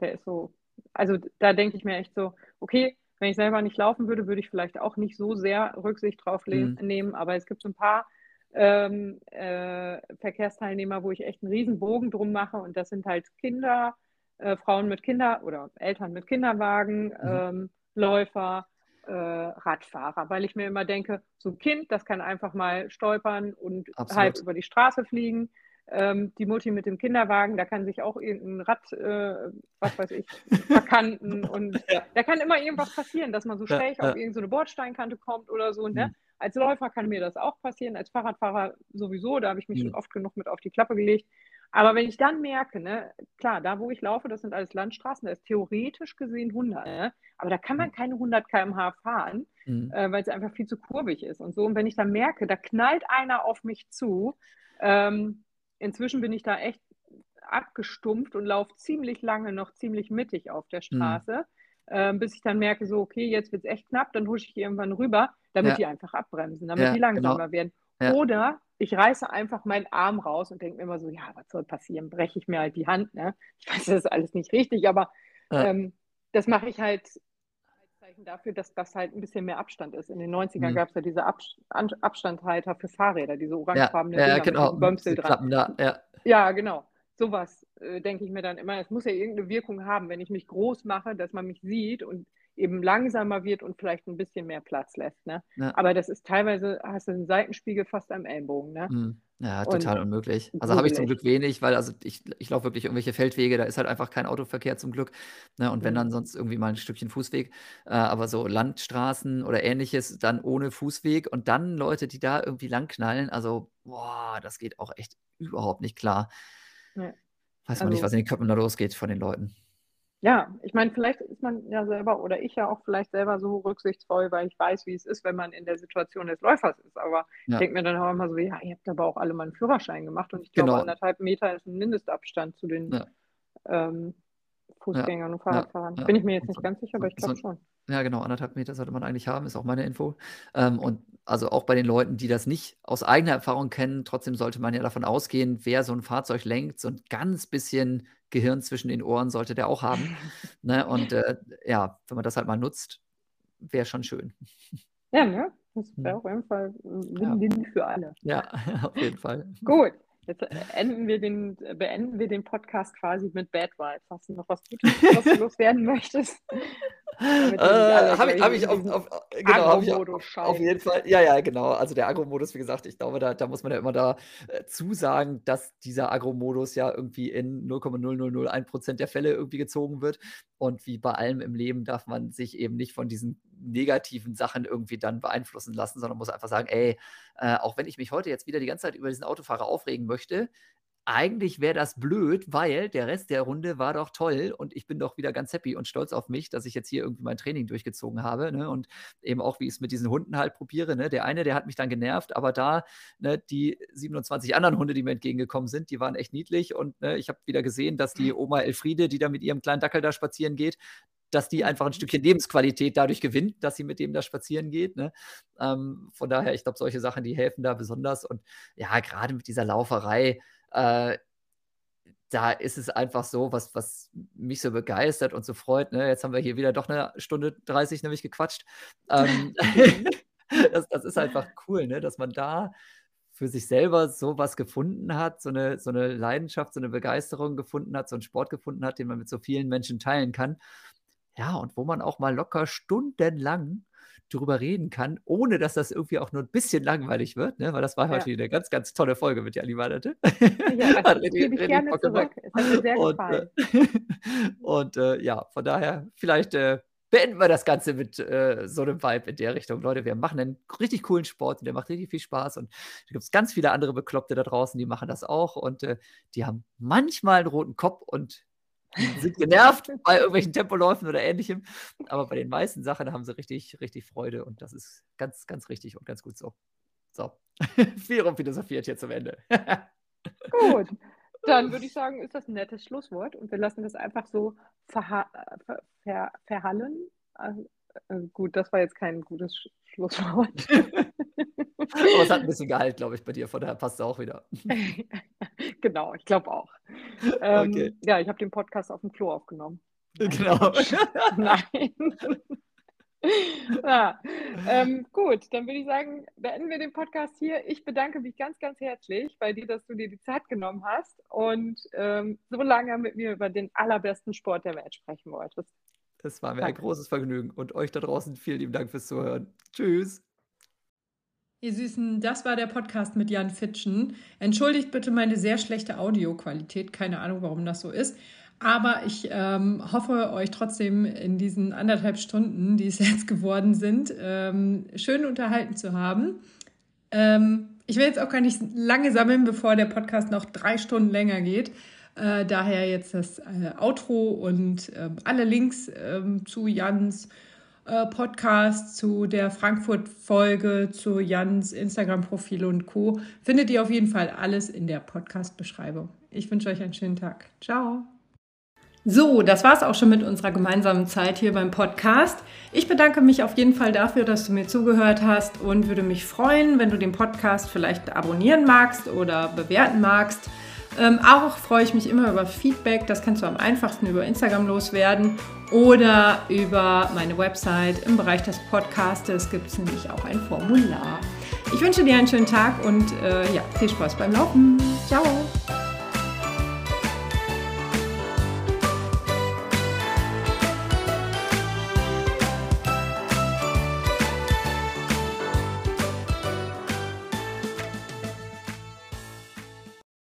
[SPEAKER 1] Der ist so also da denke ich mir echt so, okay, Wenn ich selber nicht laufen würde, würde ich vielleicht auch nicht so sehr Rücksicht drauf mhm. nehmen. Aber es gibt so ein paar ähm, äh, Verkehrsteilnehmer, wo ich echt einen riesen Bogen drum mache. Und das sind halt Kinder, äh, Frauen mit Kinder oder Eltern mit Kinderwagen, mhm. ähm, Läufer, äh, Radfahrer, weil ich mir immer denke, so ein Kind, das kann einfach mal stolpern und Absolut. halb über die Straße fliegen. Ähm, die Mutti mit dem Kinderwagen, da kann sich auch irgendein Rad, äh, was weiß ich, verkanten [LAUGHS] und ja. da kann immer irgendwas passieren, dass man so schräg ja, ja. auf irgendeine Bordsteinkante kommt oder so. Ne? Mhm. Als Läufer kann mir das auch passieren, als Fahrradfahrer sowieso, da habe ich mich mhm. schon oft genug mit auf die Klappe gelegt. Aber wenn ich dann merke, ne, klar, da wo ich laufe, das sind alles Landstraßen, da ist theoretisch gesehen 100, ne? aber da kann man mhm. keine 100 km/h fahren, mhm. äh, weil es einfach viel zu kurvig ist und so. Und wenn ich dann merke, da knallt einer auf mich zu, ähm, inzwischen bin ich da echt abgestumpft und laufe ziemlich lange noch ziemlich mittig auf der mhm. Straße. Mhm äh, bis ich dann merke, so, okay, jetzt wird es echt knapp, dann husche ich irgendwann rüber, damit ja. die einfach abbremsen, damit ja, die langsamer genau. werden. Ja. Oder ich reiße einfach meinen Arm raus und denke mir immer so, ja, was soll passieren? Breche ich mir halt die Hand. Ne? Ich weiß, das ist alles nicht richtig, aber ähm, das mache ich halt Zeichen dafür, dass das halt ein bisschen mehr Abstand ist. In den 90ern mhm. gab es ja diese Ab Abstandhalter für Fahrräder, diese orangefarbenen
[SPEAKER 2] ja, ja, genau. Bömsel dran. Da, ja.
[SPEAKER 1] ja, genau sowas äh, denke ich mir dann immer, es muss ja irgendeine Wirkung haben, wenn ich mich groß mache, dass man mich sieht und eben langsamer wird und vielleicht ein bisschen mehr Platz lässt. Ne? Ja. Aber das ist teilweise, hast du einen Seitenspiegel fast am Ellbogen. Ne?
[SPEAKER 2] Mhm. Ja, total und unmöglich. Also habe ich zum Glück wenig, weil also ich, ich laufe wirklich irgendwelche Feldwege, da ist halt einfach kein Autoverkehr zum Glück. Ne? Und wenn mhm. dann sonst irgendwie mal ein Stückchen Fußweg, äh, aber so Landstraßen oder ähnliches, dann ohne Fußweg und dann Leute, die da irgendwie langknallen, also boah, das geht auch echt überhaupt nicht klar. Ja. Weiß man also, nicht, was in den Köpfen da losgeht von den Leuten.
[SPEAKER 1] Ja, ich meine, vielleicht ist man ja selber oder ich ja auch vielleicht selber so rücksichtsvoll, weil ich weiß, wie es ist, wenn man in der Situation des Läufers ist. Aber ja. ich denke mir dann auch immer so, ja, ihr habt aber auch alle mal einen Führerschein gemacht und ich glaube, genau. anderthalb Meter ist ein Mindestabstand zu den ja. ähm, Fußgängern und Fahrradfahrern. Bin ich mir jetzt nicht ganz sicher, aber ich glaube schon.
[SPEAKER 2] Ja, genau, anderthalb Meter sollte man eigentlich haben, ist auch meine Info. Ähm, und also auch bei den Leuten, die das nicht aus eigener Erfahrung kennen, trotzdem sollte man ja davon ausgehen, wer so ein Fahrzeug lenkt, so ein ganz bisschen Gehirn zwischen den Ohren sollte der auch haben. [LAUGHS] ne? Und äh, ja, wenn man das halt mal nutzt, wäre schon schön.
[SPEAKER 1] Ja, ne? Das wäre auf jeden Fall Win-Win ja. für alle.
[SPEAKER 2] Ja, [LAUGHS] auf jeden Fall.
[SPEAKER 1] Gut. Jetzt enden wir den, beenden wir den Podcast quasi mit Bad Vibes. Hast du noch was Gutes, [LAUGHS] was du loswerden möchtest?
[SPEAKER 2] Äh, habe ich, hab ich, auf, auf, genau, hab ich auf, auf, jeden Fall. Ja, ja, genau. Also der Agro-Modus, wie gesagt, ich glaube, da, da muss man ja immer da äh, zusagen, dass dieser Agro-Modus ja irgendwie in 0,0001% der Fälle irgendwie gezogen wird. Und wie bei allem im Leben darf man sich eben nicht von diesen negativen Sachen irgendwie dann beeinflussen lassen, sondern muss einfach sagen, ey, äh, auch wenn ich mich heute jetzt wieder die ganze Zeit über diesen Autofahrer aufregen möchte, eigentlich wäre das blöd, weil der Rest der Runde war doch toll und ich bin doch wieder ganz happy und stolz auf mich, dass ich jetzt hier irgendwie mein Training durchgezogen habe. Ne? Und eben auch, wie ich es mit diesen Hunden halt probiere. Ne? Der eine, der hat mich dann genervt, aber da ne, die 27 anderen Hunde, die mir entgegengekommen sind, die waren echt niedlich und ne, ich habe wieder gesehen, dass die Oma Elfriede, die da mit ihrem kleinen Dackel da spazieren geht, dass die einfach ein mhm. Stückchen Lebensqualität dadurch gewinnt, dass sie mit dem da spazieren geht. Ne? Ähm, von daher, ich glaube, solche Sachen, die helfen da besonders. Und ja, gerade mit dieser Lauferei, äh, da ist es einfach so, was, was mich so begeistert und so freut. Ne? Jetzt haben wir hier wieder doch eine Stunde 30 nämlich gequatscht. Ähm, [LAUGHS] [LAUGHS] das, das, ist einfach cool, ne? dass man da für sich selber so was gefunden hat, so eine, so eine Leidenschaft, so eine Begeisterung gefunden hat, so einen Sport gefunden hat, den man mit so vielen Menschen teilen kann. Ja, und wo man auch mal locker stundenlang drüber reden kann, ohne dass das irgendwie auch nur ein bisschen langweilig wird, ne? weil das war heute ja. eine ganz, ganz tolle Folge mit dir, Annette.
[SPEAKER 1] Ja, [LAUGHS] das gebe ich gerne zurück. Es hat mir sehr und, gefallen.
[SPEAKER 2] Äh, [LAUGHS] und äh, ja, von daher, vielleicht äh, beenden wir das Ganze mit äh, so einem Vibe in der Richtung. Leute, wir machen einen richtig coolen Sport und der macht richtig viel Spaß. Und da gibt es ganz viele andere Bekloppte da draußen, die machen das auch. Und äh, die haben manchmal einen roten Kopf und sind genervt bei irgendwelchen Tempoläufen oder ähnlichem. Aber bei den meisten Sachen haben sie richtig, richtig Freude und das ist ganz, ganz richtig und ganz gut so. So, [LAUGHS] viel rumphilosophiert hier zum Ende. [LAUGHS]
[SPEAKER 1] gut, dann würde ich [LAUGHS] sagen, ist das ein nettes Schlusswort und wir lassen das einfach so verha ver ver verhallen. Also, äh, gut, das war jetzt kein gutes Sch Schlusswort. [LAUGHS]
[SPEAKER 2] Aber es hat ein bisschen [LAUGHS] Gehalt, glaube ich, bei dir, von daher passt es auch wieder. [LAUGHS]
[SPEAKER 1] genau, ich glaube auch. Ähm, okay. Ja, ich habe den Podcast auf dem Klo aufgenommen.
[SPEAKER 2] Genau.
[SPEAKER 1] Nein.
[SPEAKER 3] ja, ähm, gut, dann würde ich sagen, beenden wir den Podcast hier. Ich bedanke mich ganz, ganz herzlich bei dir, dass du dir die Zeit genommen hast und ähm, so lange mit mir über den allerbesten Sport der Welt sprechen wolltest.
[SPEAKER 2] Das war mir ein großes Vergnügen und euch da draußen vielen lieben Dank fürs Zuhören. Tschüss.
[SPEAKER 1] Ihr Süßen, das war der Podcast mit Jan Fitschen. Entschuldigt bitte meine sehr schlechte Audioqualität. Keine Ahnung, warum das so ist. Aber ich ähm, hoffe, euch trotzdem in diesen anderthalb Stunden, die es [LAUGHS] jetzt geworden sind, ähm, schön unterhalten zu haben. Ähm, ich will jetzt auch gar nicht lange sammeln, bevor der Podcast noch drei Stunden länger geht. Äh, daher jetzt das äh, Outro und äh, alle Links ähm, zu Jans äh, Podcast, zu der Frankfurt-Folge, zu Jans Instagram-Profil und Co. findet ihr auf jeden Fall alles in der Podcast-Beschreibung. Ich wünsche euch einen schönen Tag. Ciao. So, das war es auch schon mit unserer gemeinsamen Zeit hier beim Podcast. Ich bedanke mich auf jeden Fall dafür, dass du mir zugehört hast und würde mich freuen, wenn du den Podcast vielleicht abonnieren magst oder bewerten magst. Ähm, auch freue ich mich immer über Feedback. Das kannst du am einfachsten über Instagram loswerden oder über meine Website. Im Bereich des Podcastes gibt es nämlich auch ein Formular. Ich wünsche dir einen schönen Tag und äh, ja, viel Spaß beim Laufen. Ciao!